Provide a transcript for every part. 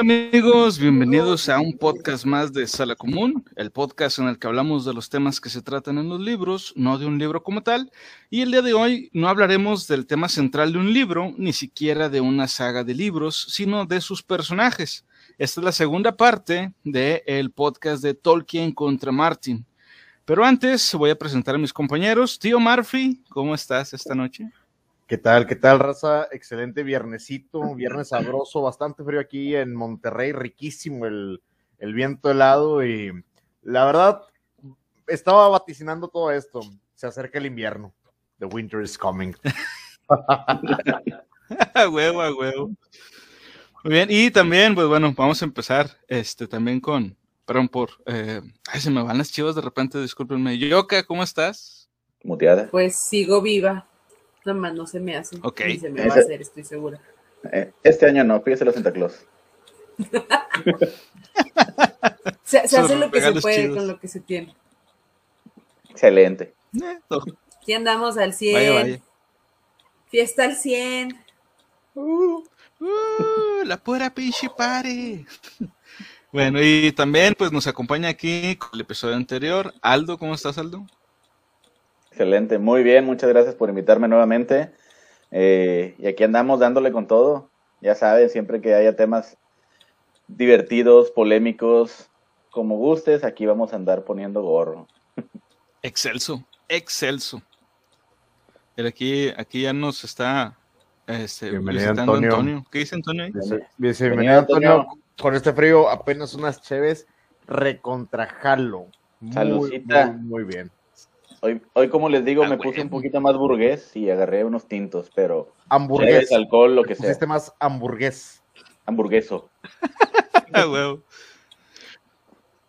amigos, bienvenidos a un podcast más de Sala Común, el podcast en el que hablamos de los temas que se tratan en los libros, no de un libro como tal. Y el día de hoy no hablaremos del tema central de un libro, ni siquiera de una saga de libros, sino de sus personajes. Esta es la segunda parte del podcast de Tolkien contra Martin. Pero antes voy a presentar a mis compañeros. Tío Murphy, ¿cómo estás esta noche? ¿Qué tal? ¿Qué tal, raza? Excelente viernesito, viernes sabroso, bastante frío aquí en Monterrey, riquísimo el, el viento helado y la verdad estaba vaticinando todo esto. Se acerca el invierno. The winter is coming. a huevo, a huevo. Muy bien, y también, pues bueno, vamos a empezar este también con, perdón por, eh, ay, se me van las chivas de repente, discúlpenme. Yoka, ¿cómo estás? Muteada. Pues sigo viva. Nada más no se me hace. Ok. Ni se me va a hacer, estoy segura. Eh, este año no, pídeselo a Santa Claus. Se, hace lo que se puede chidos. con lo que se tiene. Excelente. Aquí andamos al 100. Vaya, vaya. Fiesta al 100. Uh, la pura pinche pare. Bueno, y también pues nos acompaña aquí con el episodio anterior. Aldo, ¿cómo estás, Aldo? Excelente. Muy bien, muchas gracias por invitarme nuevamente. Eh, y aquí andamos dándole con todo. Ya saben, siempre que haya temas divertidos, polémicos, como gustes, aquí vamos a andar poniendo gorro. Excelso, excelso. Pero aquí, aquí ya nos está este, Bienvenido, visitando Antonio. Antonio. ¿Qué dice Antonio? ahí? Dice, Bienvenido, Antonio. Antonio. Con este frío, apenas unas cheves recontrajalo. Muy, Saludcita. muy, muy bien. Hoy, hoy como les digo, Ah, me güey. puse un poquito más burgués y agarré unos tintos, pero Hamburgués. cheves, alcohol, lo que sea. Pusiste más hamburgués. Hamburgueso. Ah, huevo.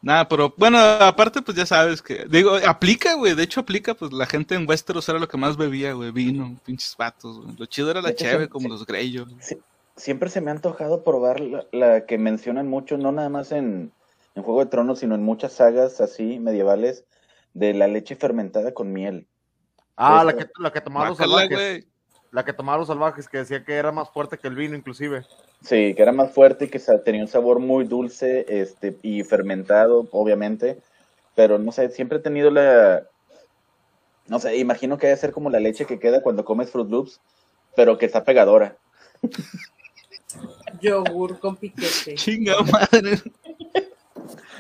Nada, pero bueno, aparte, pues ya sabes que, digo, aplica, güey, de hecho aplica, pues la gente en Westeros era lo que más bebía, güey, vino, pinches vatos, güey. Lo chido era la cheve, como sí. los Greyjoy. Siempre se me ha antojado probar la, la que mencionan mucho, no nada más en, en Juego de Tronos, sino en muchas sagas así medievales, de la leche fermentada con miel. Ah, la que, la que tomaban los salvajes. La que tomaban los salvajes, que decía que era más fuerte que el vino, inclusive. Sí, que era más fuerte y que tenía un sabor muy dulce este, y fermentado, obviamente. Pero no sé, siempre he tenido la. No sé, imagino que debe ser como la leche que queda cuando comes Fruit Loops, pero que está pegadora. Yogur con piquete. Chinga madre.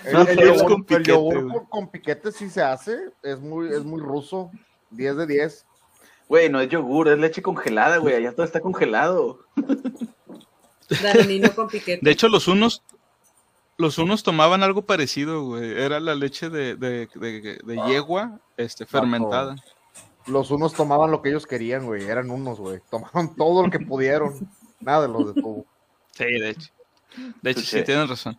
El, yogur, con el piquete, yogur güey. con, con piquete sí se hace. Es muy, es muy ruso. 10 de 10. Güey, no es yogur, es leche congelada, güey. Allá todo está congelado. Danonino con piquete. De hecho, los unos, los unos tomaban algo parecido, güey. Era la leche de, de, de, de yegua, este, fermentada. Los unos tomaban lo que ellos querían, güey. Eran unos, güey. Tomaban todo lo que pudieron. Nada de los de todo. Sí, de hecho. De hecho, sí, tienes razón.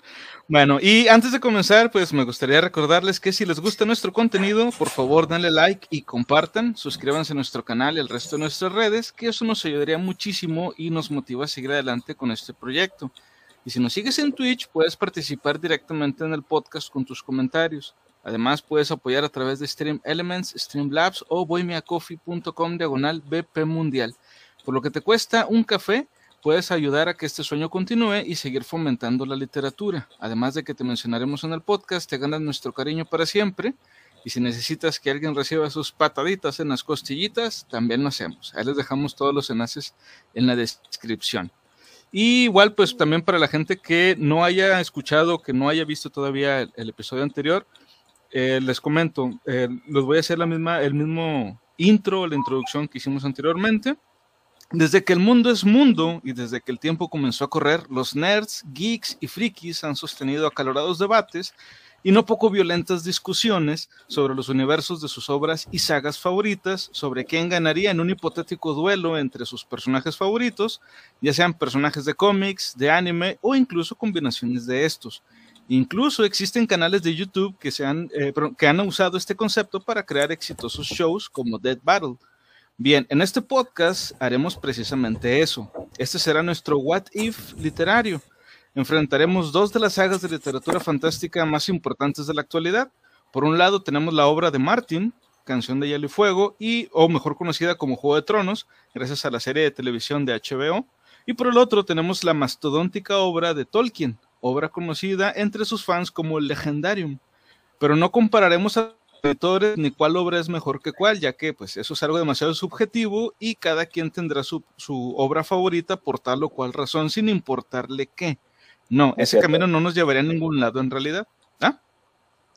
Bueno, y antes de comenzar, pues me gustaría recordarles que si les gusta nuestro contenido, por favor denle like y compartan, suscríbanse a nuestro canal y al resto de nuestras redes, que eso nos ayudaría muchísimo y nos motiva a seguir adelante con este proyecto. Y si nos sigues en Twitch, puedes participar directamente en el podcast con tus comentarios. Además, puedes apoyar a través de Stream Elements, Streamlabs o boymeacoffee.com diagonal BP Mundial. Por lo que te cuesta un café, puedes ayudar a que este sueño continúe y seguir fomentando la literatura. Además de que te mencionaremos en el podcast, te ganas nuestro cariño para siempre. Y si necesitas que alguien reciba sus pataditas en las costillitas, también lo hacemos. Ahí les dejamos todos los enlaces en la descripción. Y igual, pues también para la gente que no haya escuchado, que no haya visto todavía el, episodio anterior, eh, les comento, eh, les voy a hacer la misma, el mismo intro, la introducción que hicimos anteriormente. Desde que el mundo es mundo y desde que el tiempo comenzó a correr, los nerds, geeks y frikis han sostenido acalorados debates y no poco violentas discusiones sobre los universos de sus obras y sagas favoritas, sobre quién ganaría en un hipotético duelo entre sus personajes favoritos, ya sean personajes de cómics, de anime o incluso combinaciones de estos. Incluso existen canales de YouTube que, se han, eh, que han usado este concepto para crear exitosos shows como Dead Battle. Bien, en este podcast haremos precisamente eso. Este será nuestro What If literario. Enfrentaremos dos de las sagas de literatura fantástica más importantes de la actualidad. Por un lado tenemos la obra de Martin, Canción de Hielo y Fuego, y, o mejor conocida como Juego de Tronos, gracias a la serie de televisión de HBO. Y por el otro tenemos la mastodóntica obra de Tolkien, obra conocida entre sus fans como el Legendarium. Pero no compararemos a editores ni cuál obra es mejor que cuál, ya que pues eso es algo demasiado subjetivo y cada quien tendrá su, su obra favorita por tal o cual razón, sin importarle qué. No, Es ese cierto. camino no nos llevaría a ningún lado en realidad. ¿Ah?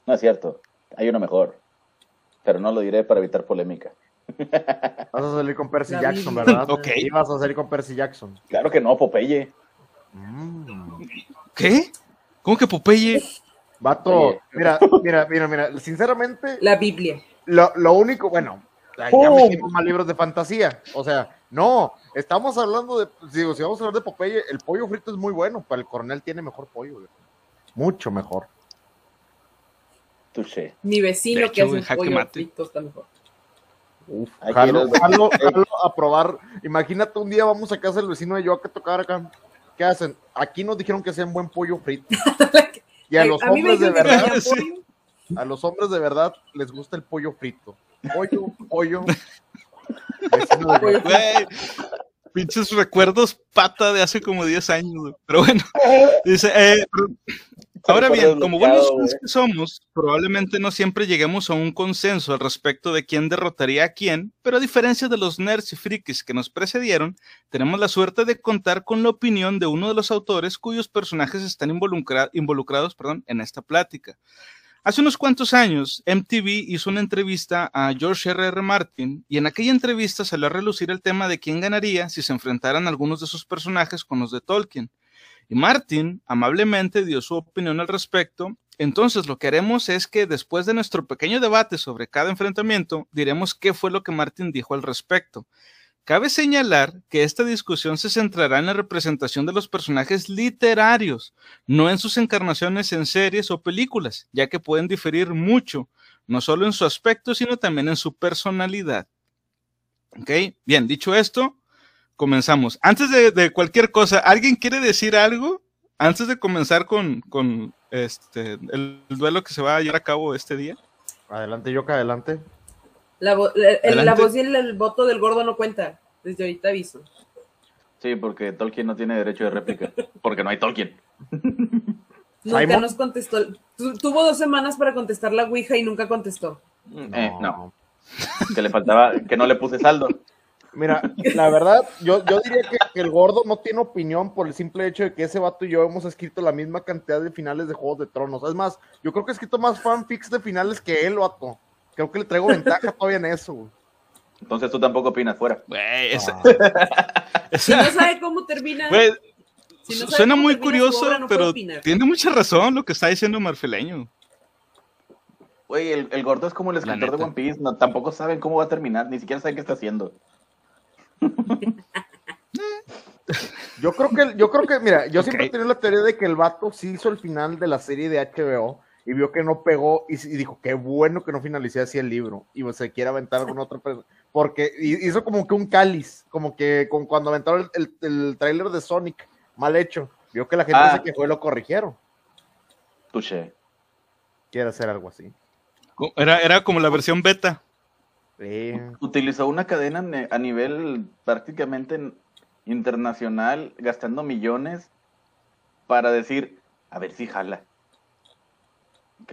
No es cierto. Hay uno mejor. Pero no lo diré para evitar polémica. Vas a salir con Percy Jackson. ¿verdad? Ok. Y vas a salir con Percy Jackson. Claro que no, Popeye. Mm. ¿Qué? ¿Cómo que Popeye? Vato, Oye. mira, mira, mira, mira, sinceramente, La Biblia. lo, lo único, bueno, ya ¡Pum! metimos más libros de fantasía, o sea, no, estamos hablando de, digo, si vamos a hablar de Popeye, el pollo frito es muy bueno, para el coronel tiene mejor pollo, güey. mucho mejor. Mi vecino que hace un pollo mate. frito está mejor. Uf, que jalo, jalo- jalo a probar, imagínate un día vamos a casa del vecino de yo a tocar acá, ¿qué hacen? Aquí nos dijeron que hacían buen pollo frito, y a los a hombres de verdad, Sí. a los hombres de verdad les gusta el pollo frito, pollo, pollo, Güey, pinches recuerdos pata de hace como 10 años. Pero bueno, dice, eh, ahora bien, como buenos fans güey. que somos, probablemente no siempre lleguemos a un consenso al respecto de quién derrotaría a quién, pero a diferencia de los nerds y frikis que nos precedieron, tenemos la suerte de contar con la opinión de uno de los autores cuyos personajes están involucra- involucrados perdón, en esta plática. Hace unos cuantos años, MTV hizo una entrevista a George R. R. Martin y en aquella entrevista salió a relucir el tema de quién ganaría si se enfrentaran algunos de sus personajes con los de Tolkien. Y Martin amablemente dio su opinión al respecto. Entonces lo que haremos es que después de nuestro pequeño debate sobre cada enfrentamiento, diremos qué fue lo que Martin dijo al respecto. Cabe señalar que esta discusión se centrará en la representación de los personajes literarios, no en sus encarnaciones en series o películas, ya que pueden diferir mucho, no solo en su aspecto, sino también en su personalidad. Ok, bien, dicho esto, comenzamos. Antes de, de cualquier cosa, ¿alguien quiere decir algo? Antes de comenzar con, con este, el, duelo que se va a llevar a cabo este día. Adelante, Yoka, adelante. La, vo- el- el- la voz y el, el voto del gordo no cuenta. Desde ahorita aviso. Sí, porque Tolkien no tiene derecho de réplica. Porque no hay Tolkien. Nunca Simon. nos contestó. Tu- tuvo dos semanas para contestar la Ouija y nunca contestó. Eh, no, que le faltaba, que no le puse saldo. Mira, la verdad, yo, yo diría que, que el gordo no tiene opinión por el simple hecho de que ese vato y yo hemos escrito la misma cantidad de finales de Juegos de Tronos. Es más, yo creo que he escrito más fanfics de finales que él, vato. Creo que le traigo ventaja todavía en eso. güey. Entonces tú tampoco opinas fuera. Güey, Ah, Si no sabe cómo termina. güey, si no sabe suena cómo muy curioso, obra, no puede pero tiene mucha razón lo que está diciendo Marfileño. Güey, el, el gordo es como el escritor de. One Piece. No, tampoco saben cómo va a terminar. Ni siquiera saben qué está haciendo. Yo creo que, yo creo que, mira, yo siempre Ok. he tenido la teoría de que el vato sí hizo el final de la serie de HBO y vio que no pegó y, y dijo, qué bueno que no finalicé así el libro y pues, se quiere aventar alguna otra persona. Porque hi- hizo como que un cáliz, como que con, cuando aventaron el, el, el tráiler de Sonic, mal hecho. Vio que la gente Ah. se quejó y lo corrigieron. Touché. Quiere hacer algo así. Era, era como la versión beta. Sí. Utilizó una cadena a nivel prácticamente internacional, gastando millones para decir, a ver si jala.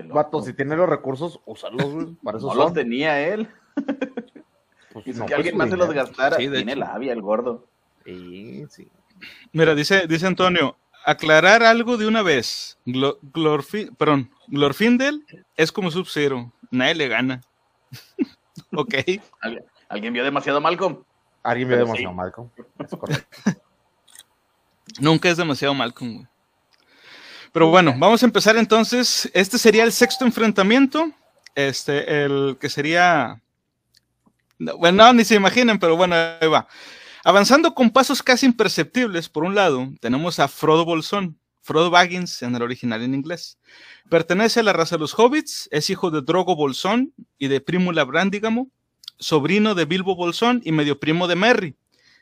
Vato, si tiene los recursos, úsalos, güey. Para eso no son. los tenía él. Pues, no, que pues, alguien su más se los gastara. Sí, Tiene hecho. labia el gordo. Sí, sí. Mira, dice, dice Antonio, aclarar algo de una vez. Glo- Glorfi- perdón, Glorfindel es como Sub-Zero. Nadie le gana. ok. ¿Alguien, ¿alguien vio demasiado Malcolm? Alguien vio Pero demasiado sí. Malcolm. Es correcto. Nunca es demasiado Malcolm, güey. Pero bueno, vamos a empezar entonces. Este sería el sexto enfrentamiento. Este, el que sería. No, Bueno, no, ni se imaginen, pero bueno, ahí va. Avanzando con pasos casi imperceptibles, por un lado, tenemos a Frodo Bolsón, Frodo Baggins en el original en inglés. Pertenece a la raza de los hobbits, es hijo de Drogo Bolsón y de Prímula Brandigamo, sobrino de Bilbo Bolsón y medio primo de Merry.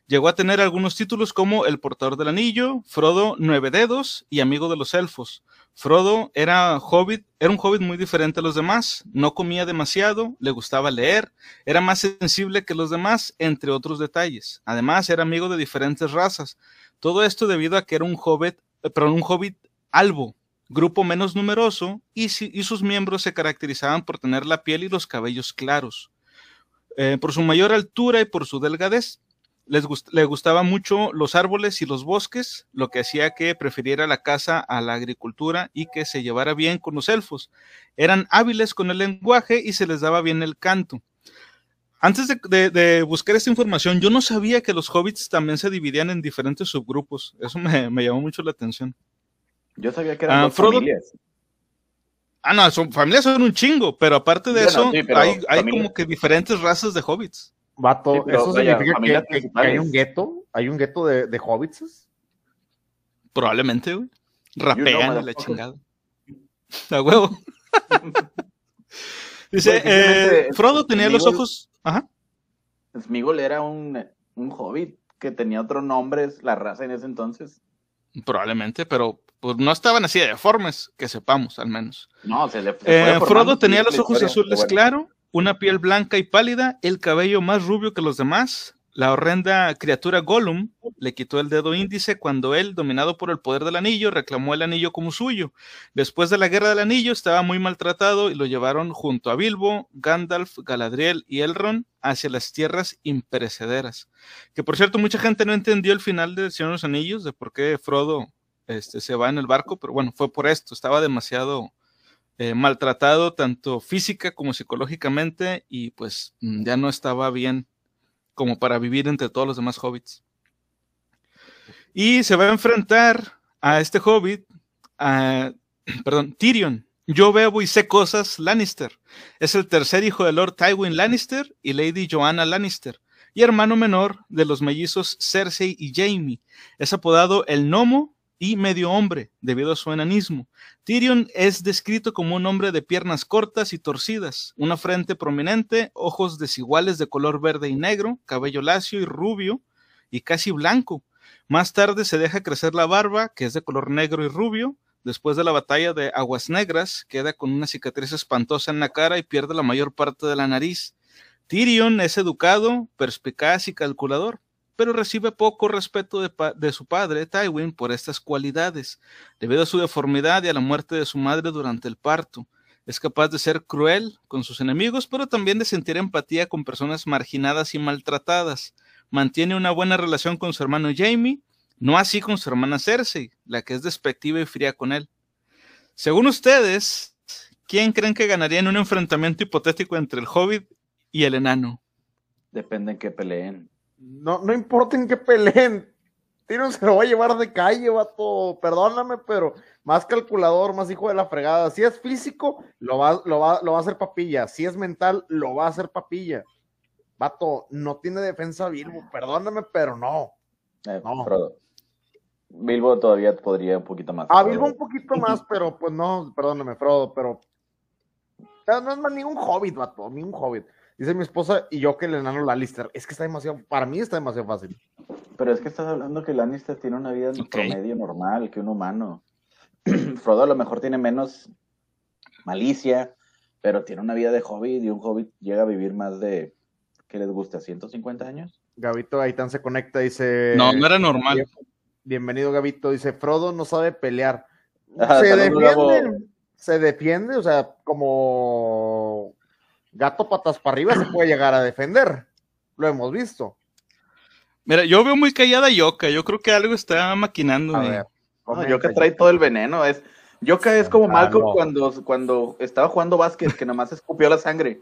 Llegó a tener algunos títulos como El Portador del Anillo, Frodo Nueve Dedos y Amigo de los Elfos. Frodo era hobbit, era un hobbit muy diferente a los demás, no comía demasiado, le gustaba leer, era más sensible que los demás, entre otros detalles. Además, era amigo de diferentes razas, Todo esto debido a que era un hobbit, perdón, un hobbit albo, grupo menos numeroso, y, sus miembros se caracterizaban por tener la piel y los cabellos claros. Eh, por su mayor altura y por su delgadez, les gust- le gustaban mucho los árboles y los bosques, lo que hacía que prefiriera la caza a la agricultura y que se llevara bien con los elfos. Eran hábiles con el lenguaje y se les daba bien el canto. Antes de, de- de buscar esta información, yo no sabía que los hobbits también se dividían en diferentes subgrupos. Eso me, me llamó mucho la atención. Yo sabía que eran Ah, dos Frodo- familias. Ah, no, son familias son un chingo, pero aparte de eso, sí, hay, como que diferentes razas de hobbits. Vato, Sí, ¿eso vaya, significa que, que- que principales. hay un gueto? ¿Hay un gueto de, de hobbits? Probablemente, güey. Rapean y la motherfucker. chingada. A huevo. Dice, simplemente, eh, Frodo tenía los ojos. Ajá. Smigol era un, un hobbit que tenía otros nombres, la raza en ese entonces. Probablemente, pero pues, no estaban así de deformes, que sepamos al menos. No, se le se Eh, Frodo tenía los ojos historia, azules bueno. claro, una piel blanca y pálida, el cabello más rubio que los demás. La horrenda criatura Gollum le quitó el dedo índice cuando él, dominado por el poder del anillo, reclamó el anillo como suyo. Después de la guerra del anillo estaba muy maltratado y lo llevaron junto a Bilbo, Gandalf, Galadriel y Elrond hacia las tierras imperecederas. Que por cierto, mucha gente no entendió el final de Señor de los Anillos, de por qué Frodo este, se va en el barco, pero bueno, fue por esto, estaba demasiado eh, maltratado tanto física como psicológicamente y pues mm, ya no estaba bien como para vivir entre todos los demás hobbits. Y se va a enfrentar a este hobbit, a, perdón, Tyrion. Yo bebo y sé cosas Lannister. Es el tercer hijo de Lord Tywin Lannister y Lady Joanna Lannister, y hermano menor de los mellizos Cersei y Jaime. Es apodado el Gnomo y medio hombre debido a su enanismo. Tyrion es descrito como un hombre de piernas cortas y torcidas, una frente prominente, ojos desiguales de color verde y negro, cabello lacio y rubio y casi blanco. Más tarde se deja crecer la barba, que es de color negro y rubio. Después de la batalla de Aguas Negras, queda con una cicatriz espantosa en la cara y pierde la mayor parte de la nariz. Tyrion es educado, perspicaz y calculador, pero recibe poco respeto de, su padre, Tywin, por estas cualidades, debido a su deformidad y a la muerte de su madre durante el parto. Es capaz de ser cruel con sus enemigos, pero también de sentir empatía con personas marginadas y maltratadas. Mantiene una buena relación con su hermano Jaime, no así con su hermana Cersei, la que es despectiva y fría con él. Según ustedes, ¿quién creen que ganaría en un enfrentamiento hipotético entre el hobbit y el enano? Depende en qué peleen. No, no importa en qué peleen. Tyrion se lo va a llevar de calle, vato. Perdóname, pero más calculador, más hijo de la fregada. Si es físico, lo va, lo va, lo va a hacer papilla. Si es mental, lo va a hacer papilla. Vato, no tiene defensa Bilbo. Perdóname, pero no. Eh, No. Frodo. Bilbo todavía podría un poquito más. A Frodo. Bilbo un poquito más, pero pues no, perdóname, Frodo, pero. No no es más ningún hobbit, vato, ningún hobbit. Dice mi esposa y yo que el enano Lannister. Es que está demasiado, para mí está demasiado fácil. Pero es que estás hablando que Lannister tiene una vida Ok. promedio normal que un humano. Frodo a lo mejor tiene menos malicia, pero tiene una vida de hobbit y un hobbit llega a vivir más de, ¿qué les gusta? ¿150 años? Gabito Gaitán se conecta, dice. No, no era normal. Bien- Bienvenido, Gabito. Dice, Frodo no sabe pelear. Ah, se defiende, se defiende, o sea, como gato patas para arriba se puede llegar a defender. Lo hemos visto. Mira, yo veo muy callada a Yoka. Yo creo que algo está maquinando. A ver. No, Yoka trae todo el veneno. Es, Yoka es como Ah, Malcolm no. cuando, cuando estaba jugando básquet, que nomás escupió la sangre.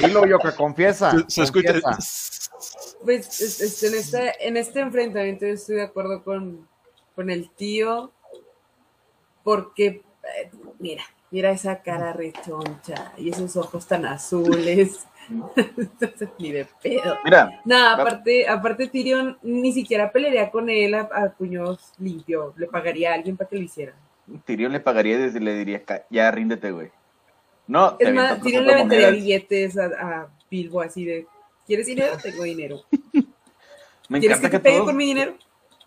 Dilo, Yoka, confiesa. se, se escucha. confiesa. Pues es- en, este, en este enfrentamiento yo estoy de acuerdo con, con el tío, porque, eh, mira, mira esa cara rechoncha y esos ojos tan azules. Entonces, ni de pedo. Mira, Nada, aparte, aparte Tyrion ni siquiera pelearía con él a, a puños limpio, le pagaría a alguien para que lo hiciera. Tyrion le pagaría y le diría, "Ca- ya ríndete, güey. No, Es más, Tyrion le vendería billetes a, a Bilbo así de, ¿quieres dinero? Tengo dinero. Me ¿Quieres encanta que te que pegue con mi dinero?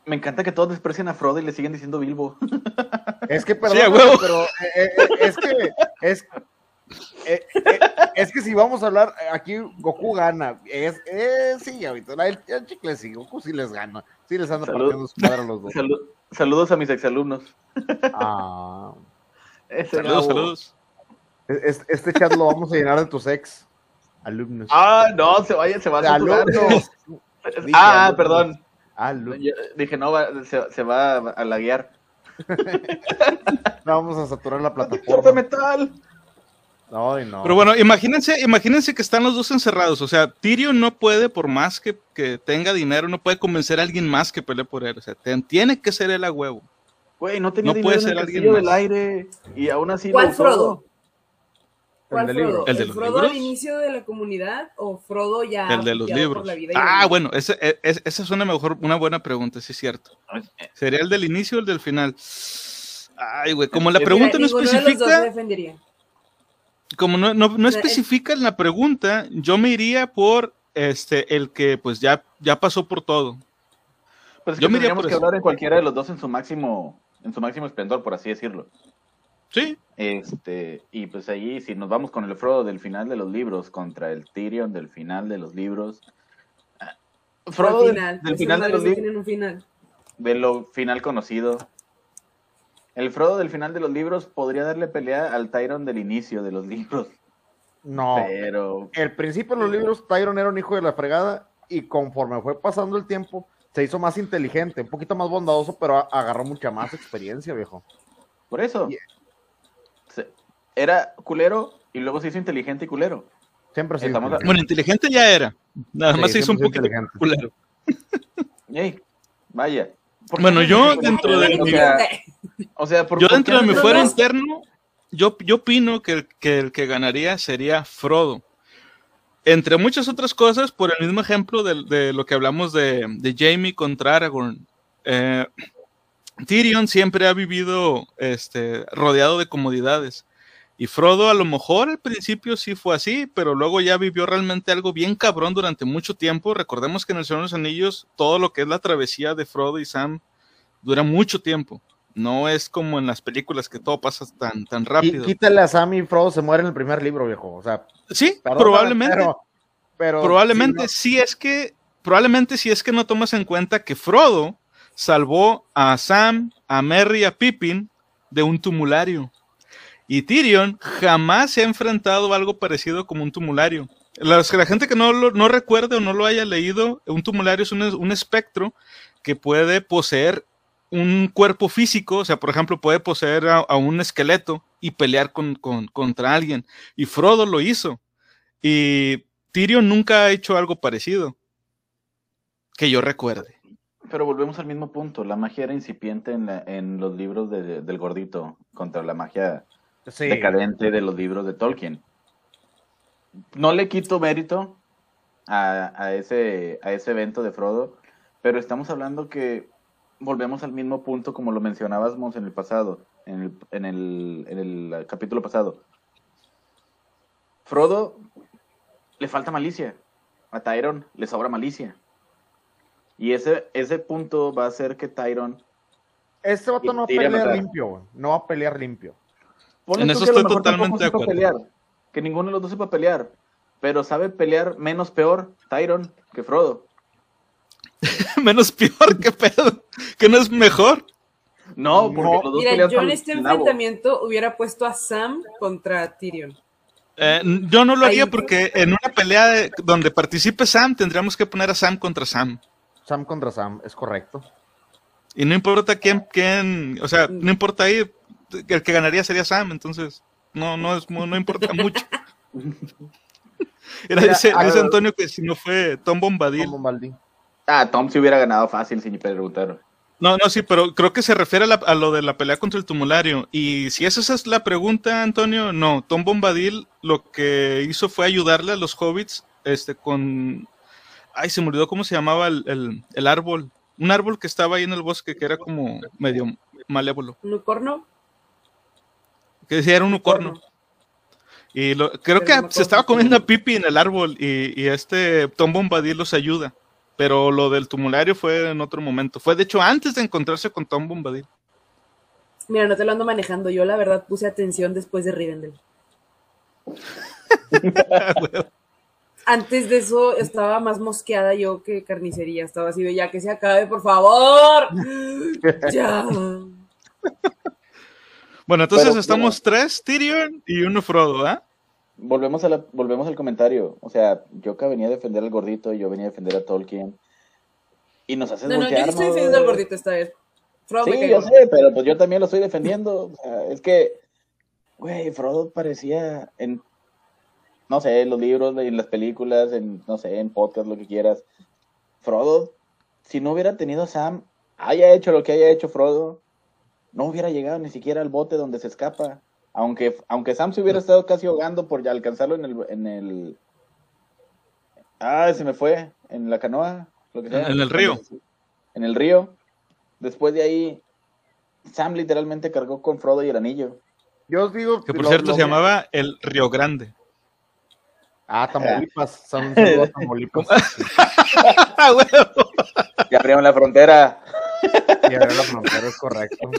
Me encanta que todos desprecian a Frodo y le siguen diciendo Bilbo. Es que, Sí, perdón, huevo. pero eh, eh, es que es, eh, eh, es que si vamos a hablar, aquí Goku gana. Es, sí, ahorita el, el chicle sí, Goku sí les gana. Sí les anda Salud. partiendo su madre a los dos. Salu- saludos a mis exalumnos. Ah. Saludos, saludos. Es- Este chat lo vamos a llenar de tus ex alumnos. Ah, no, se vaya, se va a saturar. alumnos. Dije Ah. Yo dije, no, va- se, se va a laguear. No, vamos a saturar la ¡Detector de plataforma. metal! Ay, no. Pero bueno, imagínense, imagínense que están los dos encerrados. O sea, Tyrion no puede, por más que, que tenga dinero, no puede convencer a alguien más que pelee por él. O sea, te- tiene que ser él a huevo. Güey, no tenía No dinero puede en el ser alguien castillo del aire. Y aún así lo ¿Cuál usó. Frodo? ¿Cuál del Frodo? libro. ¿El de ¿El los Frodo libros? al inicio de la comunidad o Frodo ya el de los libros. por la vida Ah, bueno, ese- e- es- esa es una mejor, una buena pregunta, sí es cierto. ¿Sería el del inicio o el del final? Ay, güey, como la Mira, pregunta no de especifica, defendería. como no, no, no O sea, es- especifica en la pregunta, yo me iría por este el que pues ya, ya pasó por todo. Pues es Yo me iría tendríamos por que eso. hablar de cualquiera de los dos en su máximo, en su máximo esplendor, por así decirlo. Sí, Este, y pues ahí, si nos vamos con el Frodo del final de los libros contra el Tyrion del final de los libros. ah, Frodo del, final. del final de los libros, un final. de lo final conocido. El Frodo del final de los libros podría darle pelea al Tyrion del inicio de los libros, No. pero El principio de los libros, Tyron era un hijo de la fregada y conforme fue pasando el tiempo, se hizo más inteligente, un poquito más bondadoso, pero agarró mucha más experiencia, viejo. por eso Yeah. Se- era culero y luego se hizo inteligente y culero. Siempre sí. Estamos a- bueno, inteligente ya era. Nada Sí, más se hizo un poquito inteligente. culero. Ey, vaya. ¿Por qué Bueno, no yo se- dentro de o mi- sea, o sea, por- Yo dentro de mi fuero no- interno, yo, yo opino que el, que el que ganaría sería Frodo. Entre muchas otras cosas, por el mismo ejemplo de, de lo que hablamos de, de Jamie contra Aragorn. Eh, Tyrion siempre ha vivido este, rodeado de comodidades. Y Frodo a lo mejor al principio sí fue así, pero luego ya vivió realmente algo bien cabrón durante mucho tiempo. Recordemos que en el Señor de los Anillos todo lo que es la travesía de Frodo y Sam dura mucho tiempo. No es como en las películas que todo pasa tan, tan rápido. Quítale a Sam y Frodo se muere en el primer libro, viejo. O sea, Sí, probablemente. Pero, pero probablemente sí, si es que probablemente si es que no tomas en cuenta que Frodo salvó a Sam, a Merry y a Pippin de un tumulario. Y Tyrion jamás se ha enfrentado a algo parecido como un tumulario. Las- la gente que no, lo, no recuerde o no lo haya leído, un tumulario es un, un espectro que puede poseer un cuerpo físico, o sea, por ejemplo, puede poseer a, un esqueleto y pelear con, con- contra alguien. Y Frodo lo hizo. Y Tyrion nunca ha hecho algo parecido. Que yo recuerde. Pero volvemos al mismo punto. La magia era incipiente en, la- en los libros de- del gordito contra la magia sí. decadente de los libros de Tolkien. No le quito mérito a, a ese, a ese evento de Frodo, pero estamos hablando que volvemos al mismo punto como lo mencionábamos en el pasado, en el, en el, en el capítulo pasado. Frodo le falta malicia, a Tyron le sobra malicia. Y ese, ese punto va a hacer que Tyron Este vato no va a pelear matar. limpio. No va a pelear limpio. Ponle En eso estoy totalmente de acuerdo. pelear, que ninguno de los dos sepa pelear, pero sabe pelear menos peor Tyron que Frodo. Menos peor que pedo. Que no es mejor. No, porque No. los dos Mira, yo en este nabo. enfrentamiento hubiera puesto a Sam contra Tyrion. Eh, yo no lo haría porque en una pelea de- donde participe Sam, tendríamos que poner a Sam contra Sam. Sam contra Sam, es correcto. Y no importa quién, quién, o sea, no importa ahí, el que ganaría sería Sam, entonces no, no es, no importa mucho. Era, Mira, a- dice Antonio que si no fue Tom Bombadil. Como Maldín. Ah, Tom si hubiera ganado fácil sin preguntar. No, no, sí, pero creo que se refiere a, la- a lo de la pelea contra el tumulario. Y si esa es la pregunta, Antonio, no. Tom Bombadil lo que hizo fue ayudarle a los hobbits este, con. Ay, se me olvidó cómo se llamaba el, el- el árbol. Un árbol que estaba ahí en el bosque que era como medio malévolo. ¿Un corno? Que decía era un unicornio. Y lo- creo que se estaba comiendo a Pipi en el árbol y, y este Tom Bombadil los ayuda. Pero lo del tumulario fue en otro momento. Fue de hecho antes de encontrarse con Tom Bombadil. Mira, no te lo ando manejando. Yo, la verdad, puse atención después de Rivendell. Antes de eso estaba más mosqueada yo que carnicería. Estaba así de ya que se acabe, por favor. ya. Bueno, entonces Pero, estamos tres, Tyrion y uno Frodo, ¿ah? Volvemos, a la- volvemos al comentario. O sea, yo que venía a defender al gordito y yo venía a defender a Tolkien. Y nos haces No, no, yo sí estoy defendiendo al gordito esta vez. Frodo Sí, yo sé, pero pues yo también lo estoy defendiendo. O sea, es que, güey, Frodo parecía en, no sé, en los libros, en las películas, en, no sé, en podcast, lo que quieras. Frodo, si no hubiera tenido a Sam, haya hecho lo que haya hecho Frodo, no hubiera llegado ni siquiera al bote donde se escapa. Aunque, aunque Sam se hubiera estado casi ahogando por ya alcanzarlo en el, en el, ah, se me fue, en la canoa, lo que sea. En el río. En el río. Después de ahí, Sam literalmente cargó con Frodo y el anillo. Yo os digo. Que por lo- cierto lo- se llamaba el Río Grande. Ah, Tamaulipas. A Tamaulipas. ¡Ah! Ya abrieron la frontera. Y abrió la frontera, es correcto.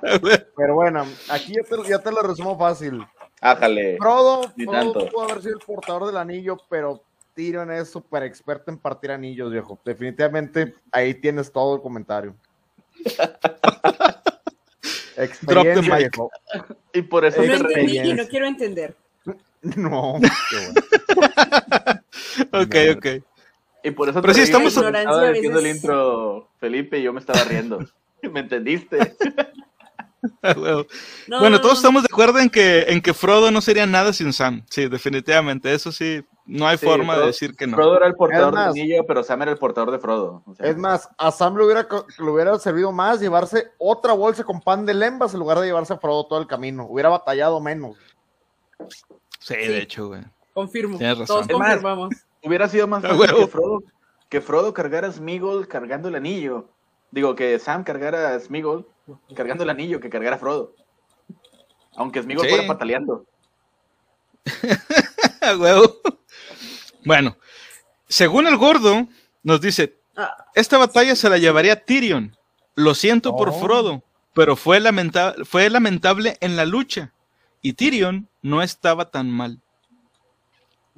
Pero bueno, aquí ya te, ya te lo resumo fácil. Ájale. Frodo, Ni Frodo tanto. pudo haber sido el portador del anillo, pero Tyrion es súper experto en partir anillos, viejo. Definitivamente ahí tienes todo el comentario. Experiencia, viejo. Y por eso No entendí y no quiero entender. No, qué bueno. Ok, ok. Y por eso Pero sí, te estamos- estaba diciendo el intro Felipe y yo me estaba riendo. ¿Me entendiste? Bueno, no, todos no. estamos de acuerdo en que, en que Frodo no sería nada sin Sam. Sí, definitivamente. Eso sí, no hay Sí, forma de decir que no. Frodo era el portador más- del anillo, pero Sam era el portador de Frodo. O sea, Es más, a Sam le hubiera, le hubiera servido más llevarse otra bolsa con pan de lembas en lugar de llevarse a Frodo todo el camino. Hubiera batallado menos. Sí, de hecho, güey. Confirmo. Tienes razón. Todos confirmamos. Hubiera sido más fácil que Frodo, que Frodo cargara a Smeagol cargando el anillo. Digo, que Sam cargara a Smeagol cargando el anillo que cargara a Frodo. Aunque Smeagol Sí. fuera pataleando. ¡Ah, huevo! Bueno, según el gordo, nos dice. Esta batalla se la llevaría Tyrion. Lo siento por Oh. Frodo, pero fue, lamenta- fue lamentable en la lucha. Y Tyrion no estaba tan mal.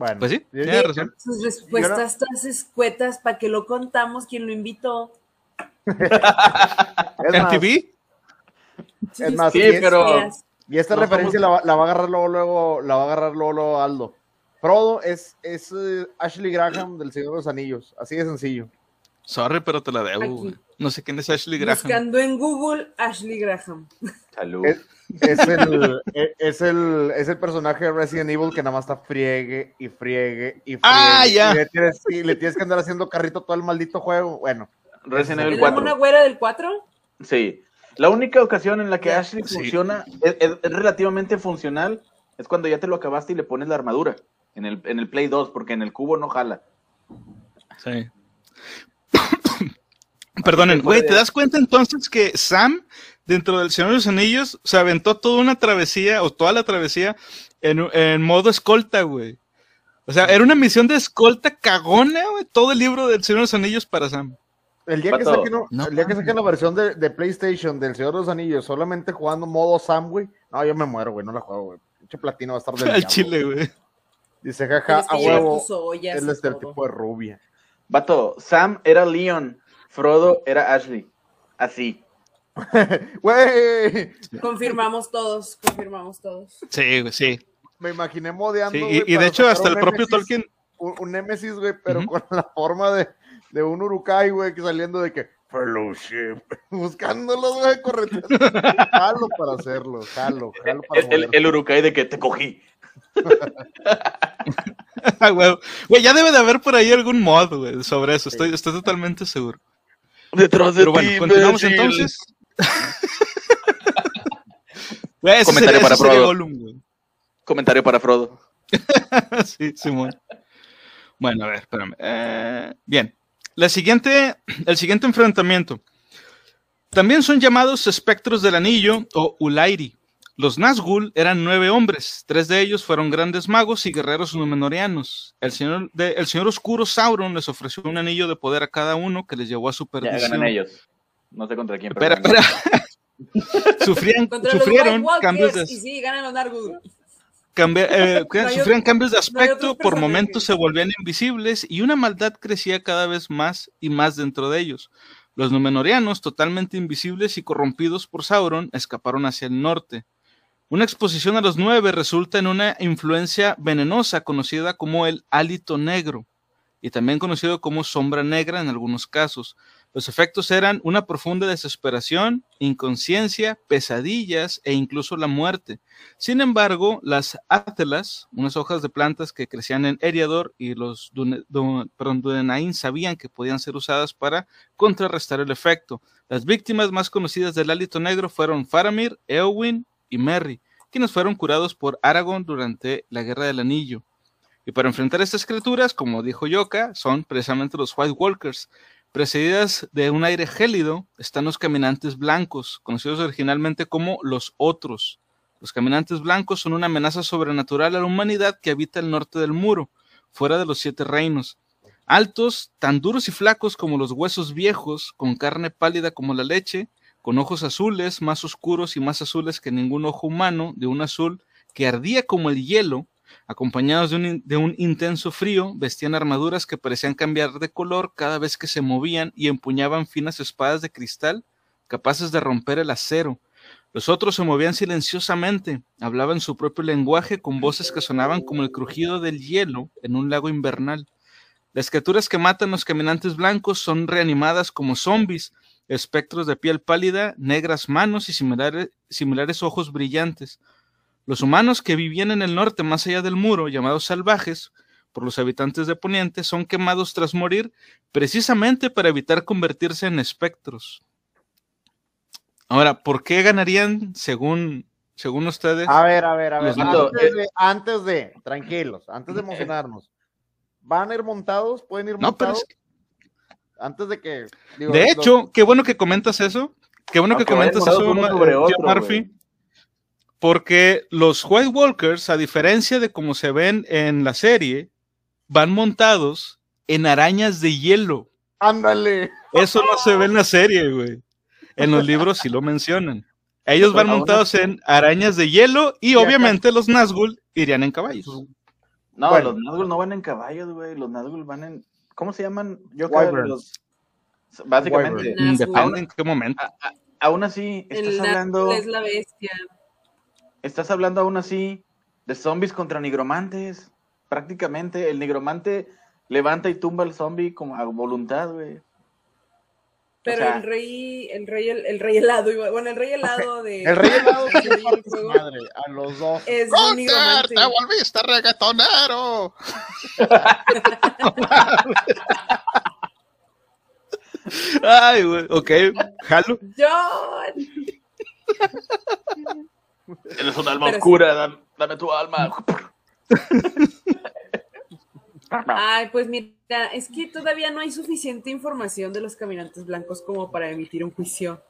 Bueno, Pues sí, yo- tienes razón. Sus respuestas todas escuetas para que lo contamos quién lo invitó. ¿En TV? Es más, Sí, y es- pero- Y esta No referencia somos- la, va- la va a agarrar luego, luego, la va a agarrar luego, luego Aldo. Frodo es, es eh, Ashley Graham del Señor de los Anillos, así de sencillo. Sorry, pero te la debo. Aquí. No sé quién es Ashley Graham. Buscando en Google Ashley Graham. Salud. Es, es el, e- es, el, es el personaje de Resident Evil que nada más está friegue y friegue y friegue. Ah, ya. Y le, tienes, y le tienes que andar haciendo carrito todo el maldito juego. Bueno, Resident ¿Es Evil ¿Es la 4. mona güera del 4? Sí. La única ocasión en la que. Ashley Sí. funciona, es, es- es relativamente funcional, es cuando ya te lo acabaste y le pones la armadura en el, en el Play 2, porque en el cubo no jala. Sí. Perdonen, güey, ¿te das cuenta entonces que Sam, dentro del Señor de los Anillos, se aventó toda una travesía, o toda la travesía, en, en modo escolta, güey? O sea, era una misión de escolta cagona, güey, todo el libro del Señor de los Anillos para Sam. el día que saquen, No el día que saquen la versión de, de PlayStation del Señor de los Anillos, solamente jugando modo Sam, güey. No, yo me muero, güey, no la juego, güey. Pinche platino va a estar del Al chile, güey. Dice, jaja, Es que a huevo. ollas Es y el todo. estereotipo de rubia. Vato, Sam era Leon, Frodo era Ashley. Así. Güey, Confirmamos todos, confirmamos todos. Sí, sí. me imaginé modeando. Sí, y, y de hecho, hasta el propio Némesis- Tolkien. Un, un Némesis, güey, pero Ujú. con la forma de, de un Urukai, güey, que saliendo de que Fellowship, buscándolos, güey, corriendo. Jalo para hacerlo, jalo, jalo para El, el, el Urukai de que te cogí. Ah, güey. Güey, ya debe de haber por ahí algún mod, güey, sobre eso. Estoy, estoy totalmente seguro. Detrás Pero bueno, continuamos entonces. Comentario sería- para Frodo. Comentario para Frodo. sí, Simón. Bueno, a ver, espérame. Eh, bien. La siguiente, el siguiente enfrentamiento. También son llamados espectros del anillo o Ulairi. Los Nazgûl eran nueve hombres, tres de ellos fueron grandes magos y guerreros numenorianos. El señor, de- el señor oscuro Sauron les ofreció un anillo de poder a cada uno que les llevó a su Ya perdición. ganan ellos. No sé contra quién. pero Espera. Sufrían, sufrieron cambios de... Y sí, ganan los cambia- eh, No sufrían otro- cambios de aspecto, por momentos se volvían invisibles y una maldad crecía cada vez más y más dentro de ellos. Los Númenóreanos, totalmente invisibles y corrompidos por Sauron, escaparon hacia el norte. Una exposición a los nueve resulta en una influencia venenosa conocida como el hálito negro y también conocido como sombra negra en algunos casos. Los efectos eran una profunda desesperación, inconsciencia, pesadillas e incluso la muerte. Sin embargo, las átelas, unas hojas de plantas que crecían en Eriador y los Dunedain sabían que podían ser usadas para contrarrestar el efecto. Las víctimas más conocidas del hálito negro fueron Faramir, Eowyn y Merry, quienes fueron curados por Aragorn durante la Guerra del Anillo. Y para enfrentar estas criaturas, como dijo Yoka, son precisamente los White Walkers. Precedidas de un aire gélido están los caminantes blancos, conocidos originalmente como los otros. Los caminantes blancos son una amenaza sobrenatural a la humanidad que habita el norte del muro, fuera de los siete reinos. Altos, tan duros y flacos como los huesos viejos, con carne pálida como la leche, con ojos azules, más oscuros y más azules que ningún ojo humano, de un azul que ardía como el hielo, acompañados de un, de un intenso frío, vestían armaduras que parecían cambiar de color cada vez que se movían y empuñaban finas espadas de cristal capaces de romper el acero. Los otros se movían silenciosamente, hablaban su propio lenguaje con voces que sonaban como el crujido del hielo en un lago invernal. Las criaturas que matan los caminantes blancos son reanimadas como zombies, espectros de piel pálida, negras manos y similares, similares ojos brillantes. Los humanos que vivían en el norte más allá del muro, llamados salvajes, por los habitantes de Poniente, son quemados tras morir precisamente para evitar convertirse en espectros. Ahora, ¿por qué ganarían según, según ustedes? A ver, a ver, a ver. Antes de, antes de, tranquilos, antes de emocionarnos. ¿Van a ir montados? ¿Pueden ir no, pero montados? es- Antes de que. digo, de los- hecho, qué bueno que comentas eso. Qué bueno que vayan comentas eso, montados sobre eh, otro, John Murphy. Porque los White Walkers, a diferencia de como se ven en la serie, van montados en arañas de hielo. Ándale. Eso no se ve en la serie, güey. En los libros sí lo mencionan. Ellos van montados en arañas de hielo y obviamente los Nazgûl irían en caballos. No, Bueno. los Nazgûl no van en caballos, güey. Los Nazgûl van en. ¿Cómo se llaman? Yo los. Básicamente. Depende en qué momento. Aún así, estás hablando. Es la bestia. Estás hablando aún así de zombies contra nigromantes. Prácticamente el nigromante levanta y tumba al zombie como a voluntad, güey. Pero sea- el rey, el rey, el, el rey helado, bueno, el rey helado de. El rey helado de Fuego madre. A los dos. es un nigromante. volviste reggaetonero! Ay, güey, ok, jalo. John. Eres un alma Pero sí. oscura, dame, dame tu alma. Ay, pues mira, es que todavía no hay suficiente información de los caminantes blancos como para emitir un juicio.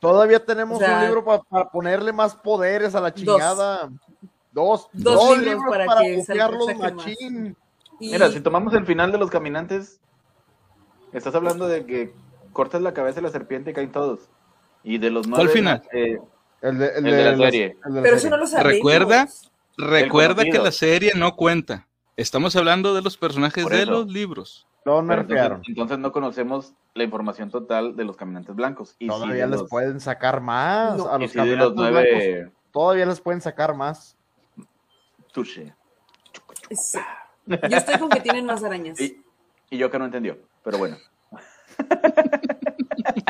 Todavía tenemos O sea, un libro pa- para ponerle más poderes a la chingada. Dos. Dos libros para que salga- bucearlos saquen más. machín. Y Mira, si tomamos el final de los caminantes, estás hablando de que cortas la cabeza de la serpiente y caen todos. Y de los nueve. ¿Cuál final? eh, El de, El de la serie. el de la pero eso serie. no lo sabemos. Recuerda, recuerda que la serie no cuenta. Estamos hablando de los personajes de los libros. Nerfearon. entonces, entonces no conocemos la información total de los caminantes blancos. Y Todavía les los- pueden sacar más No. a los los caminantes blancos. Todavía les pueden sacar más. Touché. Sí. Yo estoy con que tienen más arañas. Y, y yo que no entendió, pero bueno.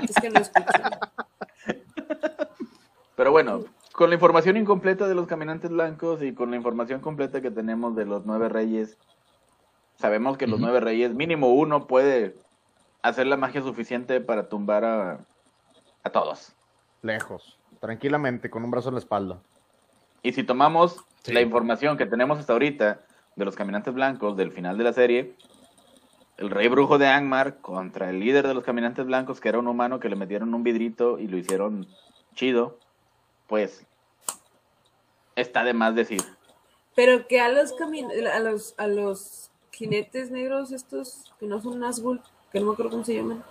Es que no escucho. Pero bueno, con la información incompleta de los caminantes blancos y con la información completa que tenemos de los nueve reyes, sabemos que los nueve reyes, mínimo uno, puede hacer la magia suficiente para tumbar a, a todos. Lejos. Tranquilamente, con un brazo en la espalda. Y si tomamos Sí. la información que tenemos hasta ahorita de los caminantes blancos del final de la serie, el rey brujo de Angmar contra el líder de los caminantes blancos, que era un humano que le metieron un vidrito y lo hicieron chido, pues está de más decir. Pero que a los camin a los a los jinetes negros estos que no son Nazgûl, que no me acuerdo cómo se llaman.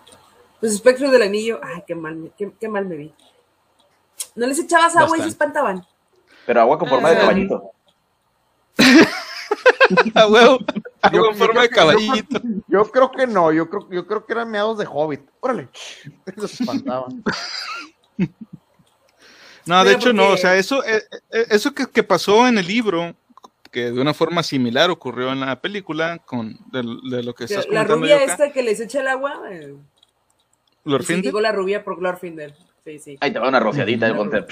Los espectros del anillo, ay, qué mal me, qué, qué mal me vi. No les echabas agua y se espantaban. Pero agua con forma de Ah. caballito. A huevo. Yo- Algo en yo forma de creo que- yo caballito. Yo creo que no, yo creo, yo creo que eran meados de hobbit. Órale, los espantaba. No, de Mira, hecho no, o sea, eso, eh, eh, eso que, que pasó en el libro, que de una forma similar ocurrió en la película, con de, de lo que estás La comentando rubia yo acá, esta que les echa el agua. eh. Sí, digo la rubia por Glorfindel. Sí, sí. Ahí te va una rociadita. De cuenta.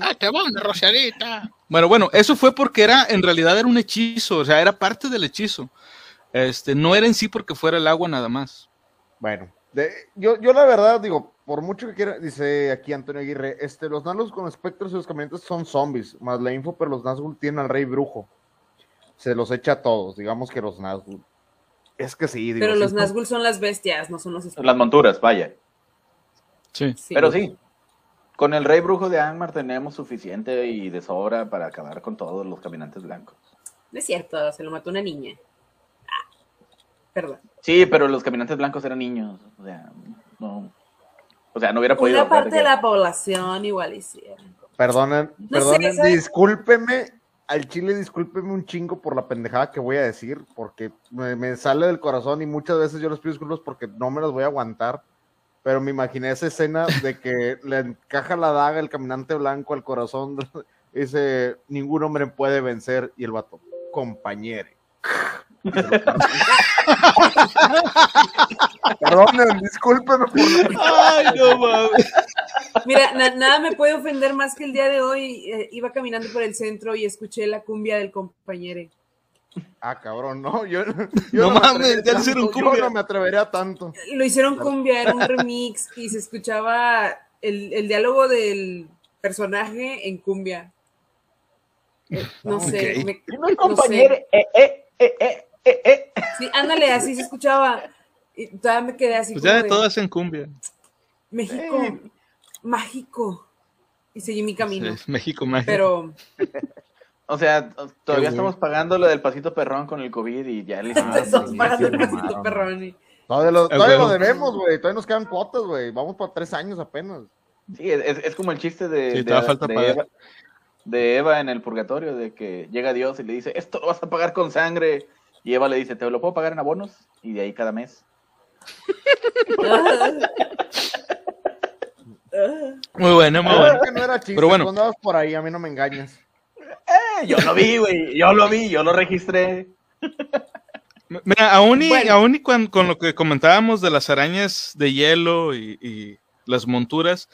Ah, te va una rociadita. Bueno, bueno, eso fue porque era, en realidad era un hechizo, o sea, era parte del hechizo. Este, no era en sí porque fuera el agua nada más. Bueno, de- yo, yo la verdad digo, por mucho que quiera, dice aquí Antonio Aguirre, este, los Nazgûl con espectros y los caminantes son zombies, más la info, pero los Nazgûl tienen al rey brujo. Se los echa a todos, digamos que los Nazgûl. Es que sí, digo, Pero los son- Nazgûl son las bestias, no son los Las monturas, vaya. Sí. Sí. Pero sí, con el rey brujo de Angmar tenemos suficiente y de sobra para acabar con todos los caminantes blancos. No es cierto, se lo mató una niña. Perdón. Sí, pero los caminantes blancos eran niños. O sea, no. O sea, no hubiera podido. Una parte de que- la población igual hicieron. Perdonen, sé, perdonen, discúlpeme, al chile discúlpeme un chingo por la pendejada que voy a decir, porque me, me sale del corazón y muchas veces yo les pido disculpas porque no me las voy a aguantar, pero me imaginé esa escena de que le encaja la daga el caminante blanco al corazón, dice, ningún hombre puede vencer, y el vato, compañere. Perdonen, la Ay, no mames. Mira, na- nada me puede ofender más que el día de hoy. eh, iba caminando por el centro y escuché la cumbia del compañero. Ah, cabrón, no, yo, No mames, ya hicieron cumbia. Yo no me atrevería tanto. Lo hicieron cumbia, era un remix y se escuchaba el, el diálogo del personaje en cumbia. Eh, no Ok. sé, me- Dime, compañero, sé. eh, eh, eh, eh, eh, eh. sí, ándale, así se escuchaba. Y todavía me quedé así Pues como ya de de, todas en cumbia. México, mágico. Y seguí mi camino. Sí, México mágico. Pero O sea, todavía Qué estamos pagando lo del pasito perrón con el COVID y ya le. Ah, sí, pagando el pasito mamaron. perrón. y- Todavía lo, todavía lo huevo. debemos, güey. Todavía nos quedan cuotas, güey. Vamos por tres años apenas. Sí, es, es como el chiste de, Sí, de, todavía falta de pagar. Eva, de Eva en el purgatorio, de que llega Dios y le dice, esto lo vas a pagar con sangre. Y Eva le dice, ¿te lo puedo pagar en abonos? Y de ahí cada mes. Muy bueno, muy bueno. que no era chiste. Pero bueno. Por ahí, a mí no me engañas. Eh, yo lo vi, güey, yo lo vi, yo lo registré. Mira, aún y, Bueno. aún y con, con lo que comentábamos de las arañas de hielo y, y las monturas,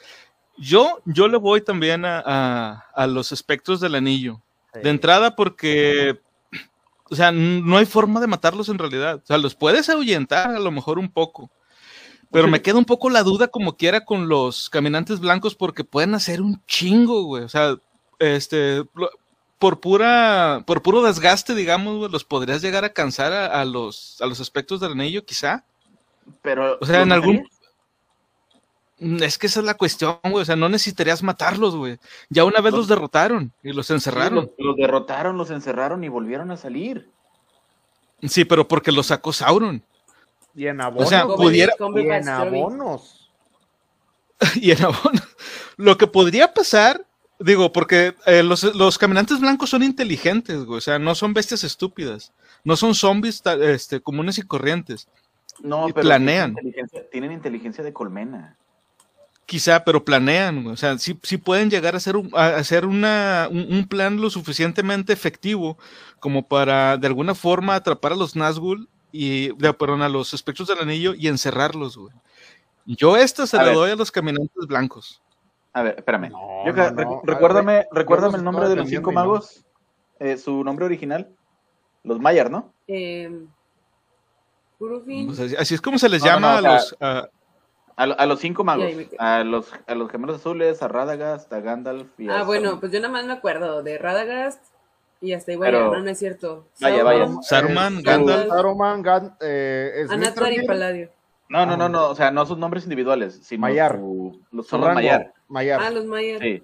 yo, yo le voy también a, a- a los espectros del anillo. De entrada porque, o sea, no hay forma de matarlos en realidad. O sea, los puedes ahuyentar a lo mejor un poco. Pero me queda un poco la duda como quiera con los caminantes blancos porque pueden hacer un chingo, güey. O sea, este, por pura, por puro desgaste, digamos, güey, los podrías llegar a cansar a, a los, a los espectros del anillo, quizá. Pero, O sea, en ¿los algún, Es que esa es la cuestión, güey. O sea, no necesitarías matarlos, güey. Ya una vez Los- los derrotaron y los Sí, encerraron. los, los derrotaron, los encerraron y volvieron a salir. Sí, pero porque los sacó Sauron. Y en abonos. O sea, pudiera- Come Y en abonos. y en abono. Lo que podría pasar, digo, porque eh, los, los caminantes blancos son inteligentes, güey. O sea, no son bestias estúpidas. No son zombies este, comunes y corrientes. No, Y pero planean. Tienen inteligencia, tienen inteligencia de colmena. Quizá, pero planean, güey. O sea, sí, sí pueden llegar a hacer, un, a hacer una, un, un plan lo suficientemente efectivo como para, de alguna forma, atrapar a los Nazgûl y, perdón, a los espectros del anillo y encerrarlos, güey. Yo esta se A la ver. doy a los caminantes blancos. A ver, espérame. No, Yo no, ca- no. recu- A recuérdame, ver, recuérdame el nombre de los cinco magos. Eh, su nombre original. Los Mayar, ¿no? Eh, sea, así es como se les llama a sea, los... a- A, lo- a los cinco magos. A los, a los gemelos azules, a Radagast, a Gandalf y a Ah, bueno, pues yo nada más me acuerdo de Radagast y hasta igual, Pero- no, no es cierto. Vaya, vaya. Saruman, Eh, Gandalf. Saruman, Gan, eh, Anatar y Palladio. No, no, no, no, o sea, no sus nombres individuales, sino Mayar. su- los, son los Mayar. Mayar. Ah, los Mayer. Sí.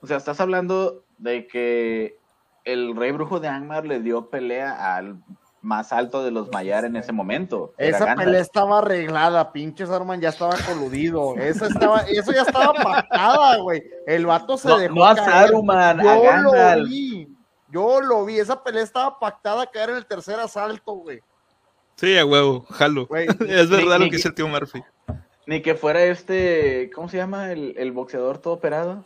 O sea, estás hablando de que el rey brujo de Angmar le dio pelea al más alto de los Mayar en ese momento. Esa Gandalf. pelea estaba arreglada, pinche Saruman ya estaba coludido. Esa estaba, eso ya estaba pactada, güey. El vato se No, dejó no a caer. Saruman, a Yo lo Gandalf. vi. Yo lo vi, esa pelea estaba pactada a caer en el tercer asalto, güey. Sí, a huevo, jalo. Güey, es verdad ni- lo que dice el tío Murphy. Ni que fuera este, ¿cómo se llama? El, el boxeador todo operado.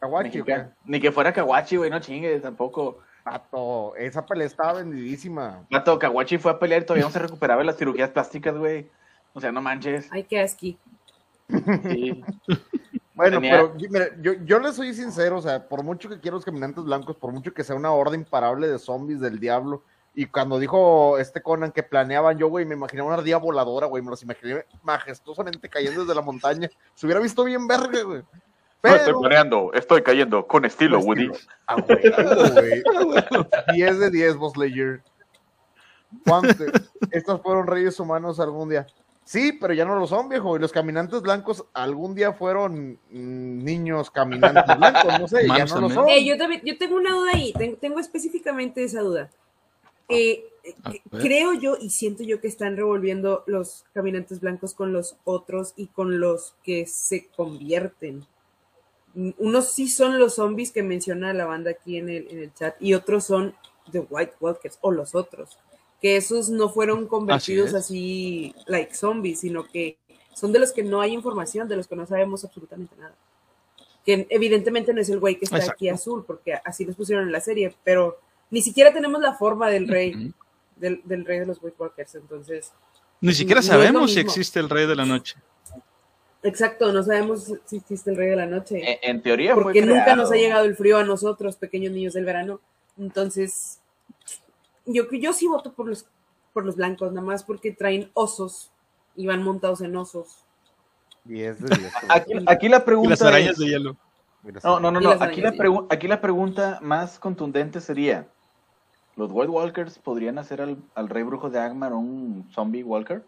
Kawachi. Ni que fuera Kawachi, güey, no chingues tampoco. Vato, esa pelea estaba vendidísima. Mato, Kawachi fue a pelear y todavía no se recuperaba de las cirugías plásticas, güey. O sea, no manches. Ay, qué asqui. Sí. Bueno, Tenía- pero yo- mira, yo, yo le soy sincero, o sea, por mucho que quiero los caminantes blancos, por mucho que sea una horda imparable de zombies del diablo, y cuando dijo este Conan que planeaban yo, güey, me imaginaba una ardilla voladora, güey, me los imaginé majestuosamente cayendo desde la montaña. Se hubiera visto bien verga, güey. Pero, planeando, estoy cayendo con estilo, Con estilo. a huevo, güey. 10 de 10, Boss Layer. Estos fueron reyes humanos algún día. Sí, pero ya no lo son, viejo. Y los caminantes blancos algún día fueron mm, niños caminantes blancos, no sé, ya no lo también. son. Eh, yo, también, yo tengo una duda ahí, tengo, tengo específicamente esa duda. Eh, eh, creo yo y siento yo que están revolviendo los caminantes blancos con los otros y con los que se convierten. Unos sí son los zombies que menciona la banda aquí en el, en el chat y otros son The White Walkers o los otros. Que esos no fueron convertidos así, like zombies, sino que son de los que no hay información, de los que no sabemos absolutamente nada que evidentemente no es el güey que está Exacto. aquí azul, porque así los pusieron en la serie, pero ni siquiera tenemos la forma del rey, del, del rey de los White Walkers, entonces, Ni siquiera No es lo sabemos si existe el rey de la noche. Exacto, no sabemos si existe el rey de la noche, En, en teoría fue porque nunca creado. nos ha llegado el frío a nosotros, pequeños niños del verano, entonces, yo, yo sí voto por los, por los blancos, nada más porque traen osos y van montados en osos. 10 de 10. Aquí, aquí la Y pregunta las arañas es- de hielo. No, no, no, Y no. Aquí la, aquí la pregunta más contundente sería: ¿Los White Walkers podrían hacer al, al rey brujo de Agmar un zombie walker?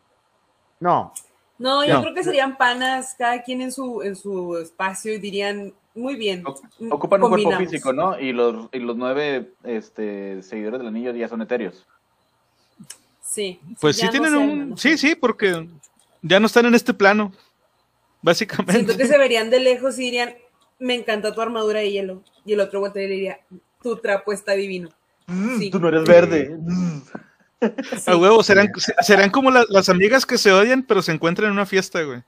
No, No, yo No. creo que serían panas, cada quien en su, en su espacio y dirían, muy bien. Mm, Ocupan un cuerpo combinamos". físico, ¿no? Y los, y los nueve este, seguidores del anillo ya son etéreos. Sí. Pues sí no tienen sé, un... no Sí, sí, porque ya no están en este plano. Básicamente. Siento que se verían de lejos y dirían, me encanta tu armadura de hielo. Y el otro y diría, tu trapo está divino. Sí. Tú no eres Sí. verde. Sí. A huevo, serán, serán como la- las amigas que se odian, pero se encuentran en una fiesta, güey.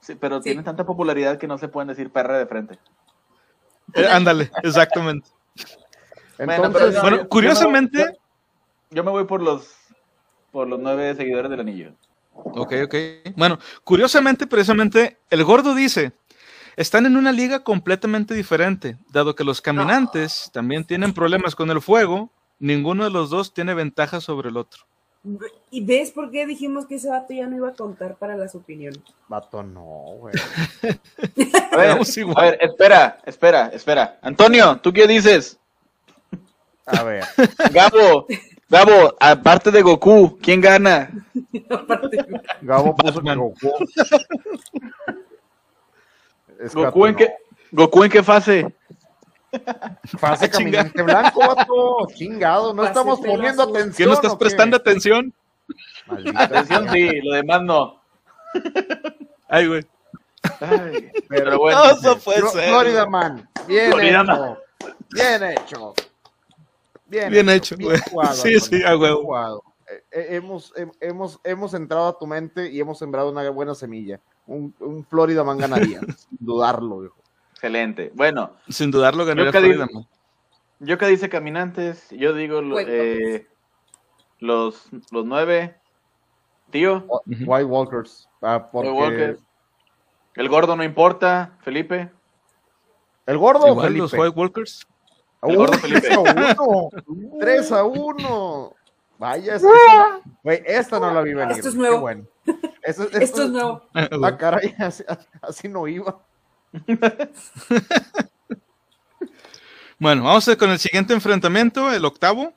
Sí, pero Sí. tienen tanta popularidad que no se pueden decir perra de frente. Eh, ándale, exactamente. Bueno, entonces, no, bueno, yo curiosamente- me voy- yo, yo me voy por los por los nueve seguidores del anillo. Ok, ok. Bueno, curiosamente, precisamente, el gordo dice, están en una liga completamente diferente, dado que los caminantes también tienen problemas con el fuego, ninguno de los dos tiene ventaja sobre el otro. ¿Y ves por qué dijimos que ese vato ya no iba a contar para las opiniones? vato, no, güey. A ver, Vamos igual. a ver, espera, espera, espera. Antonio, ¿tú qué dices? A ver, Gabo, Gabo, aparte de Goku, ¿quién gana? Aparte, Gabo puso que. Goku. Es Goku en qué, Goku en qué fase? Chinga. caminante blanco, vato. Chingado, no estamos poniendo azul. atención. ¿Qué no estás qué? prestando atención? Maldita Atención, sí, lo demás no. Ay, güey. Ay, Pero bueno. No, eso puede Flo- ser. Florida Man, bien Florida hecho. Man. Bien hecho. Bien, Bien hecho, güey. Sí, sí, a huevo. jugado. Eh, eh, hemos, hem- hemos, hemos entrado a tu mente y hemos sembrado una buena semilla. Un, un Florida Man ganaría, sin dudarlo, viejo. Excelente. Bueno, Sin dudarlo ganaría Yo que yo que dice caminantes, yo digo eh, los, los nueve. Tío, Ujú. White Walkers. ah, porque White Walkers. El gordo no importa, Felipe. El gordo, Igual Felipe. los White Walkers. El gordo Uy, Felipe. 3 a 1. 3 a 1. Vaya, esta no la vi venir. Esto es nuevo. Bueno. Esto, esto- esto es nuevo. Ah, caray, así, así no iba. Bueno, vamos a- con el siguiente enfrentamiento, el octavo.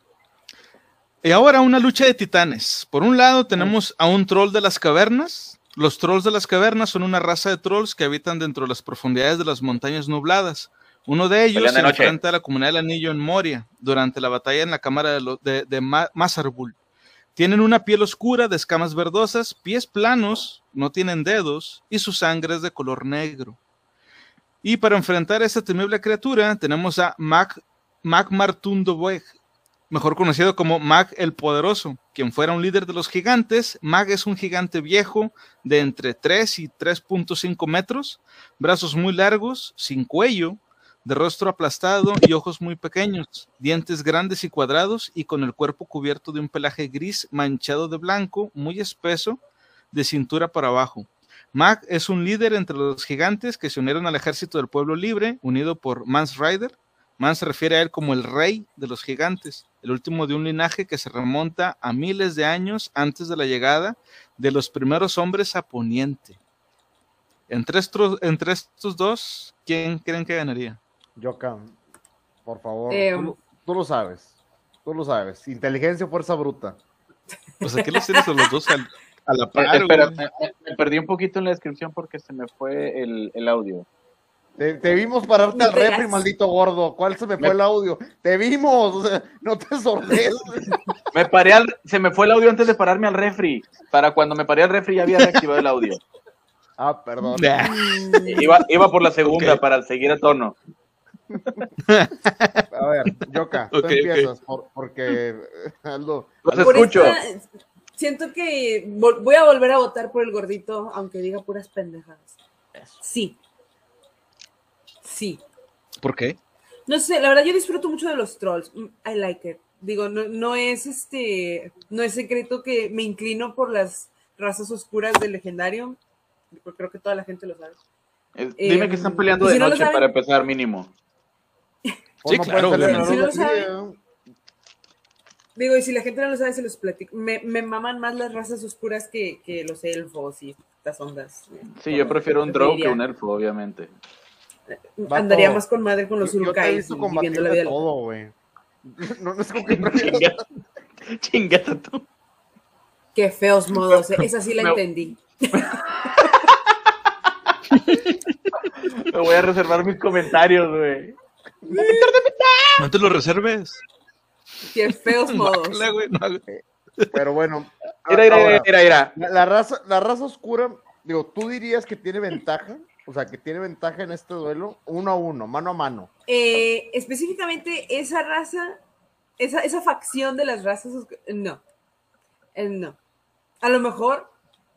Y ahora una lucha de titanes. Por un lado tenemos a un troll de las cavernas. Los trolls de las cavernas son una raza de trolls que habitan dentro de las profundidades de las montañas nubladas. Uno de ellos se enfrenta a la comunidad del anillo en Moria durante la batalla en la cámara de, lo- de, de Ma- Mazarbul. Tienen una piel oscura de escamas verdosas, pies planos, no tienen dedos y su sangre es de color negro. Y para enfrentar a esta temible criatura tenemos a Mac Mag Martundobueg, mejor conocido como Mag el Poderoso, quien fuera un líder de los gigantes. Mag es un gigante viejo de entre 3 y 3.5 metros, brazos muy largos, sin cuello, de rostro aplastado y ojos muy pequeños, dientes grandes y cuadrados y con el cuerpo cubierto de un pelaje gris manchado de blanco, muy espeso, de cintura para abajo. Mag es un líder entre los gigantes que se unieron al ejército del pueblo libre, unido por Mans Rider. Mans se refiere a él como el rey de los gigantes, el último de un linaje que se remonta a miles de años antes de la llegada de los primeros hombres a Poniente. Entre estos, entre estos dos, ¿quién creen que ganaría? Yoka, por favor, Eh, tú, lo- tú lo sabes. Tú lo sabes. Inteligencia o fuerza bruta. Pues aquí los tienes a los dos al- a la par. Eh, espera, güey. me, me- perdí un poquito en la descripción porque se me fue el, el audio. Te, te vimos pararte al refri, maldito gordo. ¿Cuál se me fue el audio? Te vimos. o sea, no te sorprendas. Me paré al, se me fue el audio antes de pararme al refri. Para cuando me paré al refri ya había reactivado el audio. ah, perdón. Nah. Iba, iba por la segunda para seguir a tono. A ver, Yoka, tú Ok, ok. empiezas por- porque Aldo. Los Aldo- Por escucho. esta- siento que voy a volver a votar por el gordito, aunque diga puras pendejadas. Sí. Sí. ¿Por qué? No sé, la verdad yo disfruto mucho de los trolls. Mm, I like it. Digo, no, no es este, no es secreto que me inclino por las razas oscuras del legendario. porque Creo que toda la gente lo sabe. Eh, Eh, Dime que están peleando de si no lo noche saben- para empezar mínimo. Sí, claro, Si no lo saben- Digo, y si la gente no lo sabe, se los platico. Me, me maman más las razas oscuras que, que los elfos y estas ondas. Sí, yo prefiero un drow que un elfo, obviamente. Andaría más con madre con los urukais viviendo la vida. todo, güey. No, no es como que prefieras- Chinga- Chingate tú. Qué feos modos, eh. esa sí la Me- entendí. Me voy a reservar mis comentarios, güey. No te lo reserves. Qué feos modos. Guácala, güey, no, güey. Pero bueno. Mira, mira, ahora, mira, mira. La, la raza, la raza oscura, digo, ¿tú dirías que tiene ventaja? O sea, que tiene ventaja en este duelo, uno a uno, mano a mano. Eh, específicamente esa raza, esa, esa facción de las razas, no. Eh, no. A lo mejor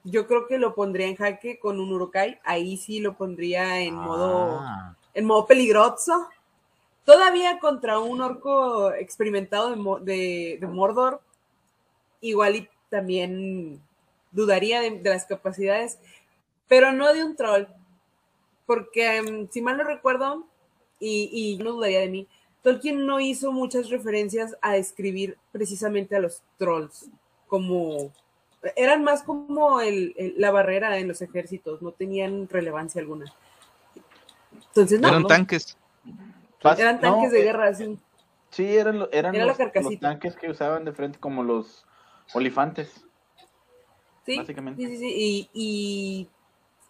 yo creo que lo pondría en jaque con un Urukai. Ahí sí lo pondría en modo Ah. en modo peligroso. Todavía contra un orco experimentado de, de- de Mordor, igual y también dudaría de, de las capacidades, pero no de un troll, porque em, si mal no recuerdo, y, y no dudaría de mí, Tolkien no hizo muchas referencias a escribir precisamente a los trolls, como eran más como el- el- la barrera en los ejércitos, no tenían relevancia alguna. Entonces, no, Eran no. tanques. Pas- Eran tanques no, de guerra, así. Sí, eran, eran Era los, los tanques que usaban de frente como los olifantes. Sí, básicamente. sí, sí, sí. Y, y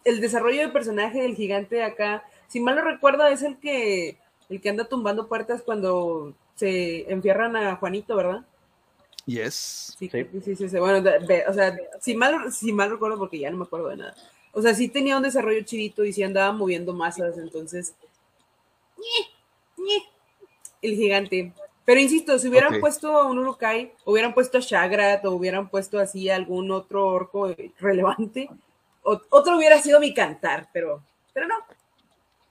el desarrollo del personaje del gigante de acá, si mal no recuerdo, es el que el que anda tumbando puertas cuando se enfierran a Juanito, ¿verdad? Yes. Sí, Sí. sí, sí, sí. Bueno, de- ve- o sea, si mal, si mal recuerdo, porque ya no me acuerdo de nada. O sea, sí tenía un desarrollo chidito y sí andaba moviendo masas, entonces. ñe, El gigante. Pero insisto, si hubieran puesto a un Urukai, hubieran puesto a Shagrat o hubieran puesto así a algún otro orco relevante, otro hubiera sido mi cantar, pero, pero no.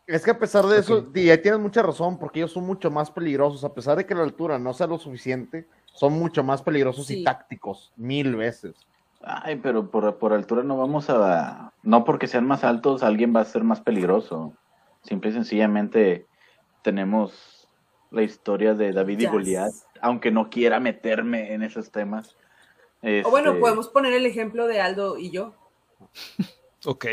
Es que a pesar de eso, y ahí tienes mucha razón, porque ellos son mucho más peligrosos, a pesar de que la altura no sea lo suficiente, son mucho más peligrosos y tácticos, mil veces. Ay, pero por, por altura no vamos a... No porque sean más altos, alguien va a ser más peligroso. Simple y sencillamente tenemos la historia de David y. Goliat, aunque no quiera meterme en esos temas. O bueno, Este, podemos poner el ejemplo de Aldo y yo. Ok.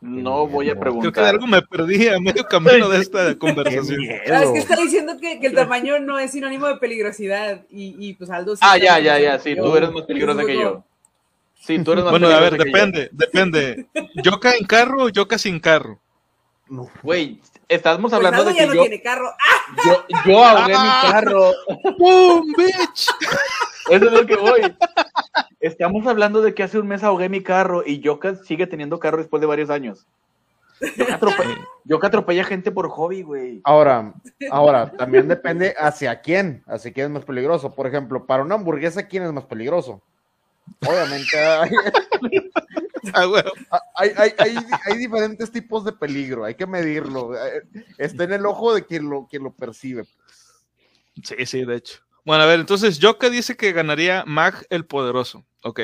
No voy a Creo que de preguntar. algo me perdí a medio camino de esta ¡Qué conversación. Ah, es que está diciendo que, que el tamaño no es sinónimo de peligrosidad y, y pues Aldo sí Ah, ya, ya, ya, sí, yo. tú eres más peligrosa que yo. Sí, tú eres más Bueno, a ver, que yo. depende, depende. ¿Yoka en carro o Yoka sin carro? No. Güey, estamos Pues hablando de ya que no yo, tiene carro. ¡Ah! yo, yo ahogué Ah. mi carro. ¡Boom, bitch! Eso es lo que voy. Estamos hablando de que hace un mes ahogué mi carro y Yoka sigue teniendo carro después de varios años. Yo que yo que atropellé gente por hobby, güey. Ahora, ahora, también depende hacia quién, hacia quién es más peligroso. Por ejemplo, para una hamburguesa, ¿quién es más peligroso? Obviamente Ah, hay, hay, hay, hay diferentes tipos de peligro, hay que medirlo. Eh, Está en el ojo de quien lo, quien lo percibe. Sí, sí, de hecho. Bueno, a ver, entonces Yoka dice que ganaría Mag el Poderoso. Ok.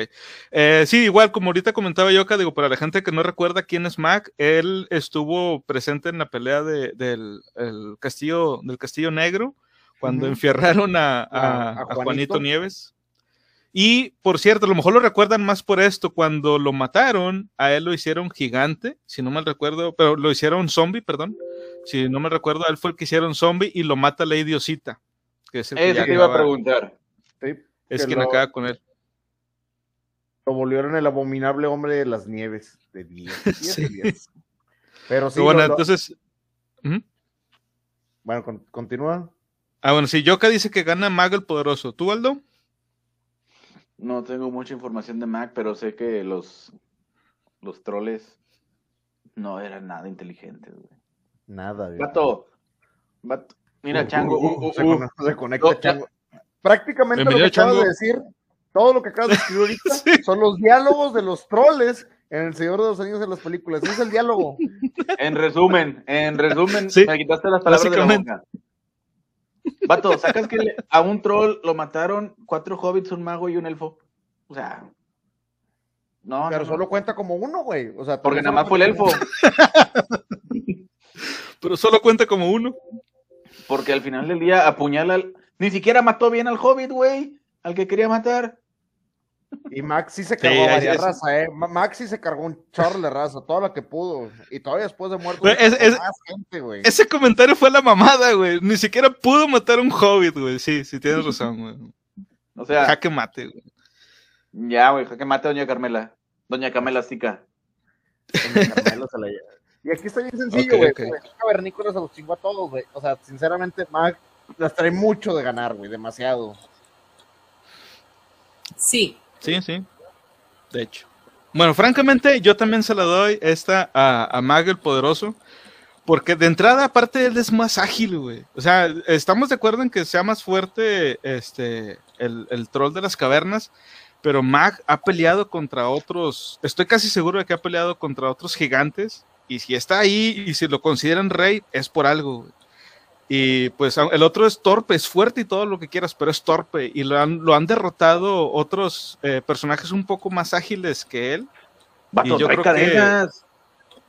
Eh, sí, igual, como ahorita comentaba Yoka, digo, para la gente que no recuerda quién es Mag, él estuvo presente en la pelea de- del el castillo, del Castillo Negro, cuando Ujú. enfierraron a, a- A- a a Juanito. Juanito. Nieves. Y, por cierto, a lo mejor lo recuerdan más por esto, cuando lo mataron, a él lo hicieron gigante, si no mal recuerdo, pero lo hicieron zombie, perdón. Si no me recuerdo, a él fue el que hicieron zombie y lo mata Lady Osita. Que es el Eso te iba a preguntar. Sí, es que quien lo- acaba con él. Lo volvieron el abominable hombre de las nieves. De 10. 10 Sí. de 10. Pero sí, bueno, lo- entonces. Bueno, con- continúa. Ah, bueno, sí, Yoka dice que gana Mago el Poderoso. ¿Tú, Aldo? No tengo mucha información de Mac, pero sé que los, los troles no eran nada inteligentes, güey. Nada. güey. Vato, vato. Mira, Uh, Chango, uh, uh, uh, se, uh, conecta, se conecta, No, ya- Chango. Prácticamente lo que acabas Chango. de decir, todo lo que acabas de escribir ahorita, son los diálogos de los troles en El Señor de los Anillos en las películas. Ese es el diálogo. En resumen, en resumen, Sí, me quitaste las palabras de la boca. Vato, sacas que le- a un troll lo mataron cuatro hobbits, un mago y un elfo. O sea. No, Pero no, no. solo cuenta como uno, güey. O sea, Porque nada más fue el elfo. Pero solo cuenta como uno. Porque al final del día apuñala al... Ni siquiera mató bien al hobbit, güey. Al que quería matar. Y Max sí se Sí, cargó a ahí- varias es- razas, ¿eh? Ma- Max sí se cargó un chorro de raza, todo lo que pudo. Y todavía después de muerto, es- es- más gente, güey. Ese comentario fue la mamada, güey. Ni siquiera pudo matar a un hobbit, güey. Sí, sí, tienes razón, güey. O sea, Jaque mate, güey. ya, güey, que mate a doña Carmela. Doña Carmela Sica. Doña Carmela se la lleva. Y aquí está bien sencillo, güey. ok. Los cavernícolas se los chingó a todos, güey. O sea, sinceramente, Mac las trae mucho de ganar, güey. Demasiado. Sí. Sí, sí. De hecho. Bueno, francamente, yo también se la doy esta a, a Mag el Poderoso. Porque de entrada, aparte, él es más ágil, güey. O sea, estamos de acuerdo en que sea más fuerte este, el, el troll de las cavernas. Pero Mag ha peleado contra otros. Estoy casi seguro de que ha peleado contra otros gigantes. Y si está ahí y si lo consideran rey, es por algo, güey. Y pues el otro es torpe, es fuerte y todo lo que quieras, pero es torpe. Y lo han, lo han derrotado otros eh, personajes un poco más ágiles que él. Vato, Y yo trae creo que- cadenas.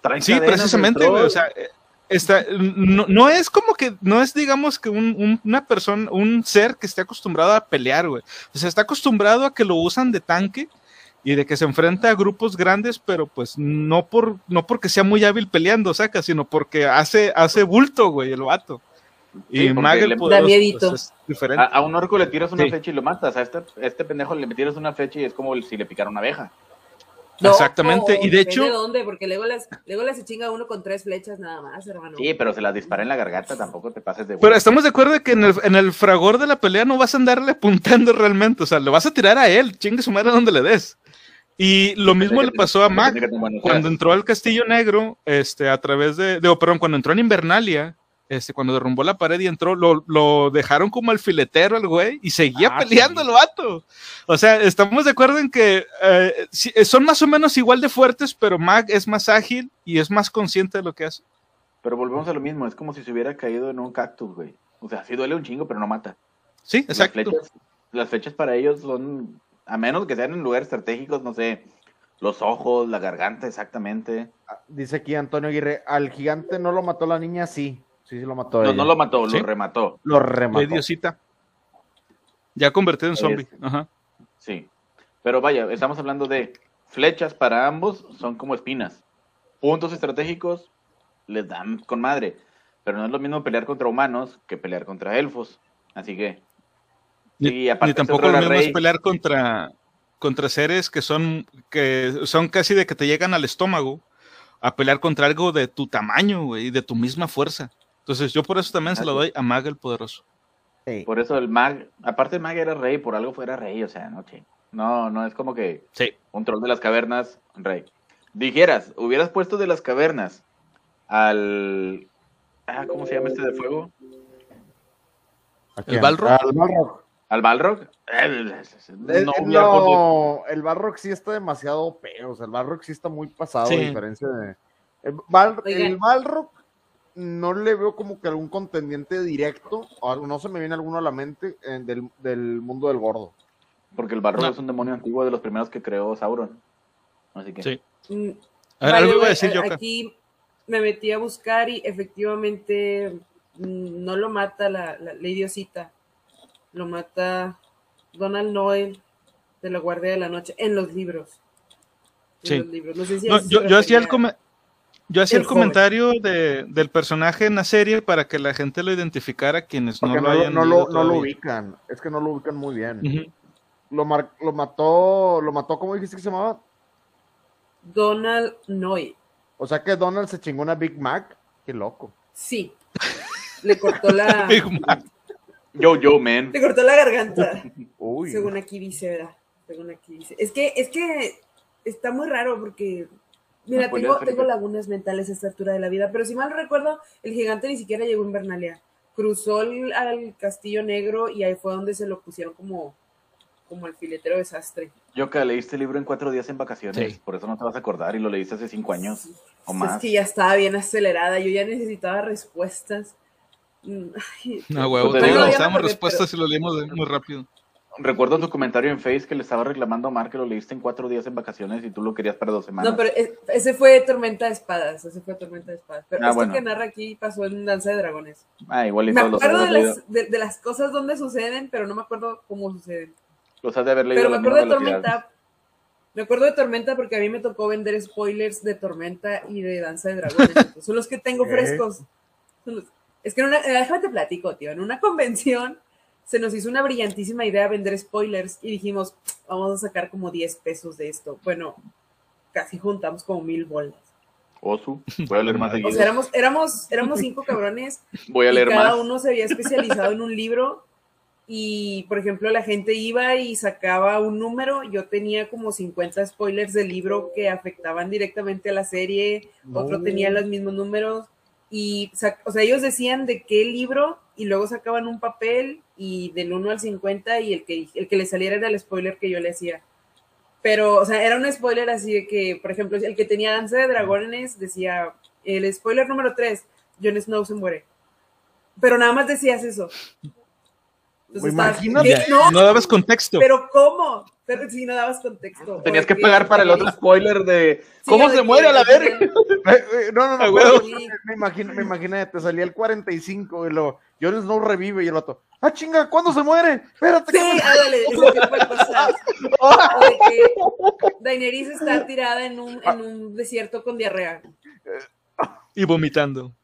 Trae Sí, cadenas precisamente, güey. O sea, eh, está, no, no es como que, no es digamos que un- un- una persona, un ser que esté acostumbrado a pelear, güey. O sea, está acostumbrado a que lo usan de tanque y de que se enfrenta a grupos grandes, pero pues no por, no porque sea muy hábil peleando, saca, sino porque hace, hace bulto, güey, el vato. Sí, Y porque Mag el le- Poderoso, Da miedito. pues, es diferente. A, a un orco le tiras una Sí. flecha y lo matas. A este, este pendejo le tiras una flecha y es como si le picara una abeja. Exactamente, y de hecho- de dónde? Porque luego las, luego las se chinga uno con tres flechas nada más, hermano. Sí, pero se las dispara en la garganta, tampoco te pases de Pero estamos de acuerdo de que en el, en el fragor de la pelea no vas a andarle apuntando realmente, o sea, le vas a tirar a él, chingue su madre donde le des. Y lo mismo le pasó a Mac cuando entró al Castillo Negro, este, a través de, de, oh, perdón, cuando entró en Invernalia, este, cuando derrumbó la pared y entró, lo, lo dejaron como al güey y seguía Ah, peleando sí. el vato. O sea, estamos de acuerdo en que eh, sí, son más o menos igual de fuertes, pero Mac es más ágil y es más consciente de lo que hace. Pero volvemos a lo mismo, es como si se hubiera caído en un cactus, güey. O sea, sí duele un chingo, pero no mata. Sí, Las exacto. flechas, las flechas para ellos son, a menos que sean en lugares estratégicos, no sé, los ojos, la garganta, exactamente. Ah, Dice aquí Antonio Aguirre, al gigante no lo mató la niña, sí. Sí, sí lo mató. No, ella. no lo mató, ¿Sí? lo remató. Lo remató. Diosita. Ya convertido en zombie. es. Ajá. Sí. Pero vaya, estamos hablando de flechas para ambos, son como espinas. Puntos estratégicos les dan con madre. Pero no es lo mismo pelear contra humanos que pelear contra elfos. Así que. Ni, Y aparte ni tampoco lo mismo es pelear contra, contra seres que son, que son casi de que te llegan al estómago a pelear contra algo de tu tamaño, y de tu misma fuerza. Entonces, yo por eso también se lo doy a Mag el Poderoso. Sí. Por eso el mag, aparte el mag era rey, por algo fuera rey, o sea, no, che. no, no es como que Sí. un troll de las cavernas, rey. Dijeras, hubieras puesto de las cavernas al. Ah, ¿Cómo se llama este de fuego? ¿A ¿El? Balrog? Al Balrog. ¿Al Balrog? Eh, No, eh, podido- no, el Balrog sí está demasiado peo, o sea, el Balrog sí está muy pasado Sí. a diferencia de... El, Bal- el Balrog no le veo como que algún contendiente directo, o no se me viene alguno a la mente eh, del, del mundo del gordo. Porque el Balrog No. es un demonio antiguo de los primeros que creó Sauron. Así que. Sí. Mm, A ver, iba a decir Yoka. Aquí me metí a buscar y efectivamente mm, no lo mata la, la Lady Osita, lo mata Donald Noel de la Guardia de la Noche en los libros. En Sí. los libros. No sé si No, a eso yo, yo hacía el. Yo hacía el comentario de, del personaje en la serie para que la gente lo identificara quienes no Porque lo no, lo, hayan no, lo, no lo ubican, es que no lo ubican muy bien. Lo, mar- lo mató, lo mató, ¿cómo dijiste que se llamaba? Donald Noel. O sea que Donald se chingó una Big Mac, qué loco. Sí. Le cortó la, Big Mac. Yo, yo, man. le cortó la garganta. Uy, Según aquí dice, ¿verdad? Según aquí dice. Es que, es que está muy raro porque. Mira, No, tengo, tengo lagunas mentales a esta altura de la vida, pero si mal recuerdo, el gigante ni siquiera llegó en Bernalia. Cruzó el- al Castillo Negro y ahí fue donde se lo pusieron como, como el filetero desastre. Yo que leíste el libro en cuatro días en vacaciones, Sí. por eso no te vas a acordar y lo leíste hace cinco años o Es más. que ya estaba bien acelerada, yo ya necesitaba respuestas. Mm, ay, No, huevo, Pues te digo, respuestas y lo leímos muy rápido. Recuerdo tu comentario en Face que le estaba reclamando a Mar que lo leíste en cuatro días en vacaciones y tú lo querías para dos semanas. No, pero es- ese fue Tormenta de Espadas, ese fue Tormenta de Espadas. Pero Ah, esto bueno. que narra aquí pasó en Danza de Dragones. Ah, igual y Me todos los acuerdo has de las, de, de las cosas donde suceden, pero no me acuerdo cómo suceden. Los has de haber leído Pero a me acuerdo de. Tormenta. Me acuerdo de Tormenta porque a mí me tocó vender spoilers de Tormenta y de Danza de Dragones. entonces son los que tengo ¿Qué? frescos. Son los- Es que en una, eh, déjame te platico, tío. En una convención se nos hizo una brillantísima idea vender spoilers y dijimos, vamos a sacar como 10 pesos de esto. Bueno, casi juntamos como mil bolas. Osu, voy a leer más O seguido. sea, éramos, éramos, éramos cinco cabrones Voy a y leer cada más. uno se había especializado en un libro y, por ejemplo, la gente iba y sacaba un número. Yo tenía como 50 spoilers del libro que afectaban directamente a la serie, otro No. tenía los mismos números y, o sea, ellos decían de qué libro y luego sacaban un papel y del 1 al 50 y el que, el que le saliera era el spoiler que yo le hacía. Pero, o sea, era un spoiler así de que, por ejemplo, el que tenía Danza de Dragones decía, el spoiler número 3, Jon Snow se muere. Pero nada más decías eso. Entonces Imagínate. No, No dabas contexto. pero ¿cómo? Pero si no dabas contexto. Tenías que pagar para el otro spoiler de ¿Cómo se que muere a la verga? Eh, eh, no, no, no, me imagino, me imaginé, te salía el 45 y luego Jon Snow revive y el otro, ah chinga, ¿cuándo se muere? Espérate, Sí, que ándale, ese tipo de cosas. O de que Daenerys está tirada en un, en un desierto con diarrea Y vomitando.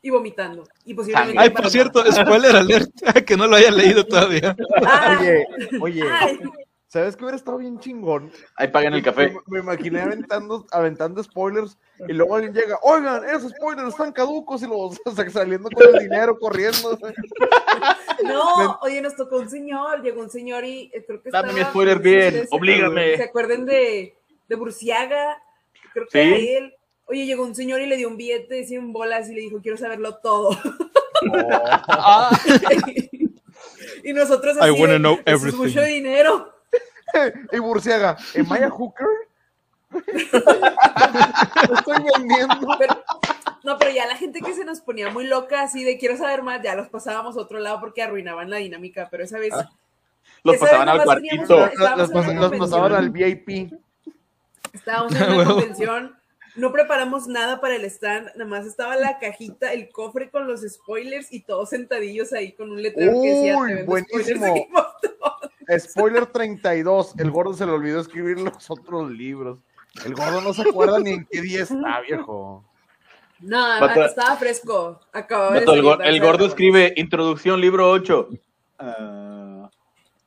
y vomitando. Y posiblemente Ay, por cierto, spoiler alert, que no lo hayan leído todavía. Ah, Oye, oye, ay, ¿sabes qué hubiera estado bien chingón? Ahí pagan el café. Me, me imaginé aventando, aventando spoilers y luego alguien llega, oigan, esos spoilers están caducos y los saliendo con el dinero, corriendo. no, oye, nos tocó un señor, llegó un señor y eh, creo que Dame mi estaba- spoiler sé si bien, se- oblígame. ¿Se acuerdan de, de Burciaga? Creo que Sí. era él. Oye, llegó un señor y le dio un billete de 100 bolas y le dijo, quiero saberlo todo. y nosotros así, I wanna know "Eso es everything". mucho dinero. y Burciaga, ¿am I a hooker? Lo estoy vendiendo. Pero- no, pero ya la gente que se nos ponía muy loca así de quiero saber más, ya los pasábamos a otro lado porque arruinaban la dinámica, pero esa vez... Los esa pasaban vez al teníamos cuartito. Los, pas- los pasaban al VIP. Estábamos en una convención, no preparamos nada para el stand, nada más estaba la cajita, el cofre con los spoilers y todos sentadillos ahí con un letrero que decía Uy, "Te vendo buenísimo. Spoilers de Game of Thrones". Spoiler 32. El gordo se le olvidó escribir los otros libros. El gordo no se acuerda ni en qué día está, viejo. No, Vato- estaba fresco, acababa de el, el gordo escribe introducción libro 8. Ah,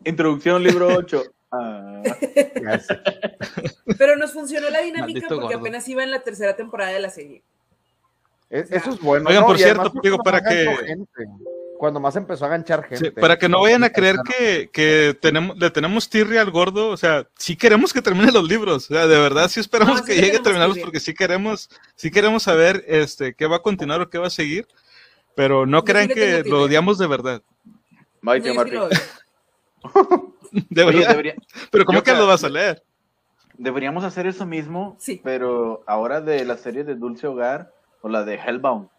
introducción libro 8. Ah. Pero nos funcionó la dinámica Maldito porque gordo. apenas iba en la tercera temporada de la serie. Eso es bueno. Oigan, ¿no? por cierto, digo, para que- gente. Cuando más empezó a ganchar gente. Sí, para que no vayan a creer que, que tenemos, le tenemos tirria al gordo, o sea, sí queremos que termine los libros, o sea, de verdad sí esperamos No, que le llegue a terminarlos tirria. porque sí queremos, sí queremos saber este qué va a continuar o qué va a seguir, pero no crean que lo odiamos de verdad, Oye, verdad, debería- pero ¿cómo yo que lo vas a leer? deberíamos hacer eso mismo, Sí. pero ahora de la serie de Dulce Hogar o la de Hellbound,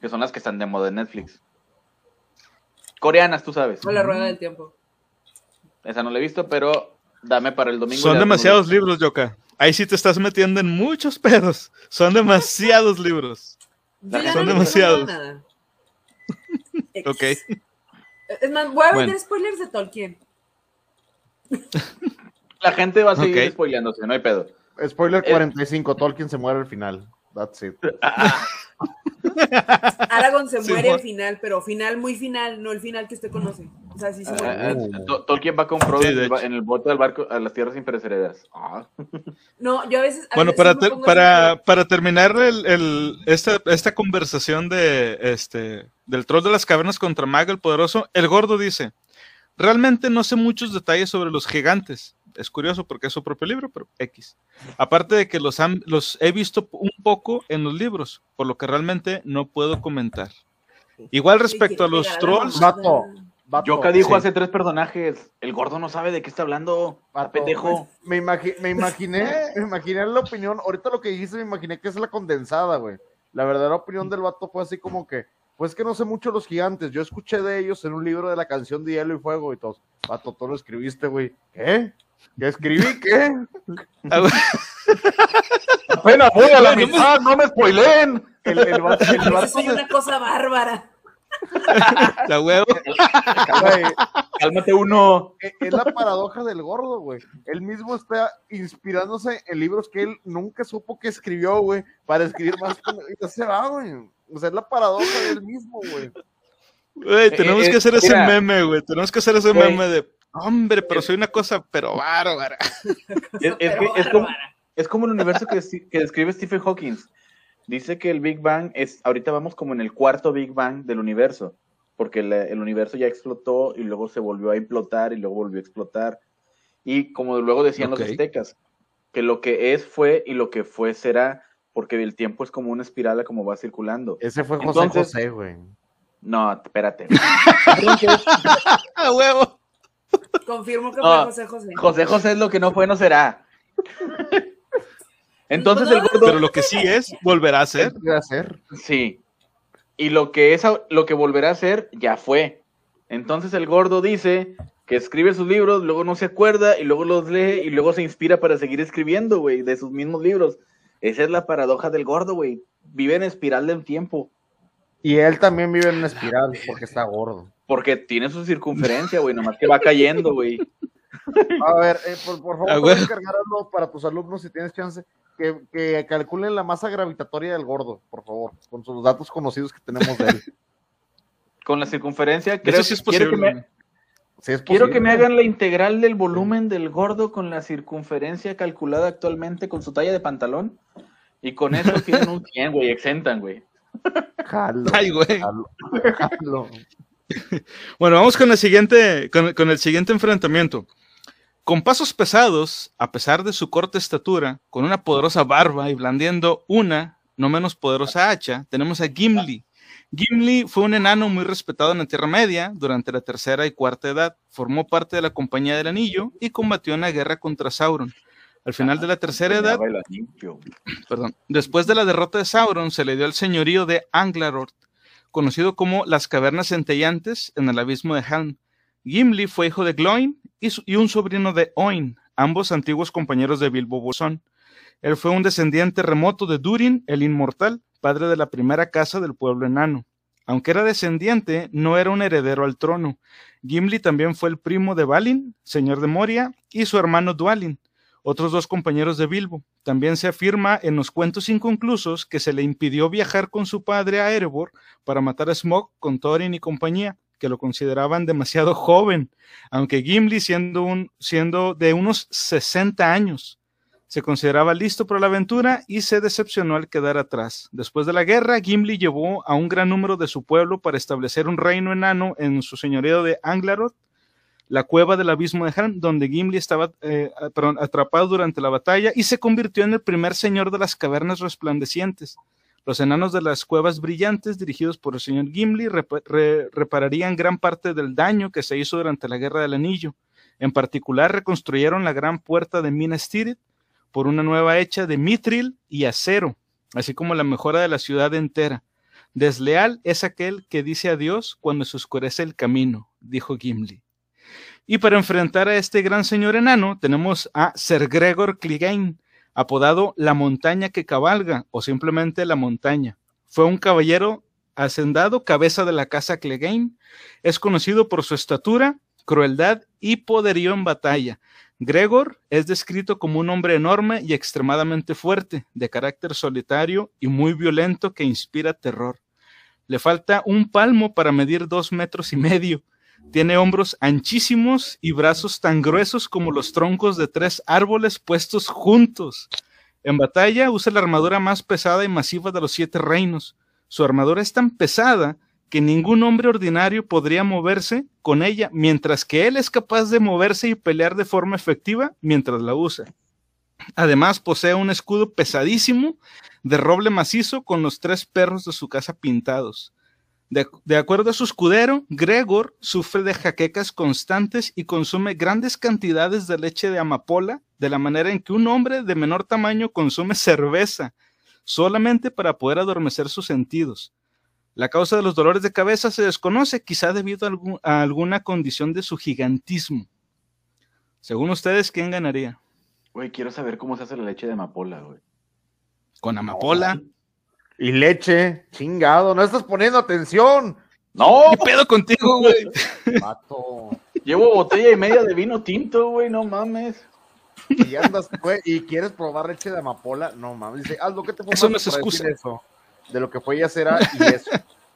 que son las que están de moda en Netflix. Coreanas, tú sabes. O la rueda del tiempo. Esa no la he visto, pero dame para el domingo. Son demasiados libros, Yoka. Ahí sí te estás metiendo en muchos pedos. Son demasiados libros. Yo Son no demasiados. nada. Ok. Es más, voy a Bueno. vender spoilers de Tolkien. La gente va a seguir Ok. spoileándose, no hay pedo. Spoiler Eh. 45, Tolkien se muere al final. That's it. Aragorn se Sí, muere al final, pero final muy final, no el final que usted conoce. O sea, sí se muere. Ah, ah, To- Tolkien va con Frodo Sí, en, el, bote del barco a las tierras imperecederas. Ah. No, yo a veces. a Bueno, veces para, ter- para, para terminar el, el- esta, esta conversación de este del troll de las cavernas contra Mag el Poderoso, el gordo dice, realmente no sé muchos detalles sobre los gigantes. Es curioso porque es su propio libro, pero X. Aparte de que los, han- los he visto un poco en los libros, por lo que realmente no puedo comentar. Igual respecto a los trolls. Vato. Vato, Yoka dijo sí. hace tres personajes. El gordo no sabe de qué está hablando. Vato, pendejo. Me, imagi- me imaginé, me imaginé la opinión, ahorita lo que dijiste me imaginé que es la condensada, güey. La verdadera opinión del vato fue así como que, pues que no sé mucho los gigantes, yo escuché de ellos en un libro de la canción de Hielo y Fuego y todos, vato, tú lo escribiste, güey. ¿Qué? ¿Qué escribí? ¿Qué? Ah, Apenas voy a la mitad, no me spoileen. El, el soy una cosa bárbara. la huevo. Cálmate uno. e- es la paradoja del gordo, güey. Él mismo está inspirándose en libros que él nunca supo que escribió, güey, para escribir más. Y ya se va, güey. O sea, es la paradoja del mismo, güey. Güey, tenemos eh, que hacer ese mira. meme, güey. Tenemos que hacer ese meme de, hombre, pero soy una cosa, pero bárbara. Es, es Pero que es como, bárbara. es como el universo que, describe Stephen Hawking. Dice que el Big Bang es, ahorita vamos como en el cuarto Big Bang del universo, porque el universo ya explotó y luego se volvió a implotar y luego volvió a explotar. Y como luego decían los aztecas, que lo que es fue y lo que fue será, porque el tiempo es como una espiral como va circulando. Ese fue José Entonces- José, güey. No, espérate. Entonces, ¡A huevo! Confirmo que No. fue José José. José José es lo que no fue, no será. Entonces el Pero gordo, lo que sí es, volverá a ser. ¿Qué iba a hacer? sí. Y lo que es lo que volverá a ser, ya fue. Entonces el gordo dice que escribe sus libros, luego no se acuerda, y luego los lee, y luego se inspira para seguir escribiendo, güey, de sus mismos libros. Esa es la paradoja del gordo, güey. Vive en espiral del tiempo. Y él también vive en una espiral porque está gordo. Porque tiene su circunferencia, güey, nomás que va cayendo, güey. A ver, eh, por, por favor, Ah, te voy a güey. encargar algo para tus alumnos si tienes chance. Que, que calculen la masa gravitatoria del gordo, por favor, con sus datos conocidos que tenemos de él. Con la circunferencia, creo Eso sí es posible. que me- Si es Quiero posible. que me hagan la integral del volumen del gordo con la circunferencia calculada actualmente con su talla de pantalón. Y con eso tienen un 100, güey, exentan, güey. Jalo, Ay, güey. jalo, jalo. Bueno, vamos con el siguiente, con, con el siguiente enfrentamiento. Con pasos pesados, a pesar de su corta estatura, con una poderosa barba y blandiendo una no menos poderosa hacha, tenemos a Gimli. Gimli fue un enano muy respetado en la Tierra Media durante la tercera y cuarta edad. Formó parte de la Compañía del Anillo y combatió en la guerra contra Sauron. Al final de la tercera edad, perdón, después de la derrota de Sauron, se le dio el señorío de Anglarort, conocido como las cavernas centellantes en el abismo de Helm. Gimli fue hijo de Gloin y, un sobrino de Oin, ambos antiguos compañeros de Bilbo Bolsón. Él fue un descendiente remoto de Durin, el inmortal, padre de la primera casa del pueblo enano. Aunque era descendiente, no era un heredero al trono. Gimli también fue el primo de Balin, señor de Moria, y su hermano Dualin, otros dos compañeros de Bilbo. También se afirma en los cuentos inconclusos que se le impidió viajar con su padre a Erebor para matar a Smog con Thorin y compañía, que lo consideraban demasiado joven, aunque Gimli siendo, un, siendo de unos 60 años, Se consideraba listo para la aventura y se decepcionó al quedar atrás. Después de la guerra, Gimli llevó a un gran número de su pueblo para establecer un reino enano en su señorío de Anglaroth, la cueva del abismo de Han, donde Gimli estaba eh, atrapado durante la batalla y se convirtió en el primer señor de las cavernas resplandecientes. Los enanos de las cuevas brillantes, dirigidos por el señor Gimli, rep re repararían gran parte del daño que se hizo durante la Guerra del Anillo. En particular, reconstruyeron la gran puerta de Minas Tirith por una nueva hecha de mitril y acero, así como la mejora de la ciudad entera. Desleal es aquel que dice adiós cuando se oscurece el camino, dijo Gimli. Y para enfrentar a este gran señor enano, tenemos a Sir Gregor Clegane, apodado la montaña que cabalga o simplemente la montaña. Fue un caballero hacendado, cabeza de la casa Clegane. Es conocido por su estatura, crueldad y poderío en batalla. Gregor es descrito como un hombre enorme y extremadamente fuerte, de carácter solitario y muy violento que inspira terror. Le falta un palmo para medir dos metros y medio tiene hombros anchísimos y brazos tan gruesos como los troncos de tres árboles puestos juntos. En batalla usa la armadura más pesada y masiva de los siete reinos. Su armadura es tan pesada que ningún hombre ordinario podría moverse con ella, mientras que él es capaz de moverse y pelear de forma efectiva mientras la usa. Además, posee un escudo pesadísimo de roble macizo con los tres perros de su casa pintados. De, de, acuerdo a su escudero, Gregor sufre de jaquecas constantes y consume grandes cantidades de leche de amapola, de la manera en que un hombre de menor tamaño consume cerveza, solamente para poder adormecer sus sentidos. La causa de los dolores de cabeza se desconoce, quizá debido a, algún, a alguna condición de su gigantismo. Según ustedes, ¿quién ganaría? Güey, quiero saber cómo se hace la leche de amapola, güey. ¿Con amapola? Y leche, chingado, no estás poniendo atención. No. ¿Qué pedo contigo, güey? Pato. Llevo botella y media de vino tinto, güey, no mames. Y andas, güey, y quieres probar leche de amapola, no mames. Dice, Aldo, ¿qué te Eso no es excusa. Eso? De lo que fue ya será y eso.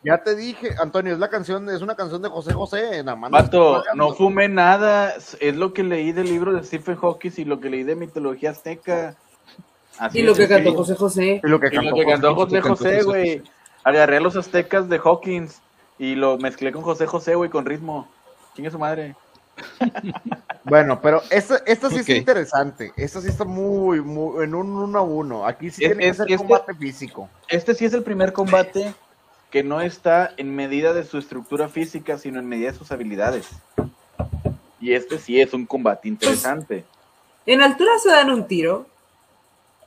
Ya te dije, Antonio, es la canción, es una canción de José José, nada más. Vato, no fumé nada, es lo que leí del libro de Stephen Hawking y lo que leí de mitología azteca. Así y lo que cantó José José. Y lo que cantó, y lo que cantó José José, güey. Agarré a los aztecas de Hawkins y lo mezclé con José José, güey, con ritmo. Chingue su madre. Bueno, pero esta, esta sí okay. es interesante. Esta sí está muy, muy en un uno a uno. Aquí sí Es- tiene que es- ser este- combate físico. Este sí es el primer combate que no está en medida de su estructura física, sino en medida de sus habilidades. Y este sí es un combate interesante. En altura se dan un tiro.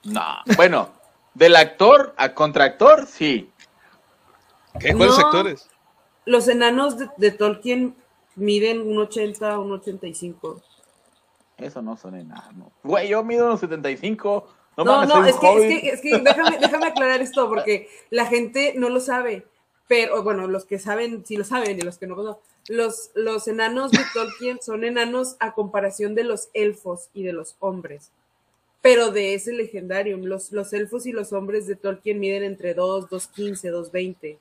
No, bueno, del actor a contractor, sí. ¿Qué? ¿Cuáles No. actores? Los enanos de, de Tolkien miden un 80, un 85. Eso no son enanos. Güey, yo mido unos 75. No, No, no, es que, es hobbit. que, es que déjame, déjame aclarar esto porque la gente no lo sabe. Pero bueno, los que saben, sí lo saben y los que no, pues no. Los, los enanos de Tolkien son enanos a comparación de los elfos y de los hombres. Pero de ese legendario, los, los elfos y los hombres de Tolkien miden entre 2, 2.15, 2.20.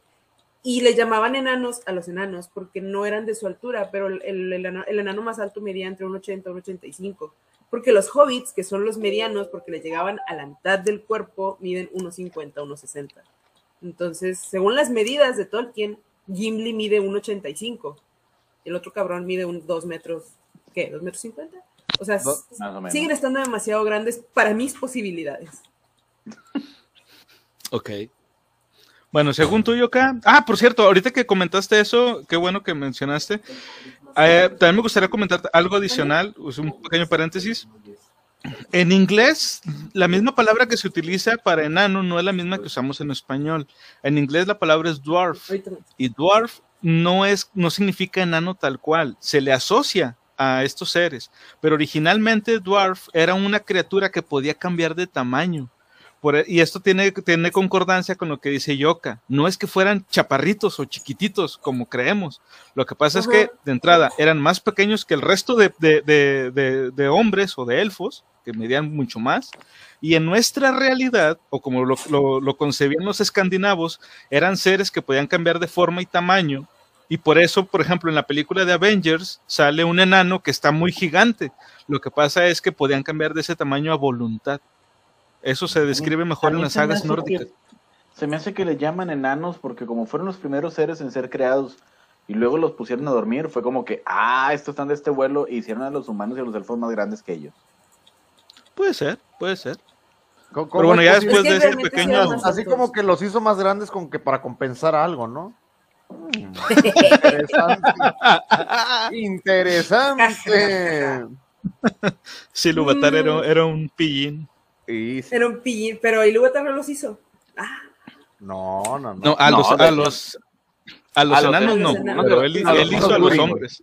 Y le llamaban enanos a los enanos porque no eran de su altura, pero el, el, enano, el enano más alto medía entre un 80 y un 85. Porque los hobbits, que son los medianos, porque le llegaban a la mitad del cuerpo, miden 1,50, 1,60. Entonces, según las medidas de Tolkien, Gimli mide 1,85. El otro cabrón mide un 2 metros, ¿qué? ¿2 metros 50? O sea, o menos. siguen estando demasiado grandes para mis posibilidades. Ok. Bueno, según tú, Yoka. Ah, por cierto, ahorita que comentaste eso, qué bueno que mencionaste. Eh, también me gustaría comentar algo adicional, es un pequeño paréntesis. En inglés, la misma palabra que se utiliza para enano no es la misma que usamos en español. En inglés la palabra es dwarf y dwarf no es no significa enano tal cual, se le asocia a estos seres, pero originalmente dwarf era una criatura que podía cambiar de tamaño. Por e- y esto tiene, tiene concordancia con lo que dice Yoka. No es que fueran chaparritos o chiquititos como creemos. Lo que pasa es que, de entrada, eran más pequeños que el resto de, de- de- de- de hombres o de elfos, que medían mucho más. Y en nuestra realidad, o como lo, lo- lo concebían los escandinavos, eran seres que podían cambiar de forma y tamaño. Y por eso, por ejemplo, en la película de Avengers sale un enano que está muy gigante. Lo que pasa es que podían cambiar de ese tamaño a voluntad. Eso se describe mejor en las sagas nórdicas. que- se me hace que le llaman enanos porque como fueron los primeros seres en ser creados y luego los pusieron a dormir, fue como que, ah, estos están de este vuelo y hicieron a los humanos y a los elfos más grandes que ellos. Puede ser, puede ser. ¿Cómo- Pero bueno, ya después de ese pequeño... Así como que los hizo más grandes con que para compensar algo, ¿no? Interesante. Interesante. Sí, Luvatar era, Mm. era un pillín. Y sí. Era un pillín, pero Ilúvatar no los hizo. Ah, No, no, no. No, a los, a los, a los a los enanos no, enanos. pero él, A los él hizo a los Durin. hombres.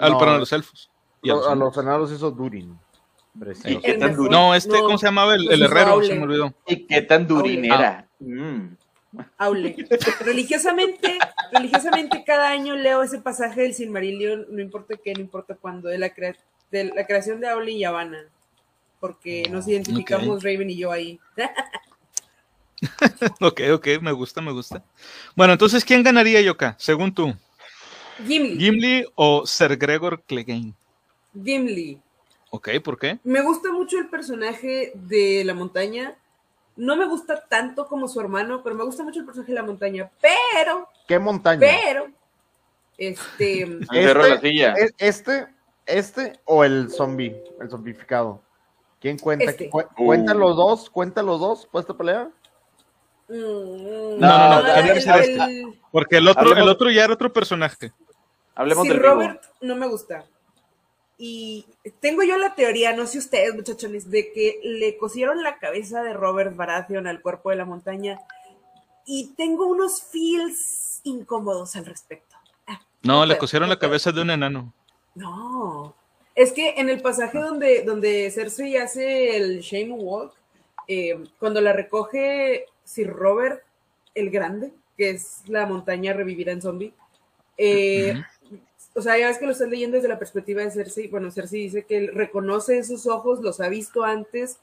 Al, No. perdón, a los elfos. Y a Lo- los a hombres. los enanos hizo Durin. No, este, ¿cómo se llamaba? El, el herrero, Aule. se me olvidó. ¿Y qué tan durinera? Mm. Aule. Religiosamente, religiosamente cada año leo ese pasaje del Silmarillion, no importa qué, no importa cuándo, de la, crea- de la creación de Aule y Yavanna. Porque nos identificamos Raven y yo ahí. Ok, ok, me gusta, me gusta. Bueno, entonces, ¿quién ganaría Yoka, según tú? Gimli. ¿Gimli o Ser Gregor Clegane? Gimli. Ok, ¿por qué? Me gusta mucho el personaje de la montaña. No me gusta tanto como su hermano, pero me gusta mucho el personaje de la montaña. Pero, ¿Qué montaña? pero, este, El cerro de la silla. ¿Es- ¿Este, este o el zombie, el zombificado? ¿Quién cuenta? Este. ¿Cu- ¿Cuentan Uh. los dos? ¿Cuentan los dos para esta pelea? mm, no, no, el- el- Porque el otro, Hablemos- el otro ya era otro personaje. Hablemos si del vivo. Robert no me gusta. Y tengo yo la teoría, no sé ustedes, muchachones, de que le cosieron la cabeza de Robert Baratheon al cuerpo de la montaña. Y tengo unos feels incómodos al respecto. Ah, No, le cosieron la cabeza de un enano. No. Es que en el pasaje donde, donde Cersei hace el Shame Walk, eh, cuando la recoge Sir Robert el Grande, que es la montaña revivida en zombie, eh, o sea, ya ves que lo estás leyendo desde la perspectiva de Cersei. Bueno, Cersei dice que él reconoce esos ojos, los ha visto antes,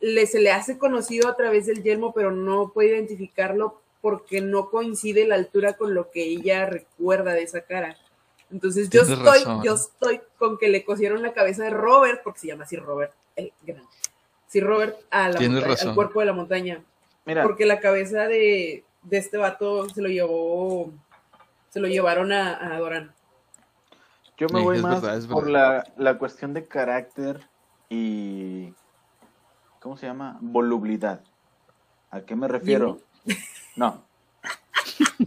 le, se le hace conocido a través del yelmo, pero no puede identificarlo porque no coincide la altura con lo que ella recuerda de esa cara. Entonces yo Tienes estoy, razón. yo estoy con que le cosieron la cabeza de Robert, porque se llama así Robert, el grande. Sí, Robert a la montaña- al cuerpo de la montaña. Mira, Porque la cabeza de, de este vato se lo llevó, se lo llevaron a, a Doran. Yo me Sí, voy más verdad, por la, la cuestión de carácter y... ¿Cómo se llama? Volubilidad. ¿A qué me refiero? No.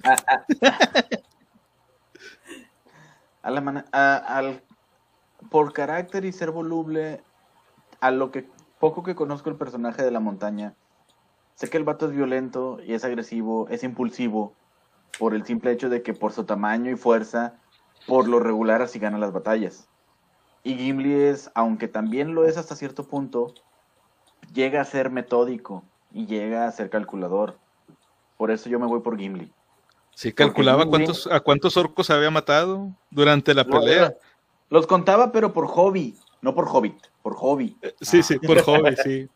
A, a- a la a- al, por carácter y ser voluble, a lo que poco que conozco el personaje de la montaña, sé que el vato es violento y es agresivo, es impulsivo, por el simple hecho de que por su tamaño y fuerza, por lo regular así gana las batallas. Y Gimli es, aunque también lo es hasta cierto punto, llega a ser metódico y llega a ser calculador. Por eso yo me voy por Gimli. Sí, calculaba Gimli- cuántos, a cuántos orcos había matado durante la pelea. Los contaba, pero por hobby, no por hobbit, por hobby. Sí, sí, por hobby, sí.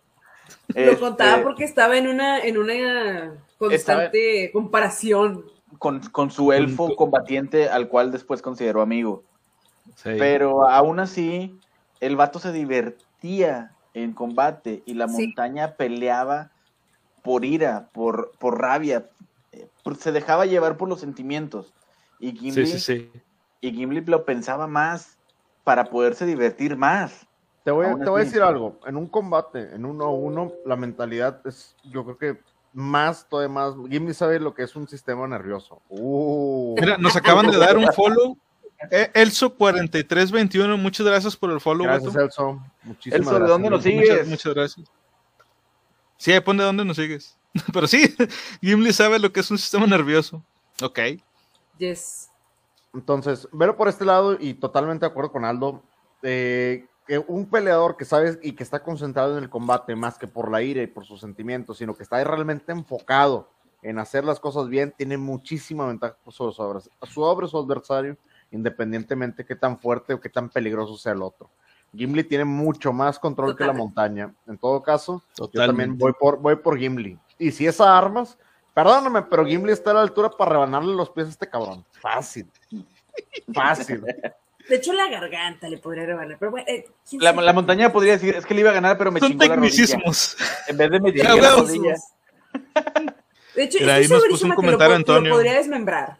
Lo Este, contaba porque estaba en una, en una constante comparación. Con, con su elfo Con- combatiente al cual después consideró amigo. Sí. Pero aún así, el vato se divertía en combate y la Sí. montaña peleaba por ira, por, por rabia, eh, por- se dejaba llevar por los sentimientos. Y Gimli, sí, sí, sí. y Gimli lo pensaba más para poderse divertir más. Te voy, te voy a decir algo. En un combate, en uno a uno, la mentalidad es, yo creo que más, todavía más. Gimli sabe lo que es un sistema nervioso. Uh. Mira, nos acaban de dar un follow. Eh, Elso4321, muchas gracias por el follow. Gracias. Elso. Muchísimas Elso, ¿de gracias. dónde nos Muchas, sigues? muchas gracias. Sí, ahí pon de dónde nos sigues. Pero sí, Gimli sabe lo que es un sistema nervioso. Ok. Yes. Entonces, verlo por este lado y totalmente de acuerdo con Aldo, eh, que un peleador que sabes y que está concentrado en el combate más que por la ira y por sus sentimientos, sino que está realmente enfocado en hacer las cosas bien, tiene muchísima ventaja sobre su, advers- sobre su adversario, independientemente qué tan fuerte o qué tan peligroso sea el otro. Gimli tiene mucho más control que la montaña. En todo caso, yo también voy por, voy por Gimli. Y si es a armas, perdóname, pero Gimli está a la altura para rebanarle los pies a este cabrón. Fácil. Fácil. De hecho, la garganta le podría rebanar. Pero bueno, eh, ¿quién La, montaña podría decir, es que le iba a ganar, pero me Son chingó la rodilla. tecnicismos. En vez de me chingó la rodilla. De hecho, Mira, ahí nos puso un lo, Antonio. podría desmembrar.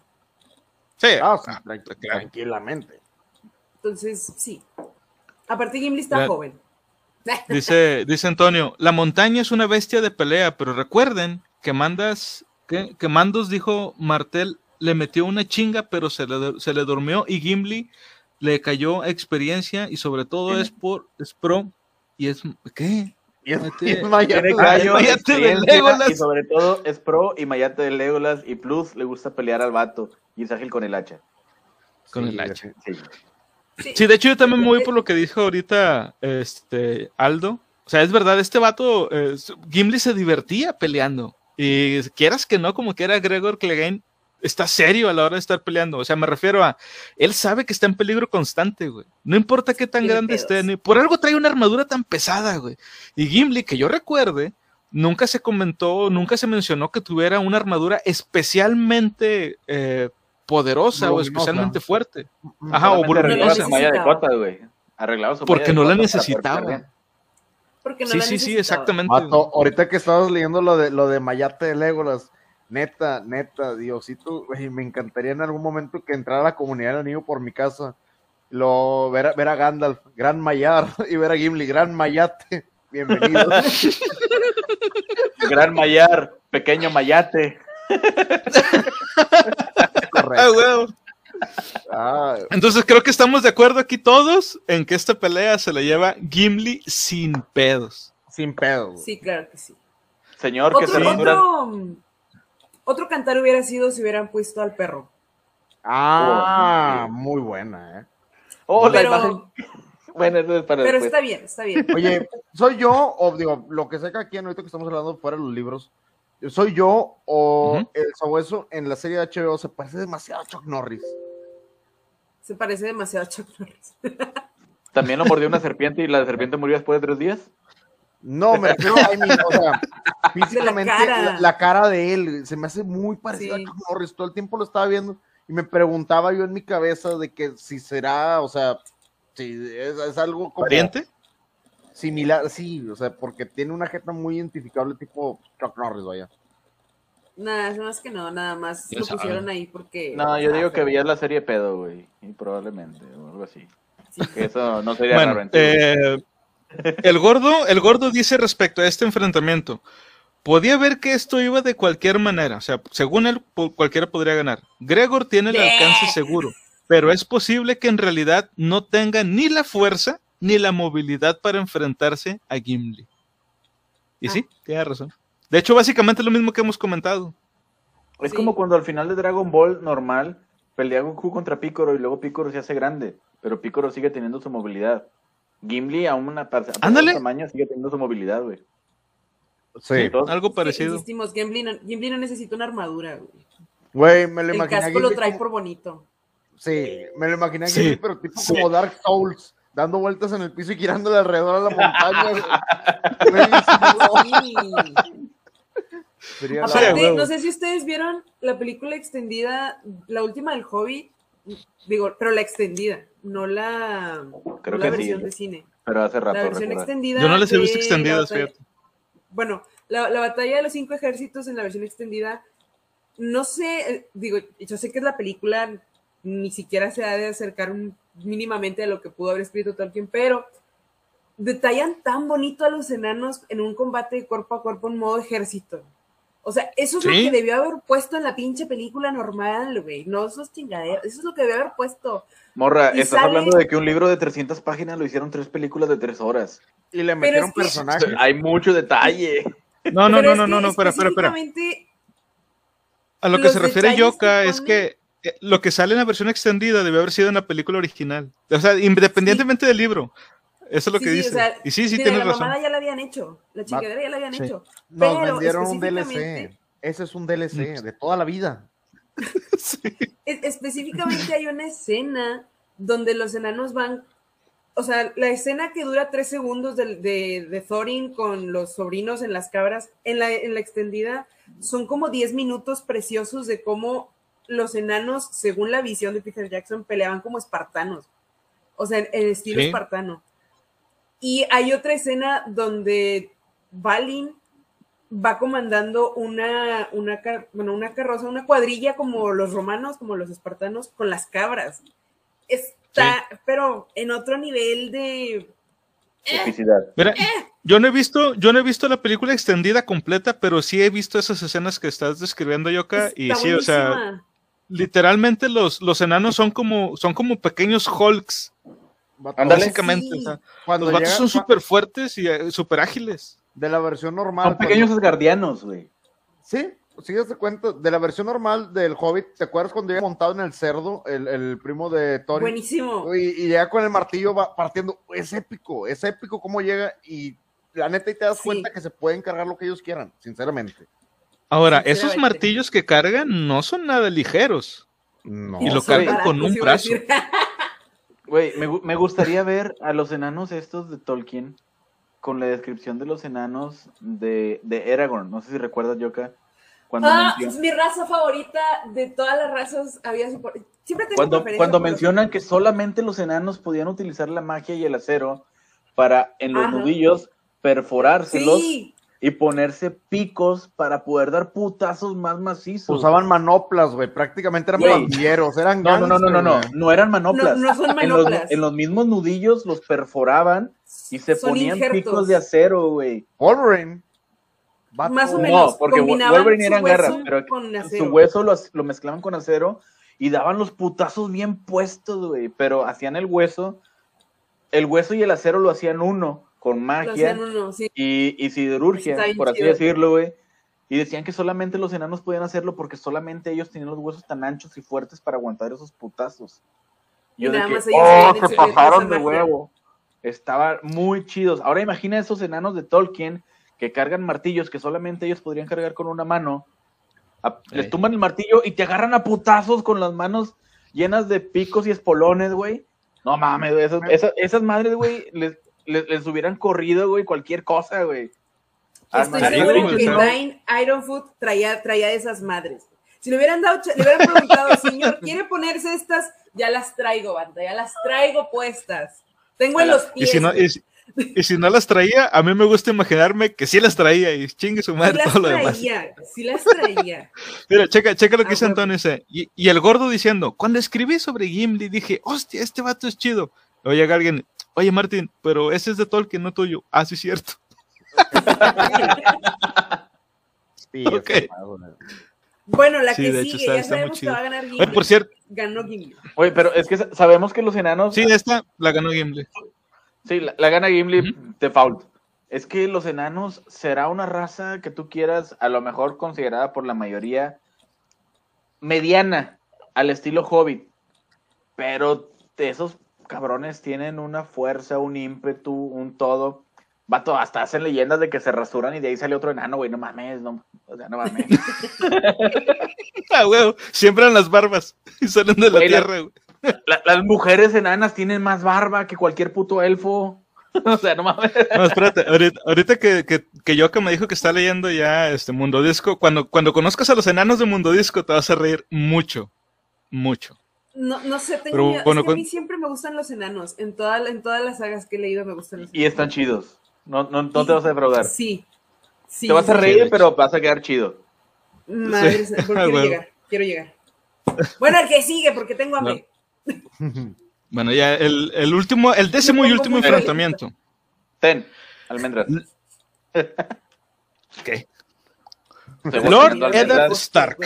Sí, Ah, ah, claro. tranquilamente. Entonces, sí. Aparte, Gimli está La- joven. Dice, dice Antonio, la montaña es una bestia de pelea, pero recuerden que Mandas, que, que Mandos dijo Martel le metió una chinga, pero se le, se le durmió y Gimli le cayó experiencia y sobre todo es por es pro y es ¿qué? Y es, Mate- y es Mayate gallo, Mayate de Legolas. y sobre todo es pro y Mayate de Legolas y plus le gusta pelear al vato y es ágil con el hacha. Con Sí, el hacha. Sí. Sí. Sí, de hecho yo también me voy por lo que dijo ahorita este Aldo. O sea, es verdad, este vato, eh, Gimli se divertía peleando. Y quieras que no, como que era Gregor Clegane, está serio a la hora de estar peleando. O sea, me refiero a, él sabe que está en peligro constante, güey. No importa qué tan grande pedos. esté, ni por algo trae una armadura tan pesada, güey. Y Gimli, que yo recuerde, nunca se comentó, nunca se mencionó que tuviera una armadura especialmente eh, poderosa o especialmente fuerte. Ajá, o voluminosa. Porque no la necesitaba. Porque no Sí, la sí, sí, exactamente. Ahorita que estabas leyendo lo de lo de Mayate de Legolas, neta, neta, Diosito, güey, me encantaría en algún momento que entrara la comunidad del anillo por mi casa, lo ver a, ver a Gandalf, gran Mayar, y ver a Gimli, gran Mayate, bienvenido. Gran Mayar, pequeño Mayate. Ah, güey. Ah, Entonces creo que estamos de acuerdo aquí todos en que esta pelea se la lleva Gimli sin pedos. sin pedo. güey. Sí, claro que sí. Señor que se. Otro, cantar hubiera sido si hubieran puesto al perro. Ah, muy buena, eh. Oh, la Pero- imagen. Bueno, eso es para Pero después. está bien, está bien. Oye, ¿soy yo o digo, lo que sé que aquí ahorita que estamos hablando fuera de los libros, ¿soy yo o el sabueso en la serie de HBO se parece demasiado a Chuck Norris? Se parece demasiado a Chuck Norris. También lo mordió una serpiente y la serpiente murió después de tres días. No, me refiero a mean, o sea, físicamente la cara. La, cara de él se me hace muy parecido Sí. a Chuck Norris. Todo el tiempo lo estaba viendo y me preguntaba yo en mi cabeza de que si será, o sea, si es, es algo como ¿Pariente? similar, sí, o sea, porque tiene una jeta muy identificable tipo Chuck Norris, vaya. Nada, es más que no, nada más Ya lo pusieron ahí porque. No, yo ah, digo que veías la serie pedo, güey. Y probablemente, o algo así. Sí. Que eso no sería Bueno, raro eh, el gordo, el gordo dice respecto a este enfrentamiento. Podía ver que esto iba de cualquier manera, o sea, según él, cualquiera podría ganar. Gregor tiene el alcance seguro, pero es posible que en realidad no tenga ni la fuerza ni la movilidad para enfrentarse a Gimli. Y sí, tiene razón. De hecho, básicamente es lo mismo que hemos comentado. Es Sí. como cuando al final de Dragon Ball normal pelea Goku contra Piccolo y luego Piccolo se hace grande, pero Piccolo sigue teniendo su movilidad. Gimli a una parte Ándale. tamaño sigue teniendo su movilidad, güey. Sí. Entonces, Algo Sí, parecido. insistimos, Gimli no, Gimli no necesita una armadura, güey. Güey, me lo El imaginé. a casco lo trae como- por bonito. Sí, me lo imaginé Sí, Gimli, pero tipo sí. como Dark Souls, dando vueltas en el piso y girándole alrededor a la montaña. Sí. Sí, Aparte, no sé si ustedes vieron la película extendida, la última del Hobbit, digo, pero la extendida, no la, Creo no la que sí, versión de cine. pero hace rato La versión recuerda. extendida. Yo no les he visto extendidas, fíjate. Bueno, la, la batalla de los cinco ejércitos en la versión extendida, no sé, eh, digo, yo sé que es la película, ni siquiera se ha de acercar un- mínimamente a lo que pudo haber escrito Tolkien, pero detallan tan bonito a los enanos en un combate de cuerpo a cuerpo en modo ejército. O sea, eso es lo que debió haber puesto en la pinche película normal, güey. No esos chingaderas. Eso es lo que debió haber puesto. Morra, Y estás sale- hablando de que un libro de 300 páginas lo hicieron tres películas de tres horas. Y le metieron es que- personajes. Hay mucho detalle. No, no, no, no, no, no, espera, espera, espera. A lo que se refiere Yoka es que eh, lo que sale en la versión extendida debe haber sido en la película original. O sea, independientemente del libro. Eso es lo Sí, que sí, dice. o sea, y sí, sí, tienes la razón. mamada ya la habían hecho. La chingadera ya la habían Sí. hecho. Nos pero vendieron un DLC. Ese es un DLC de toda la vida. Específicamente hay una escena donde los enanos van. O sea, la escena que dura tres segundos de, de, de Thorin con los sobrinos en las cabras, en la, en la extendida, son como 10 minutos preciosos de cómo los enanos, según la visión de Peter Jackson, peleaban como espartanos. o sea, en, en estilo Sí. espartano. Y hay otra escena donde Balin va comandando una, una, car- bueno, una carroza, una cuadrilla como los romanos, como los espartanos, con las cabras. Está, pero en otro nivel de... Epicidad. Mira, yo no he visto, yo no he visto la película extendida completa, pero sí he visto esas escenas que estás describiendo, Yoka, y está sí, o sea, literalmente los, los enanos son como, son como pequeños Hulks, Vato, Ándale. básicamente. Sí. o sea, Cuando los vatos llega- son súper fuertes y eh, súper ágiles. de la versión normal. Son pequeños cuando- asgardianos, güey. Sí, sí, das cuenta. De la versión normal del Hobbit, ¿te acuerdas cuando llega montado en el cerdo, el, el primo de Thorin? Buenísimo. Y, y llega con el martillo va partiendo. Es épico, es épico cómo llega y la neta y te das Sí. cuenta que se pueden cargar lo que ellos quieran, sinceramente. Ahora, esos martillos que cargan no son nada ligeros. No. Y lo cargan con un brazo. Güey, me, me gustaría ver a los enanos estos de Tolkien con la descripción de los enanos de, de Aragorn. No sé si recuerdas, Yoka. Cuando, Ah, es mi raza favorita de todas las razas. Había siempre tengo cuando, cuando los- mencionan que solamente los enanos podían utilizar la magia y el acero para en los Ajá. nudillos perforárselos Sí, y ponerse picos para poder dar putazos más macizos. Usaban manoplas, güey. Prácticamente eran pandilleros, eran No, no, no, no, no, no, no eran manoplas. No, no son En los, manoplas. en los mismos nudillos los perforaban y se Son ponían injertos. picos de acero, güey. Wolverine. Más o No, menos. porque combinaban Wolverine su eran hueso garras, pero. Su hueso lo, lo mezclaban con acero y daban los putazos bien puestos, güey. Pero hacían el hueso, el hueso y el acero lo hacían uno, con magia hacían uno, sí. y, y siderurgia, por así chido. decirlo, güey. Y decían que solamente los enanos podían hacerlo porque solamente ellos tenían los huesos tan anchos y fuertes para aguantar esos putazos. Y Yo de nada que, ellos oh, se de pasaron de magia". huevo. Estaban muy chidos. Ahora imagina esos enanos de Tolkien que cargan martillos que solamente ellos podrían cargar con una mano. A- Les tumban el martillo y te agarran a putazos con las manos llenas de picos y espolones, güey. No mames. Esas, esas, esas madres, güey, les, les, les hubieran corrido, güey, cualquier cosa, güey. Estoy seguro que. Nine Ironfoot traía, traía de esas madres. Si le hubieran dado, le hubieran preguntado, señor, ¿quiere ponerse estas? Ya las traigo, banda, ya las traigo puestas. Tengo en los Y pies. si, no, y, si- y si no las traía, a mí me gusta imaginarme que sí las traía y chingue su sí madre las todo lo demás. traía, sí las traía. Mira, checa, checa lo que Ah, dice. Antonio. dice, Y, y el gordo diciendo, cuando escribí sobre Gimli dije, hostia, este vato es chido. Luego llega alguien, oye Martín, pero ese es de Tolkien, no tuyo. Ah, sí, cierto. Sí, Ok. está mal, güey. Bueno, la Sí, que de hecho, sigue, está- ya sabemos que va a ganar Gimli. Oye, por cierto, Ganó Gimli. Oye, pero es que sa- sabemos que los enanos. sí, esta la ganó Gimli. Sí, la, la gana Gimli Ujú. default. Es que los enanos será una raza que tú quieras, a lo mejor considerada por la mayoría mediana, al estilo Hobbit. Pero esos cabrones tienen una fuerza, un ímpetu, un todo. Vato, hasta hacen leyendas de que se rasuran y de ahí sale otro enano, güey. No mames, no, o sea, no mames. Ah, huevo, siembran las barbas y salen de la Güey, tierra, güey. La- las mujeres enanas tienen más barba que cualquier puto elfo. o sea, no mames. No, espérate, ahorita, ahorita que, que, que Yoka me dijo que está leyendo ya este Mundo Disco, cuando, cuando conozcas a los enanos de Mundo Disco te vas a reír mucho, mucho. No, no sé, tengo Pero, miedo. bueno, es que a mí siempre me gustan los enanos. En, toda, en todas las sagas que he leído me gustan los Y están chidos. No, no, no te vas a defraudar. Sí. sí Te vas a reír, pero vas a quedar chido. Madre, Sí. quiero llegar, quiero llegar. Bueno, el que sigue, porque tengo hambre. Bueno, ya el, el último, el décimo y último enfrentamiento. Ten, almendras. ¿Qué? Segundo, Lord no, Eddard almendras. Stark,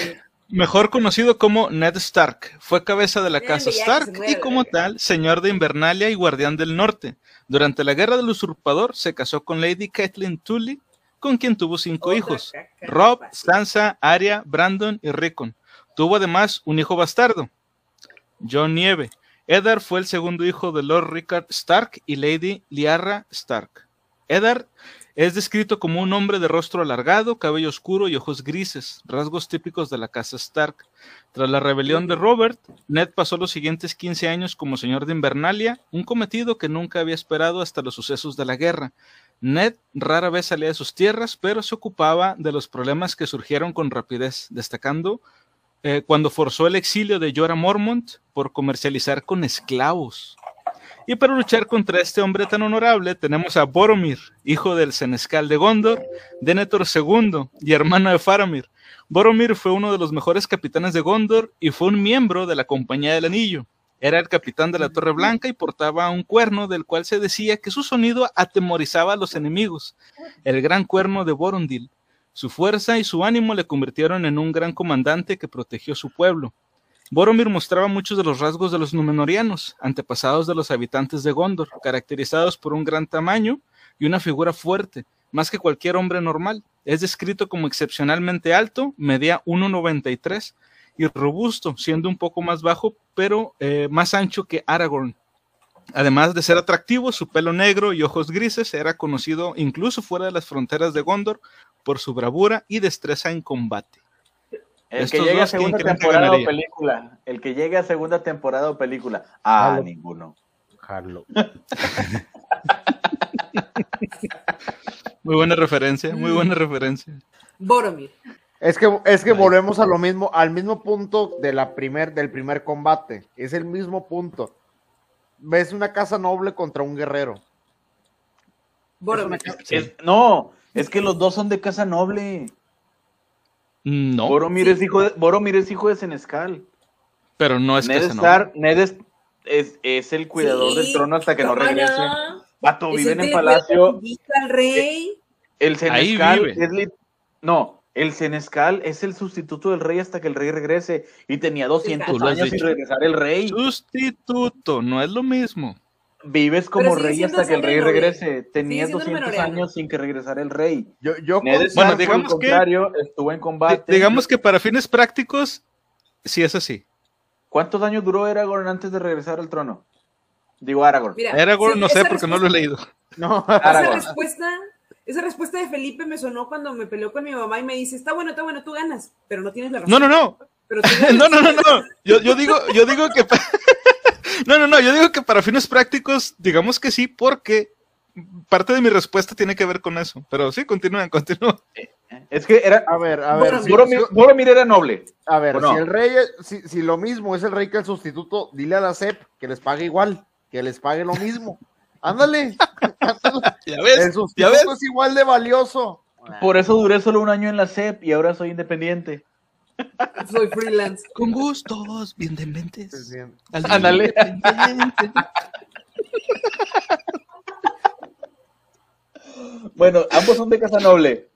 mejor conocido como Ned Stark, fue cabeza de la casa Stark y como tal, señor de Invernalia y guardián del norte. Durante la guerra del usurpador se casó con Lady Catelyn Tully, con quien tuvo cinco hijos. Rob. Sansa, Arya, Brandon y Rickon. Tuvo además un hijo bastardo, John Nieve. Eddard fue el segundo hijo de Lord Rickard Stark y Lady Liara Stark. Eddard es descrito como un hombre de rostro alargado, cabello oscuro y ojos grises, rasgos típicos de la casa Stark. Tras la rebelión de Robert, Ned pasó los siguientes 15 años como señor de Invernalia, un cometido que nunca había esperado hasta los sucesos de la guerra. Ned rara vez salía de sus tierras, pero se ocupaba de los problemas que surgieron con rapidez, destacando eh, cuando forzó el exilio de Jorah Mormont por comercializar con esclavos. Y para luchar contra este hombre tan honorable tenemos a Boromir, hijo del senescal de Gondor, Denethor II y hermano de Faramir. Boromir fue uno de los mejores capitanes de Gondor y fue un miembro de la Compañía del Anillo. Era el capitán de la Torre Blanca y portaba un cuerno del cual se decía que su sonido atemorizaba a los enemigos, el gran cuerno de Borondil. Su fuerza y su ánimo le convirtieron en un gran comandante que protegió su pueblo. Boromir mostraba muchos de los rasgos de los Númenóreanos, antepasados de los habitantes de Gondor, caracterizados por un gran tamaño y una figura fuerte, más que cualquier hombre normal. Es descrito como excepcionalmente alto, medía 1,93 y robusto, siendo un poco más bajo, pero eh, más ancho que Aragorn. Además de ser atractivo, su pelo negro y ojos grises era conocido incluso fuera de las fronteras de Gondor por su bravura y destreza en combate. El Estos que llegue a dos, ¿quién segunda temporada o película. El que llegue a segunda temporada o película. Ah, ninguno. Jalo. Muy buena referencia, muy buena referencia. Boromir. Es que, es que volvemos a lo mismo, al mismo punto de la primer, del primer combate. Es el mismo punto. Ves una casa noble contra un guerrero. Boromir. Es- no, es que los dos son de casa noble. No, Boromir, es hijo de, Boromir es hijo de Senescal. pero no es Ned que Ned es, es, es el cuidador Sí, del trono hasta que no ¿cómo regrese. Vato, el viven en palacio. al rey. El Ahí Senescal vive. es li- No, el Senescal es el sustituto del rey hasta que el rey regrese. Y tenía 200 Tú lo has años sin regresar el rey. Sustituto, no es lo mismo. Vives como rey siendo hasta que el rey regrese. Tenía siendo 200 menoriano. años sin que regresara el rey. Yo, yo Bueno, el digamos que- estuvo en combate. digamos que para fines prácticos, sí es así. ¿Cuántos años duró Aragorn antes de regresar al trono? Digo Aragorn. Mira, Aragorn sí, no sé esa porque no lo he leído. no, Esa Aragorn. respuesta, esa respuesta de Felipe me sonó cuando me peleó con mi mamá y me dice, está bueno, está bueno, tú ganas, pero no tienes la razón. No, no, no. Pero. No, no, no, no. Yo, yo digo, yo digo que No, no, no, yo digo que para fines prácticos, digamos que sí, porque parte de mi respuesta tiene que ver con eso. Pero sí, continúen, continúen. Es que era. a ver, a ver, Boromir. si- era noble. a ver, si el rey, es- si, si lo mismo es el rey que el sustituto, dile a la CEP que les pague igual, que les pague lo mismo. Ándale, Ya el ves, ya sustituto ves. es igual de valioso. Por eso duré solo un año en la CEP y ahora soy independiente. Soy freelance. Con gustos, bien de mentes. Sí, sí. Al Ándale. Bueno, ambos son de Casa Noble.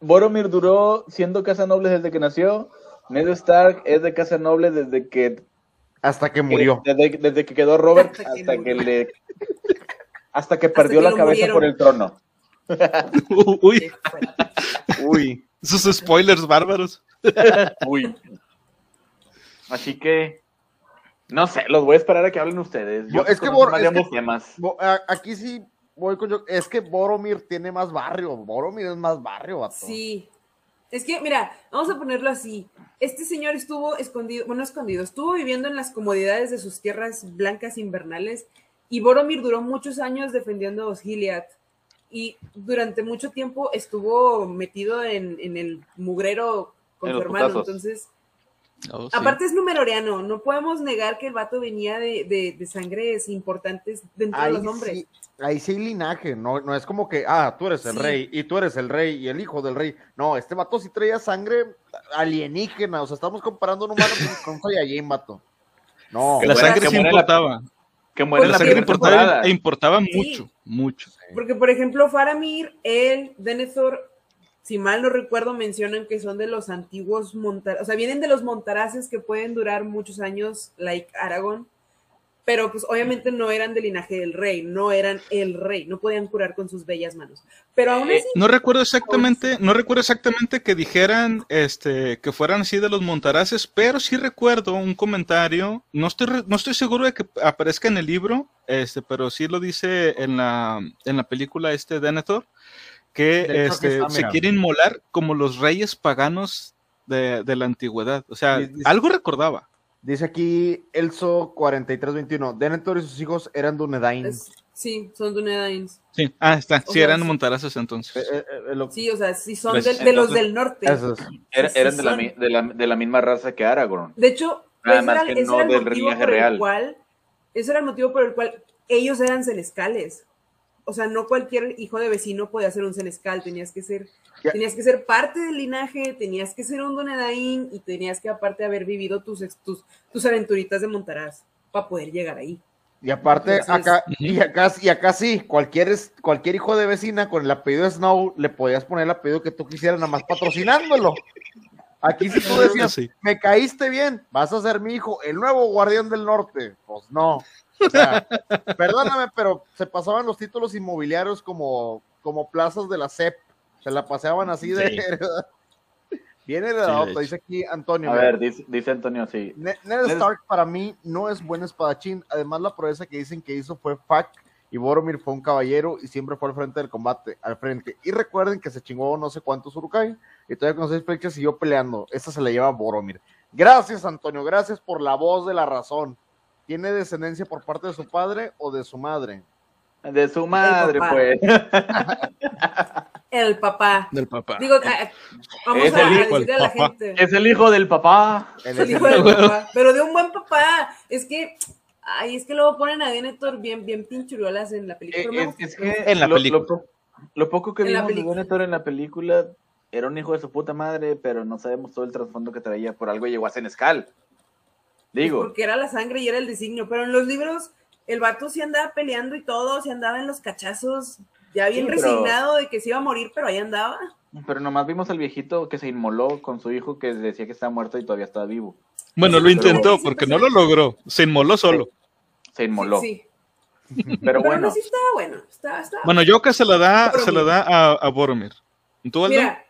Boromir duró siendo Casa Noble desde que nació. Ned Stark es de Casa Noble desde que Hasta que murió. Desde, desde que quedó Robert Hasta que hasta que, murió. le hasta que perdió que la cabeza murieron. por el trono. Uy. Uy, esos spoilers bárbaros. uy. Así que no sé, los voy a esperar a que hablen ustedes. Yo es que Bor- es temas. Aquí sí voy con yo. Es que Boromir tiene más barrio. Boromir es más barrio, vato. Sí. Es que, mira, vamos a ponerlo así. Este señor estuvo escondido, bueno, escondido, estuvo viviendo en las comodidades de sus tierras blancas invernales y Boromir duró muchos años defendiendo a Osgiliath y durante mucho tiempo estuvo metido en, en el mugrero con En su hermano. putazos. Entonces, Oh, sí. aparte es numeroreano, no podemos negar que el vato venía de, de, de sangres importantes dentro de Ahí los hombres. sí, ahí sí hay linaje, no, no es como que, ah, tú eres el Sí. rey y tú eres el rey y el hijo del rey. No, este vato sí traía sangre alienígena, o sea, estamos comparando un humano con, con Saiyajin, vato. No, Que la sangre sí muera la- importaba. Que muere en La primera importaba, e importaba Sí. mucho, mucho. Porque, por ejemplo, Faramir, él, Denethor, si mal no recuerdo, mencionan que son de los antiguos montarazes, o sea, vienen de los montaraces que pueden durar muchos años, like Aragón, pero pues obviamente no eran del linaje del rey, no eran el rey, no podían curar con sus bellas manos. Pero aún Eh, así, No recuerdo exactamente, no recuerdo exactamente que dijeran este que fueran así de los montaraces, pero sí recuerdo un comentario, no estoy re- no estoy seguro de que aparezca en el libro, este, pero sí lo dice en la en la película este Denethor que este se quiere inmolar como los reyes paganos de, de la antigüedad, o sea, algo recordaba. Dice aquí Elso 4321, Denethor y sus hijos eran Dunedain. es- sí, son Dunedains. Sí, ah, está, O sí sea, eran montarazos Eh, entonces. eh, eh, lo- Sí, o sea, sí son Pues, de, los del norte. Sí, eran de la, de, la, de la misma raza que Aragorn. De hecho, Nada ese más era, que no del linaje real. cual, ese era el motivo por el cual ellos eran celescales. O sea, no cualquier hijo de vecino podía ser un celescal, tenías que ser, Ya. tenías que ser parte del linaje, tenías que ser un Donedain y tenías que aparte haber vivido tus, tus, tus aventuritas de Montaraz para poder llegar ahí. Y aparte, Entonces- acá, y acá, y acá sí, cualquier, es- cualquier hijo de vecina con el apellido de Snow le podías poner el apellido que tú quisieras, nada más patrocinándolo. Aquí si tú decías, Sí. me caíste bien, vas a ser mi hijo, el nuevo guardián del norte. Pues no. O sea, perdóname, pero se pasaban los títulos inmobiliarios como, como plazas de la CEP. Se la paseaban así de Sí. Bien Sí, heredado, hecho. dice aquí Antonio. A ver, dice, dice Antonio, sí. Ne- Ned Ned- Stark para mí no es buen espadachín. Además, la proeza que dicen que hizo fue Fack y Boromir fue un caballero y siempre fue al frente del combate, al frente. Y recuerden que se chingó no sé cuántos Urukai y todavía con seis flechas siguió peleando. Esta se la lleva Boromir. Gracias, Antonio. Gracias por la voz de la razón. ¿Tiene descendencia por parte de su padre o de su madre? De su madre, papá. pues. El papá. Del papá. Digo, a- vamos Es a, el a hijo, decirle a la papá. gente. Es el hijo del papá. Él El es hijo el- del papá, pero de un buen papá. Es que, ay, es que luego ponen a Denethor bien, bien pinchuriolas en la película. Eh, Es, es que En la lo, película. Lo, po- lo poco que En vimos de. Denethor en la película era un hijo de su puta madre, pero no sabemos todo el trasfondo que traía. Por algo llegó a Senescal. Digo, Porque era la sangre y era el designio. Pero en los libros, el vato sí andaba peleando y todo, se andaba en los cachazos, ya bien Sí, pero- resignado de que se iba a morir, pero ahí andaba. pero nomás vimos al viejito que se inmoló con su hijo que decía que estaba muerto y todavía estaba vivo. Bueno, lo Pero- intentó porque no lo logró. Se inmoló solo. Se inmoló. Sí, sí. Pero Pero bueno, no, sí estaba bueno. Estaba, estaba Bueno, yo que se la da, Boromir. se la da a, a Boromir. ¿Tú, Aldo? Mira,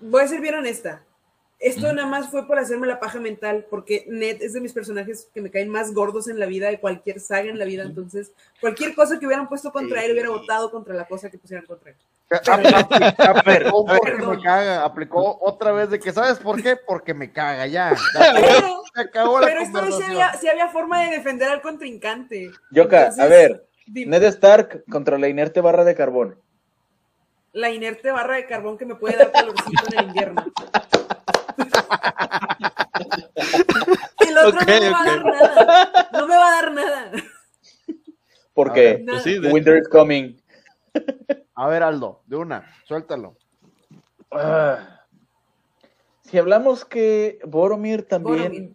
voy a ser bien honesta. Esto nada más fue por hacerme la paja mental, porque Ned es de mis personajes que me caen más gordos en la vida de cualquier saga en la vida. Entonces, cualquier cosa que hubieran puesto contra él hubiera votado contra la cosa que pusieran contra él. Aplicó porque Perdón. me caga. Aplicó otra vez de que, ¿sabes por qué? Porque me caga ya. Pero, Se acabó la pero esta vez sí había, sí había forma de defender al contrincante. Yoka, Entonces, a ver, dime, Ned Stark contra la inerte barra de carbón. la inerte barra de carbón que me puede dar calorcito en el invierno. El otro Ok, no me va a dar nada. No me va a dar nada. Porque Nada. Pues sí, Winter is coming. A ver, Aldo, de una, suéltalo. Ah. Si hablamos que Boromir también. Boromir.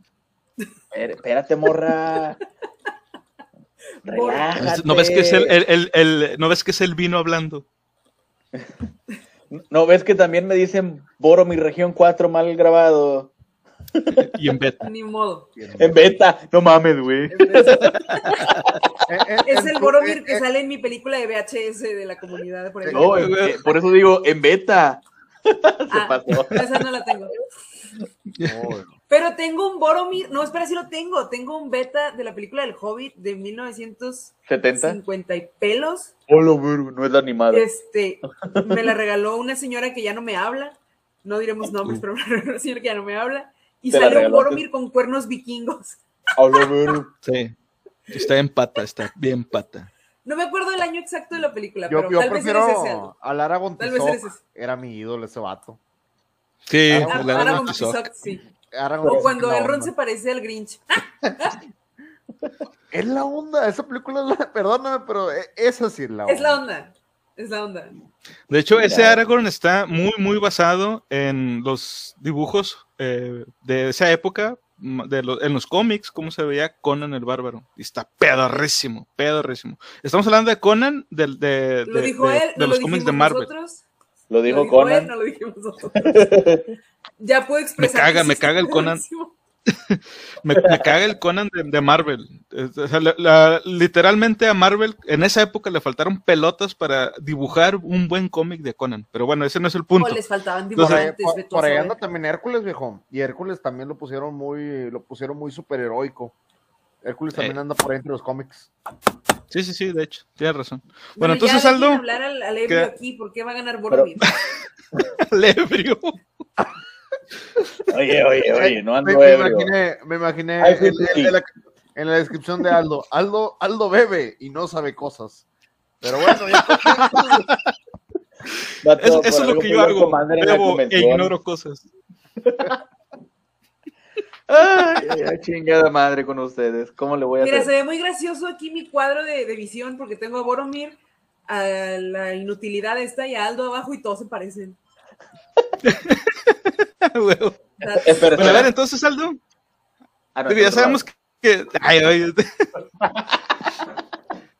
Espérate, Espérate, morra. Relájate. ¿No ves que es el, el- el- el- no ves que es el vino hablando? ¿No ves que también me dicen Boromir región 4 mal grabado? Y en beta. Ni modo. En beta. No mames, güey. Eh, eh, Es el Boromir eh, que sale en mi película de VHS de la comunidad. Por, No, eh, por eso digo en beta. Ah, pasó. Esa no la tengo. oh, Pero tengo un Boromir. No, espera, sí lo tengo. Tengo un beta de la película del Hobbit de 1950 ¿70? y pelos. Hola, no es la animada. Este, me la regaló una señora que ya no me habla. No diremos nombres, pero me la regaló una señora que ya no me habla. Y ¿Te la sale un? Boromir con cuernos vikingos. Hola. Sí. Está en pata, está bien pata. No me acuerdo el año exacto de la película, Yo, pero yo tal vez eres ese. prefiero al Aragorn Tal vez Tizoc, eres ese. Era mi ídolo ese vato. Sí, Aragorn Aragorn Tizoc. Tizoc, sí. O cuando Elrond se parece al Grinch. Es la onda, esa película es la, perdóname, pero e- esa sí es la onda. Es la onda. Es la onda. De hecho, Mira. ese Aragorn está muy, muy basado en los dibujos eh, de esa época, de lo- en los cómics, cómo se veía Conan el Bárbaro. Y está pedorrísimo, pedorrísimo. Estamos hablando de Conan, del- de, Lo de- dijo de- él, de no los lo cómics de Marvel. nosotros. Lo Lo dijo él, Conan. no lo dijimos nosotros. ya puedo expresar. caga, que me caga el Conan. Me, me caga el Conan de, de Marvel. Es- o sea, la- la- literalmente a Marvel en esa época le faltaron pelotas para dibujar un buen cómic de Conan. Pero bueno, ese no es el O punto. les faltaban dibujantes. por- tú por ahí anda también Hércules, viejo. Y Hércules también lo pusieron muy, lo pusieron muy superheroico. Hércules también Eh. anda por ahí entre los cómics. Sí, sí, sí, de hecho, tienes razón. Bueno, Bueno, entonces Aldo, hablar al, al ebrio ¿qué? aquí, ¿por qué va a ganar Boromir? Lebrio. Oye, oye, oye, no me, ando me ebrio. imaginé, me imaginé Ay, en, sí, en- sí. en la, en la descripción de Aldo. Aldo, Aldo bebe y no sabe cosas. Pero bueno, ya Eso, es lo que yo hago. Bebo e ignoro cosas. Ay, ay, chingada madre con ustedes. ¿Cómo le voy a Mira, se ve muy gracioso aquí mi cuadro de, de visión porque tengo a Boromir, a la inutilidad esta y a Aldo abajo y todos se parecen. Espera, Bueno, a ver, entonces, Aldo, Ah, no, digo, ya sabemos que... ay, ay,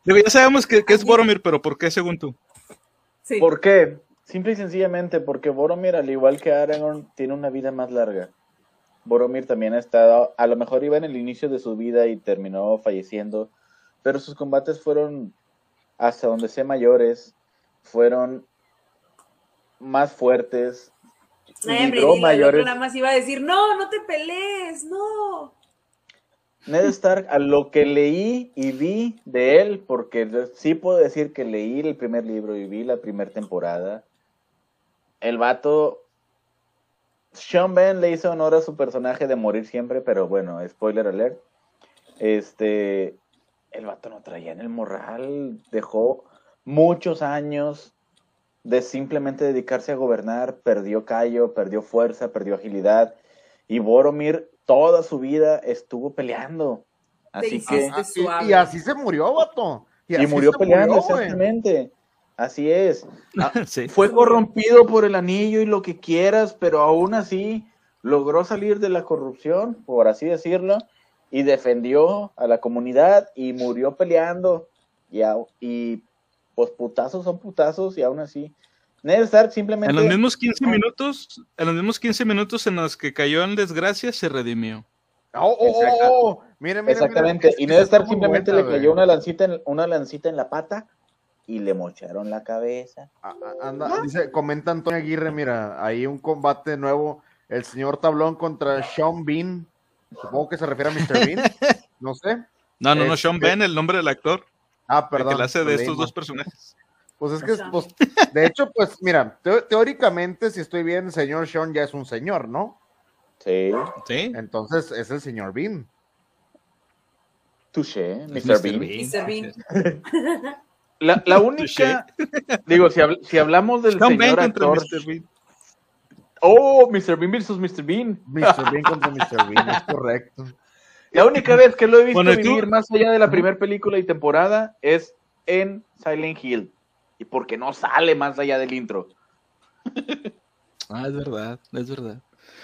digo, ya sabemos que, que es Boromir, pero ¿por qué según tú? sí. ¿Por qué? Simple y sencillamente porque Boromir, al igual que Aragorn, tiene una vida más larga. Boromir también ha estado, a lo mejor iba en el inicio de su vida y terminó falleciendo, pero sus combates fueron, hasta donde sé mayores, fueron más fuertes, libró mayores. nada más iba a decir, no, no te pelees, no. Ned Stark, a lo que leí y vi de él, porque sí puedo decir que leí el primer libro y vi la primera temporada, el vato, Sean Ben le hizo honor a su personaje de morir siempre, pero bueno, spoiler alert, este, el vato no traía en el morral, dejó muchos años de simplemente dedicarse a gobernar, perdió callo, perdió fuerza, perdió agilidad, y Boromir toda su vida estuvo peleando. Así que, Este Ah, y- y, así se murió, vato. y así murió se peleando, murió, güey. exactamente. Así es. Ah, Sí. Fue corrompido por el anillo y lo que quieras, pero aún así logró salir de la corrupción, por así decirlo, y defendió a la comunidad y murió peleando. Y, y pues putazos son putazos y aún así. Ned Stark simplemente... En los mismos 15 minutos, en los mismos 15 minutos en los que cayó en desgracia, se redimió. Oh, oh, oh, Exacta- oh, mire, mire, Exactamente. Y es que Ned Stark simplemente buena, le cayó una lancita, en, una lancita en la pata y le mocharon la cabeza. Ah, ah, anda, dice, comenta Antonio Aguirre, mira, ahí un combate nuevo, el señor Tablón contra Sean Bean, supongo que se refiere a Mr. Bean, no sé. No, no, no, Este- Sean Ben, el nombre del actor, Ah, el perdón. que le hace de estos dos personajes. Pues es que, pues, de hecho, pues mira, teóricamente, si estoy bien, el señor Sean ya es un señor, ¿no? Sí. Sí. Entonces es el señor Bean. Touché, Es Mr. Bean. Mr. Bean. La, la única, digo, si, habl- si hablamos del Sean señor actor, Mr. Bean. oh, Mr. Bean versus Mr. Bean. Mr. Bean contra Mr. Bean, es correcto. La única vez que lo he visto Bueno, ¿y tú? vivir más allá de la primera película y temporada es en Silent Hill. Y porque no sale más allá del intro. Ah, es verdad, es verdad.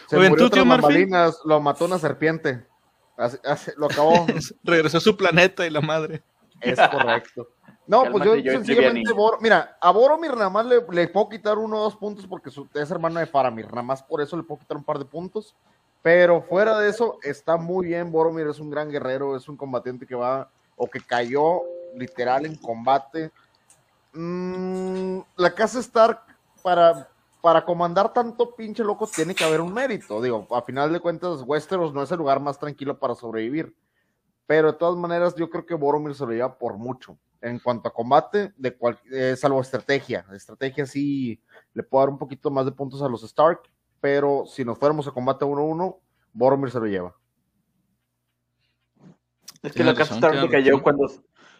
Se Oye, murió ¿tú, tío bambalinas, lo mató una serpiente. Así- así- lo acabó. Regresó a su planeta y la madre. Es correcto. No, pues yo Joy sencillamente. Bor- mira, a Boromir nada más le, le puedo quitar uno o dos puntos porque su- es hermano de Faramir, nada más por eso le puedo quitar un par de puntos. Pero fuera de eso, está muy bien. Boromir es un gran guerrero, es un combatiente que va o que cayó literal en combate. Mm, la casa Stark, para, para comandar tanto pinche loco, tiene que haber un mérito. Digo, a final de cuentas, Westeros no es el lugar más tranquilo para sobrevivir. Pero de todas maneras, yo creo que Boromir se lo lleva por mucho. En cuanto a combate, de cual, eh, salvo estrategia. Estrategia sí le puedo dar un poquito más de puntos a los Stark, pero si nos fuéramos a combate 1-1, Boromir se lo lleva. Es que la casa razón, Stark cayó razón. cuando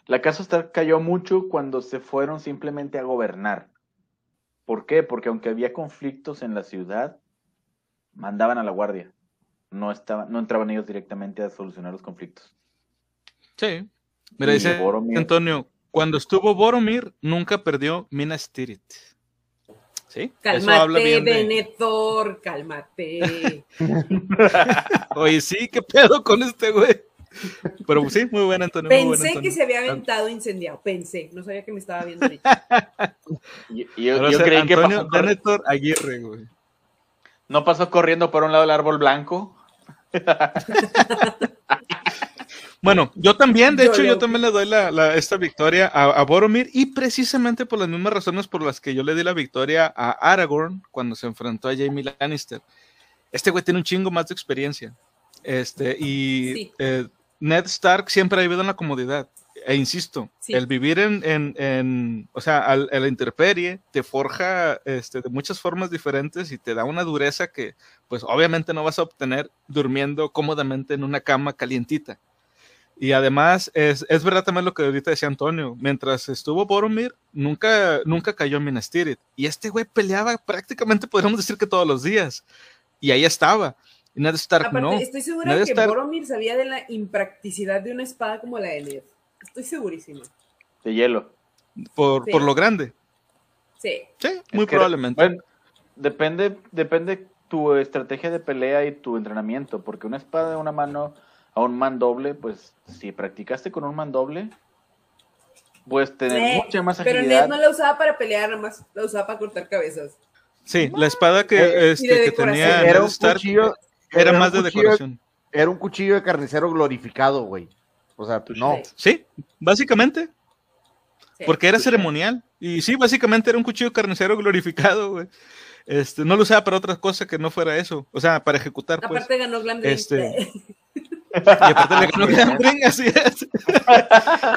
la casa Stark cayó mucho cuando se fueron simplemente a gobernar. ¿Por qué? Porque aunque había conflictos en la ciudad, mandaban a la guardia. No estaban, no entraban ellos directamente a solucionar los conflictos. Sí. Mira, dice Boromir- Antonio, cuando estuvo Boromir, nunca perdió Minas Tirith. ¿Sí? Eso habla Cálmate, bien de... Cálmate. Oye, sí, qué pedo con este güey. Pero sí, muy buen Antonio. Pensé Antonio. que se había aventado incendiado, pensé, no sabía que me estaba viendo ahorita. Yo, yo creí que Antonio pasó, corri- Denethor Aguirre, güey. no pasó corriendo por un lado del árbol blanco. Bueno, yo también, de Yo hecho, yo lo- también le doy la, la- esta victoria a, a Boromir y precisamente por las mismas razones por las que yo le di la victoria a Aragorn cuando se enfrentó a Jaime Lannister. Este güey tiene un chingo más de experiencia. Este, y Sí. eh, Ned Stark siempre ha vivido en la comodidad. E insisto, Sí. el vivir en, en, en- o sea, al, a la intemperie te forja este, de muchas formas diferentes y te da una dureza que, pues, obviamente no vas a obtener durmiendo cómodamente en una cama calientita. Y además, es, es verdad también lo que ahorita decía Antonio, mientras estuvo Boromir, nunca, nunca cayó en Minas Tirith. Y este güey peleaba prácticamente, podríamos decir que todos los días. Y ahí estaba. Y Ned Stark Aparte, no. estoy segura Ned que Stark- Boromir sabía de la impracticidad de una espada como la de Ned. Estoy segurísima. De hielo. Por, Sí. por lo grande. Sí. Sí, Es muy que- probablemente. Bueno, depende, depende tu estrategia de pelea y tu entrenamiento, porque una espada de una mano a un mandoble, pues si practicaste con un mandoble, puedes tener Eh, mucha más Pero agilidad. Ned no la usaba para pelear, nada más la usaba para cortar cabezas. Sí, la espada que, Eh, este, de que tenía Era un Stark cuchillo, era más de cuchillo- decoración. Era un cuchillo de carnicero glorificado, güey. O sea, no. Sí. Básicamente, Sí. porque era ceremonial. Y sí, básicamente era un cuchillo carnicero glorificado, güey. Este, no lo usaba para otra cosa que no fuera eso. O sea, para ejecutar, pues. Aparte ganó Glamdring. Este- Y aparte le ganó así es.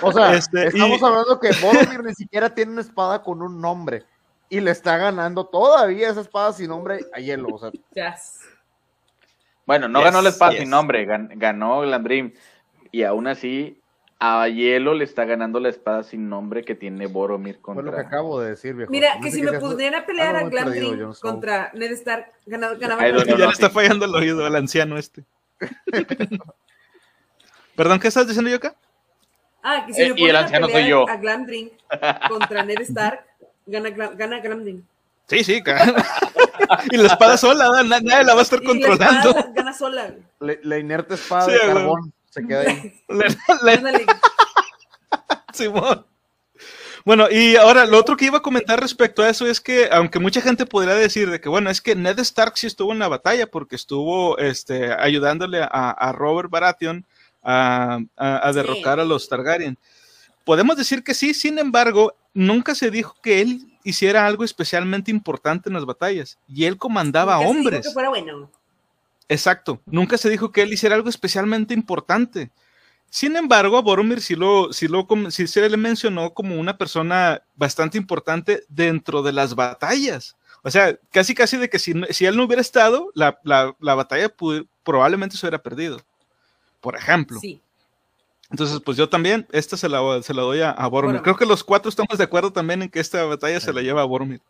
O sea, Este, estamos y- hablando que Boromir ni siquiera tiene una espada con un nombre. Y le está ganando todavía esa espada sin nombre a hielo. O sea, Ya. Bueno, no Yes, ganó la espada yes. sin nombre, gan- ganó Glamdrim. Y aún así, a Hielo le está ganando la espada sin nombre que tiene Boromir fue lo que contra. acabo de decir, viejo. Mira, No que si me pudiera a pelear Ah, a Glamdring Snow. contra Ned Stark, ganaba, ganaba Ay, Glamdring. ya no, le está fallando el oído al anciano este. Perdón, ¿qué estás diciendo yo acá? Ah, que si Eh, y el anciano soy yo. a Glamdring contra Ned Stark, gana, gana Glamdring. Sí, sí, y la espada sola, na- nadie la va a estar Y la controlando. espada gana sola. la inerte espada Sí, de carbón se queda ahí. Le- le- Ándale. Simón. Bueno, y ahora lo otro que iba a comentar respecto a eso es que, aunque mucha gente podría decir de que, bueno, es que Ned Stark sí estuvo en la batalla porque estuvo este, ayudándole a, a Robert Baratheon a, a- a Sí. derrocar a los Targaryen. Podemos decir que sí, sin embargo, nunca se dijo que él hiciera algo especialmente importante en las batallas y él comandaba Nunca se dijo hombres. que fuera bueno. Exacto, nunca se dijo que él hiciera algo especialmente importante. Sin embargo, a Boromir sí, lo, sí, lo, sí se le mencionó como una persona bastante importante dentro de las batallas. O sea, casi casi de que si, si él no hubiera estado, la, la- la batalla probablemente se hubiera perdido. Por ejemplo. Sí. Entonces, pues yo también, esta se la, se la doy a, a Boromir. Boromir. Creo que los cuatro estamos de acuerdo también en que esta batalla se la lleva a Boromir.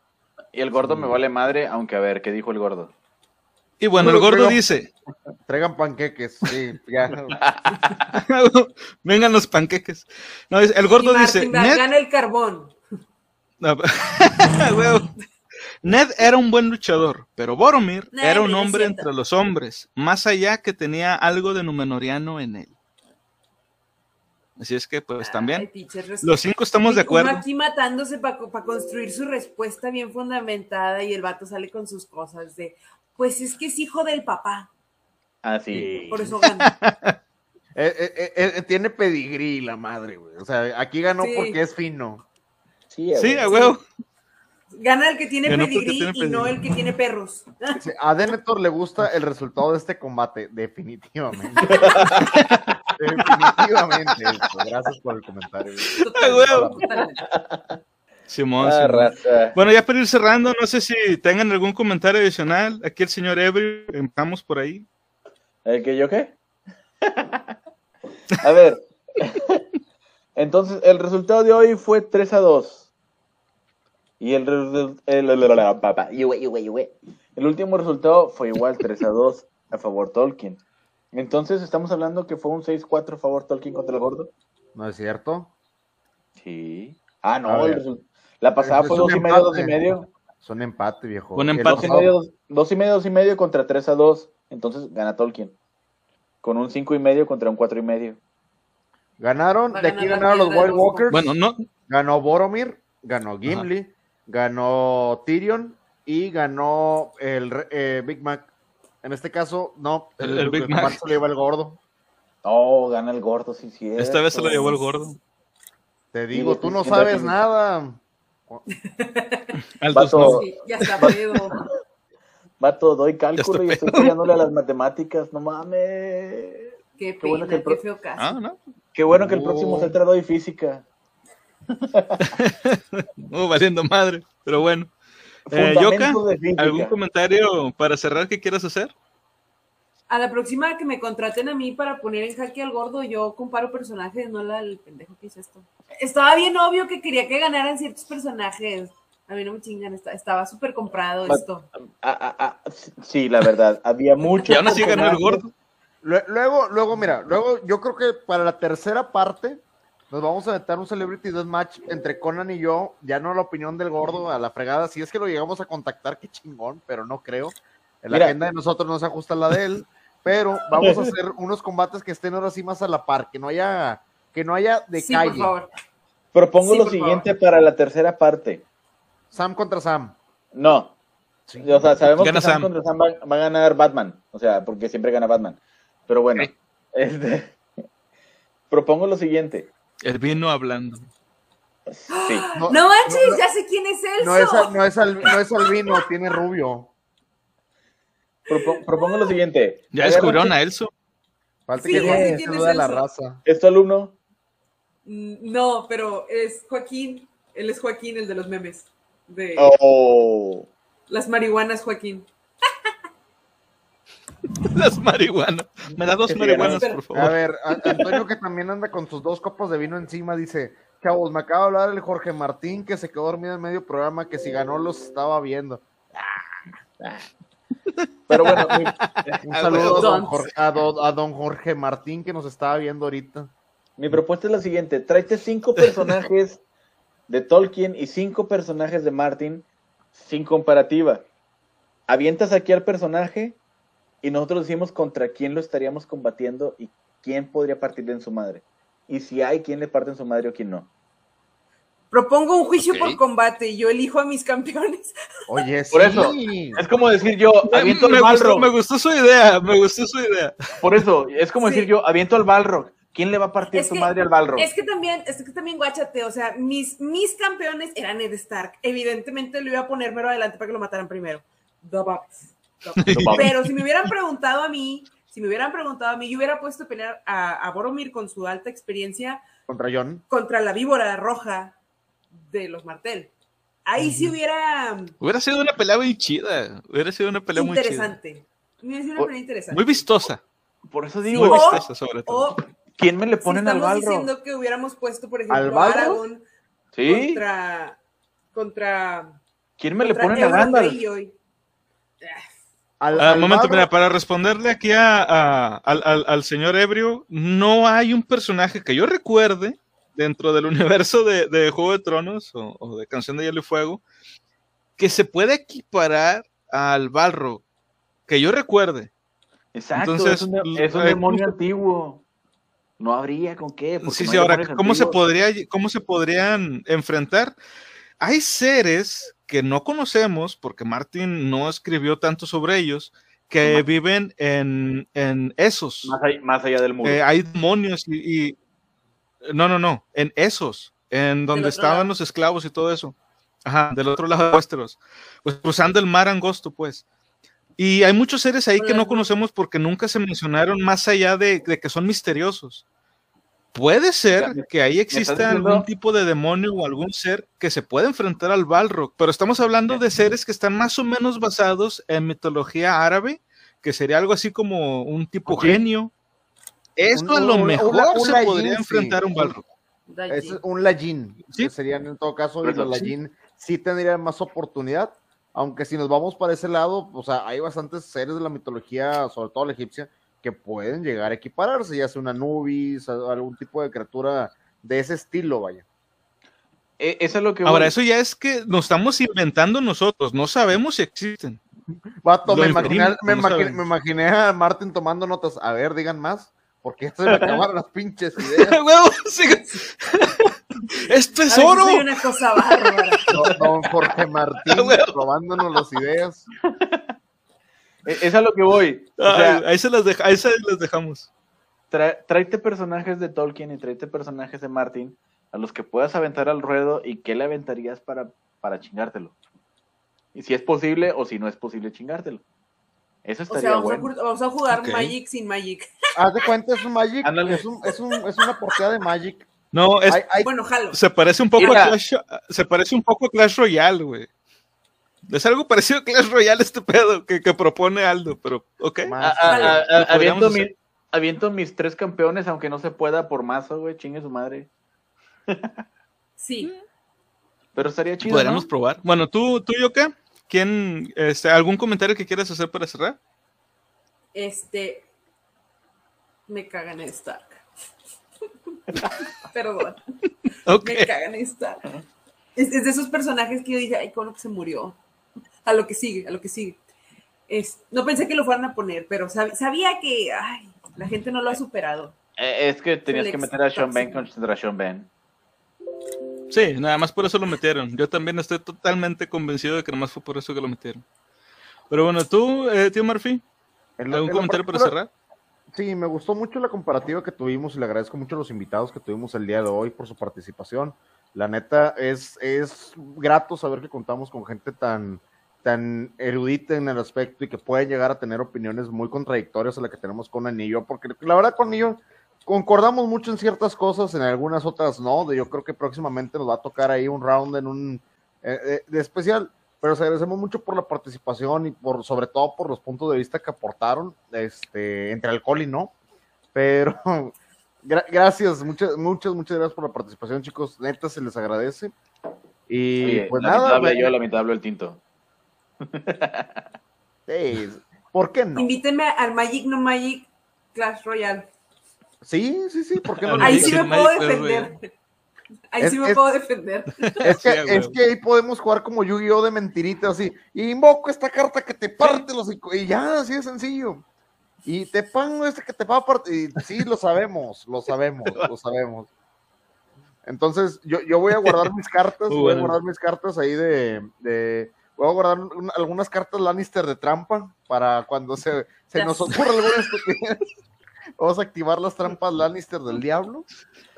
Y el gordo me vale madre, aunque a ver, ¿qué dijo el gordo? Y bueno, el gordo dice, Traigan panqueques. Sí, ya. vengan los panqueques. No, es- el Y gordo dice, Bach "Ned gana el carbón. No, huevo. Ned era un buen luchador, pero Boromir No, era un hombre entre los hombres, más allá que tenía algo de Numenoriano en él. Así es que, pues Ay, también, los cinco estamos de Uno acuerdo. aquí matándose para construir su respuesta bien fundamentada y el vato sale con sus cosas de, pues es que es hijo del papá, Ah, sí. por eso gana. Eh, eh, eh, tiene pedigrí la madre, güey. O sea, aquí ganó Sí. porque es fino. Sí, Sí, güey. a huevo. Gana el que tiene Ganó pedigrí tiene y no el que tiene perros. Sí, A Denethor le gusta el resultado de este combate, definitivamente. definitivamente. esto. Gracias por el comentario. Totalmente. Simón, Ah, Simón. raza. Bueno, ya para ir cerrando, no sé si tengan algún comentario adicional. Aquí el señor Ebrio, empezamos por ahí. ¿El que yo qué? A ver. Entonces, el resultado de hoy fue 3 a 2. Y el, el, el- el- último resultado fue igual 3 a 2 a favor Tolkien. Entonces, estamos hablando que fue un 6-4 a favor Tolkien contra el gordo. ¿No es cierto? Sí. Ah, no, el la pasada fue un 2 y medio, 2 y empate. medio. Son empate, viejo. Un El empate. 2 y medio, 2 y medio, 2 y medio contra 3 a 2. Entonces, gana Tolkien. Con un 5 y medio contra un 4 y medio. Ganaron, de aquí ganaron los White Walkers. Bueno, no, Ganó Boromir, ganó Gimli, ganó Tyrion y ganó el eh, Big Mac. En este caso, no, El- el Big Mac. se lo lleva el gordo. Oh, gana el gordo, sí, sí. esta vez se lo llevó el gordo. Te digo, Sí, tú no sabes sí. nada. Vato. Sí, ya está pedo. Vato, doy cálculo y estoy fallándole a las matemáticas, no mames. Qué Qué bueno pena, que el qué pro- feo caso. Ah, no. Qué bueno que el próximo Celtra doy física. No, valiendo madre. Pero bueno. Eh, Yoka. ¿algún comentario para cerrar que quieras hacer? A la próxima que me contraten a mí para poner en jaque al gordo, yo comparo personajes, no la, el pendejo que hizo esto. Estaba bien obvio que quería que ganaran ciertos personajes. A mí no me chingan, está- estaba súper comprado Ma- esto. Ah, ah, ah, sí, la verdad, había mucho. Y aún así ganó el gordo. Lue- Luego, luego, mira, luego yo creo que para la tercera parte nos vamos a meter un Celebrity Deathmatch entre Conan y yo, ya no la opinión del gordo a la fregada, si es que lo llegamos a contactar, qué chingón, pero no creo. La Mira. agenda de nosotros no se ajusta a la de él, pero vamos a hacer unos combates que estén ahora sí más a la par, que no haya, que no haya de Sí, por calle. favor. Propongo Sí, lo por siguiente para la tercera parte. Sam contra Sam. No, o sea, sabemos Gana que Sam Sam. contra Sam va, va a ganar Batman, o sea, porque siempre gana Batman. Pero bueno, este, propongo lo siguiente. El vino hablando. Sí. No, No manches, no, ya sé quién es Elso. no es, al- no, es al- no es albino, tiene rubio. Propo- propongo lo siguiente. Ya Agárrense- descubrieron a Elso. Falta Sí, que es a la raza. ¿Es tu alumno? Mm, No, pero es Joaquín. Él es Joaquín, el de los memes. De Oh. las marihuanas, Joaquín. Las marihuanas. Me da dos marihuanas, por A favor. ver, a- Antonio que también anda con sus dos copas de vino encima, dice, chavos, me acaba de hablar el Jorge Martín que se quedó dormido en medio programa, que si ganó los estaba viendo. Pero bueno, Un saludo a don. Jorge, a don- a don Jorge Martín que nos estaba viendo ahorita. mi propuesta es la siguiente. Tráete cinco personajes de Tolkien y cinco personajes de Martin sin comparativa. Avientas aquí al personaje y nosotros decimos contra quién lo estaríamos combatiendo y quién podría partirle en su madre. Y si hay quién le parte en su madre o quién no. Propongo un juicio por combate y yo elijo a mis campeones. Oye, sí. Por eso, Es como decir yo, aviento me al Balrog. me gustó su idea, me gustó su idea. Por eso, es como Sí. decir yo, aviento al Balrog. ¿Quién le va a partir Es su que- madre al Balrog? Es que también, es que también, guáchate, o sea, mis, mis campeones eran Ned Stark. Evidentemente lo iba a poner mero adelante para que lo mataran primero. The Box. Pero si me hubieran preguntado a mí, si me hubieran preguntado a mí, yo hubiera puesto a pelear a, a Boromir con su alta experiencia Contra John. contra la víbora roja de los Martel. Ahí sí hubiera Hubiera sido una pelea muy chida. Hubiera sido una pelea muy interesante. Hubiera sido una O- pelea interesante. Muy vistosa. Por eso Muy digo, o- vistosa, sobre todo. o ¿quién me le si ponen al estamos Balrog? diciendo que hubiéramos puesto, por ¿Al ejemplo? Aragorn ¿Sí? contra contra ¿Quién me le ponen a Gandalf? Al, Ah, al momento, mira, para responderle aquí a- a- al, al- al señor Ebrio, no hay un personaje que yo recuerde dentro del universo de, de Juego de Tronos o, o de Canción de Hielo y Fuego que se pueda equiparar al Balrog, que yo recuerde. Exacto, Entonces, es un, de- es un eh, demonio antiguo. No habría con qué. porque Sí, no sí, ahora, ¿cómo se, podría, ¿cómo se podrían enfrentar? Hay seres que no conocemos, porque Martin no escribió tanto sobre ellos, que viven en, en esos. Más allá, más allá del muro. Eh, hay demonios y, y- No, no, no, en esos, en donde estaban lado. los esclavos y todo eso. Ajá, del otro lado de Westeros. Pues cruzando el mar angosto, pues. Y hay muchos seres ahí que no conocemos porque nunca se mencionaron más allá de, de que son misteriosos. Puede ser que ahí exista algún tipo de demonio o algún ser que se pueda enfrentar al Balrog, pero estamos hablando de seres que están más o menos basados en mitología árabe, que sería algo así como un tipo genio. Eso Un- a lo un- un- mejor un se podría sí. enfrentar a un Balrog. Es un Lajin, Sí. que serían en todo caso, y los sí. Sí tendrían más oportunidad, aunque si nos vamos para ese lado, o sea, hay bastantes seres de la mitología, sobre todo la egipcia, que pueden llegar a equipararse, ya sea una Nubis, a- algún tipo de criatura de ese estilo, vaya. Eh, eso es lo que Ahora, voy. eso ya es que nos estamos inventando nosotros, no sabemos si existen. Vato, me, imaginé, me, no imaginé, sabemos. me imaginé a Martin tomando notas. A ver, digan más, porque esto se me acabaron las pinches ideas. ¡Esto es oro! soy una cosa bárbara. Don, don Jorge Martín robándonos las ideas. Eh, es a lo que voy. O sea, ahí, se las deja- ahí se las dejamos. tráete personajes de Tolkien y tráete personajes de Martin a los que puedas aventar al ruedo y qué le aventarías para, para chingártelo. Y si es posible o si no es posible chingártelo. Eso O estaría sea, vamos, a, bueno. ju- vamos a jugar. Magic sin Magic. Haz de cuenta, es un Magic, es, un, es, un, es una portada de Magic. No, es, Hay- hay- Bueno, jalo. se parece un poco Mira. a Clash, se parece un poco a Clash Royale, güey. Es algo parecido a Clash Royale este pedo que, que propone Aldo, pero ok. A- más- a- a- a- Lo podríamos aviento, hacer. mi- aviento mis tres campeones, aunque no se pueda por mazo, güey. Chingue su madre. Sí. Pero estaría chido. Podríamos ¿no? probar. Bueno, tú, tú, Yoka, ¿quién, este, algún comentario que quieras hacer para cerrar? Este. Me cagan en Stark. Perdón. Me cagan en Stark. Es, es de esos personajes que yo dije, ay, cómo que se murió. A lo que sigue, a lo que sigue. Es, no pensé que lo fueran a poner, pero sab- sabía que ay, la gente no lo ha superado. Eh, es que tenías que meter a Sean Ben contra Sean Ben. Sí, nada más por eso lo metieron. Yo también estoy totalmente convencido de que nomás fue por eso que lo metieron. Pero bueno, tú, eh, tío Murphy, ¿algún comentario para cerrar? Sí, me gustó mucho la comparativa que tuvimos y le agradezco mucho a los invitados que tuvimos el día de hoy por su participación. La neta, es, es grato saber que contamos con gente tan, tan erudita en el aspecto y que puede llegar a tener opiniones muy contradictorias a la que tenemos con Anillo, porque la verdad con Anillo concordamos mucho en ciertas cosas, en algunas otras no. De- Yo creo que próximamente nos va a tocar ahí un round en un eh, eh, de especial, pero os agradecemos mucho por la participación y por sobre todo por los puntos de vista que aportaron, este, entre alcohol y no. Pero gra- gracias, muchas, muchas, muchas gracias por la participación, chicos. Neta se les agradece. Y Oye, pues nada, yo, la mitad hablo el tinto. Sí, ¿por qué no? Invítenme al Magic No Magic Clash Royale. Sí, sí, sí, ¿por qué no? Ahí sí me puedo defender. Ahí sí me puedo defender. Es que, es ahí podemos jugar como Yu-Gi-Oh! de mentiritas, así. Invoco esta carta que te parte los Y ya, así de sencillo. Y te pongo este que te va a partir. Y sí, lo sabemos, lo sabemos, lo sabemos. Entonces, yo, yo voy a guardar mis cartas, voy a guardar mis cartas ahí de. de- voy a guardar un- algunas cartas Lannister de trampa para cuando se, se nos ocurra alguna estupidez. Vamos a activar las trampas Lannister del diablo.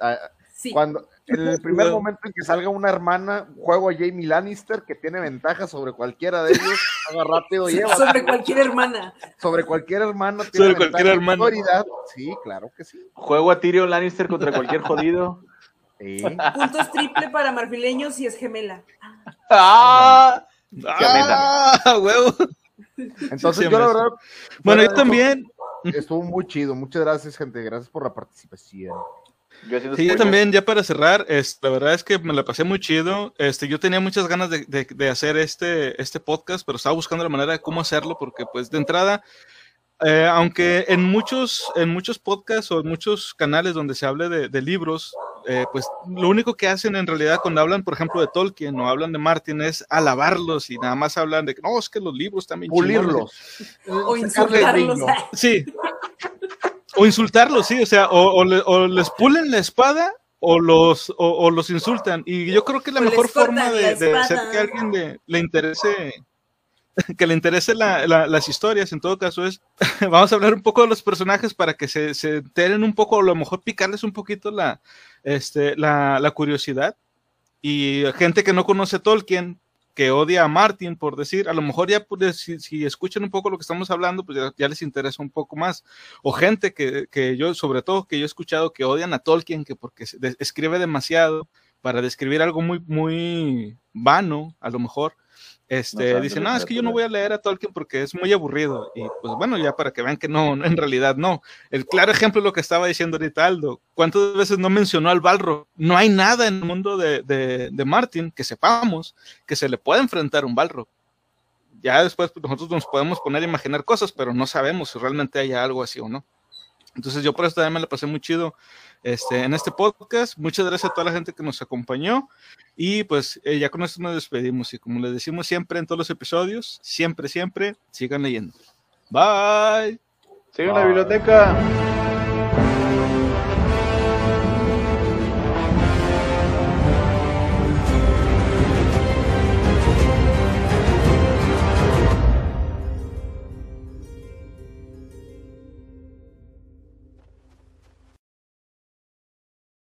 Ah, Sí. cuando en el primer momento en que salga una hermana, juego a Jamie Lannister que tiene ventaja sobre cualquiera de ellos, haga rápido, lleva Sobre cualquier hermana. sobre cualquier hermano tiene Sobre cualquier hermano. autoridad. Sí, claro que sí. Juego a Tyrion Lannister contra cualquier jodido. Sí. Puntos triple para marfileños si es gemela. ¡Ah! ¡Ah, huevo! Entonces Sí, yo la verdad Bueno, yo también, estuvo muy chido. Muchas gracias, gente. Gracias por la participación. Yo Sí, yo también, ya para cerrar, este, la verdad es que me la pasé muy chido. Este, yo tenía muchas ganas de, de- de hacer este, este podcast, pero estaba buscando la manera de cómo hacerlo, porque pues de entrada, eh, aunque en muchos, en muchos podcasts o en muchos canales donde se hable de, de libros, eh, pues lo único que hacen en realidad cuando hablan, por ejemplo, de Tolkien o hablan de Martin es alabarlos y nada más hablan de que no, es que los libros también Pulirlos. O insultarlos. Sí. O insultarlos, sí, o sea, o, o le- o les pulen la espada o los, o, o los insultan. Y yo creo que la mejor forma de, de hacer que a alguien le, le interese, que le interese la- la- las historias, en todo caso, es, vamos a hablar un poco de los personajes para que se, se enteren un poco, o a lo mejor picarles un poquito la, este, la, la curiosidad. Y gente que no conoce Tolkien, que odia a Martin, por decir, a lo mejor ya pues, si, escuchan un poco lo que estamos hablando, pues ya, ya les interesa un poco más. O gente que, que yo, sobre todo, que yo he escuchado que odian a Tolkien, que porque escribe demasiado para describir algo muy, muy vano, a lo mejor. Este, dicen, no, es que yo no literatura". voy a leer a Tolkien porque es muy aburrido. Y pues bueno, ya para que vean que no, en realidad no. El claro ejemplo es lo que estaba diciendo ahorita Aldo. ¿Cuántas veces no mencionó al Balrog? No hay nada en el mundo de, de, de Martin que sepamos que se le pueda enfrentar a un Balrog. Ya después pues, nosotros nos podemos poner a imaginar cosas, pero no sabemos si realmente hay algo así o no. Entonces yo por eso también me la pasé muy chido este, en este podcast. Muchas gracias a toda la gente que nos acompañó. Y pues eh, ya con esto nos despedimos. Y como les decimos siempre en todos los episodios, siempre, siempre, sigan leyendo. Bye. Sigue en la biblioteca.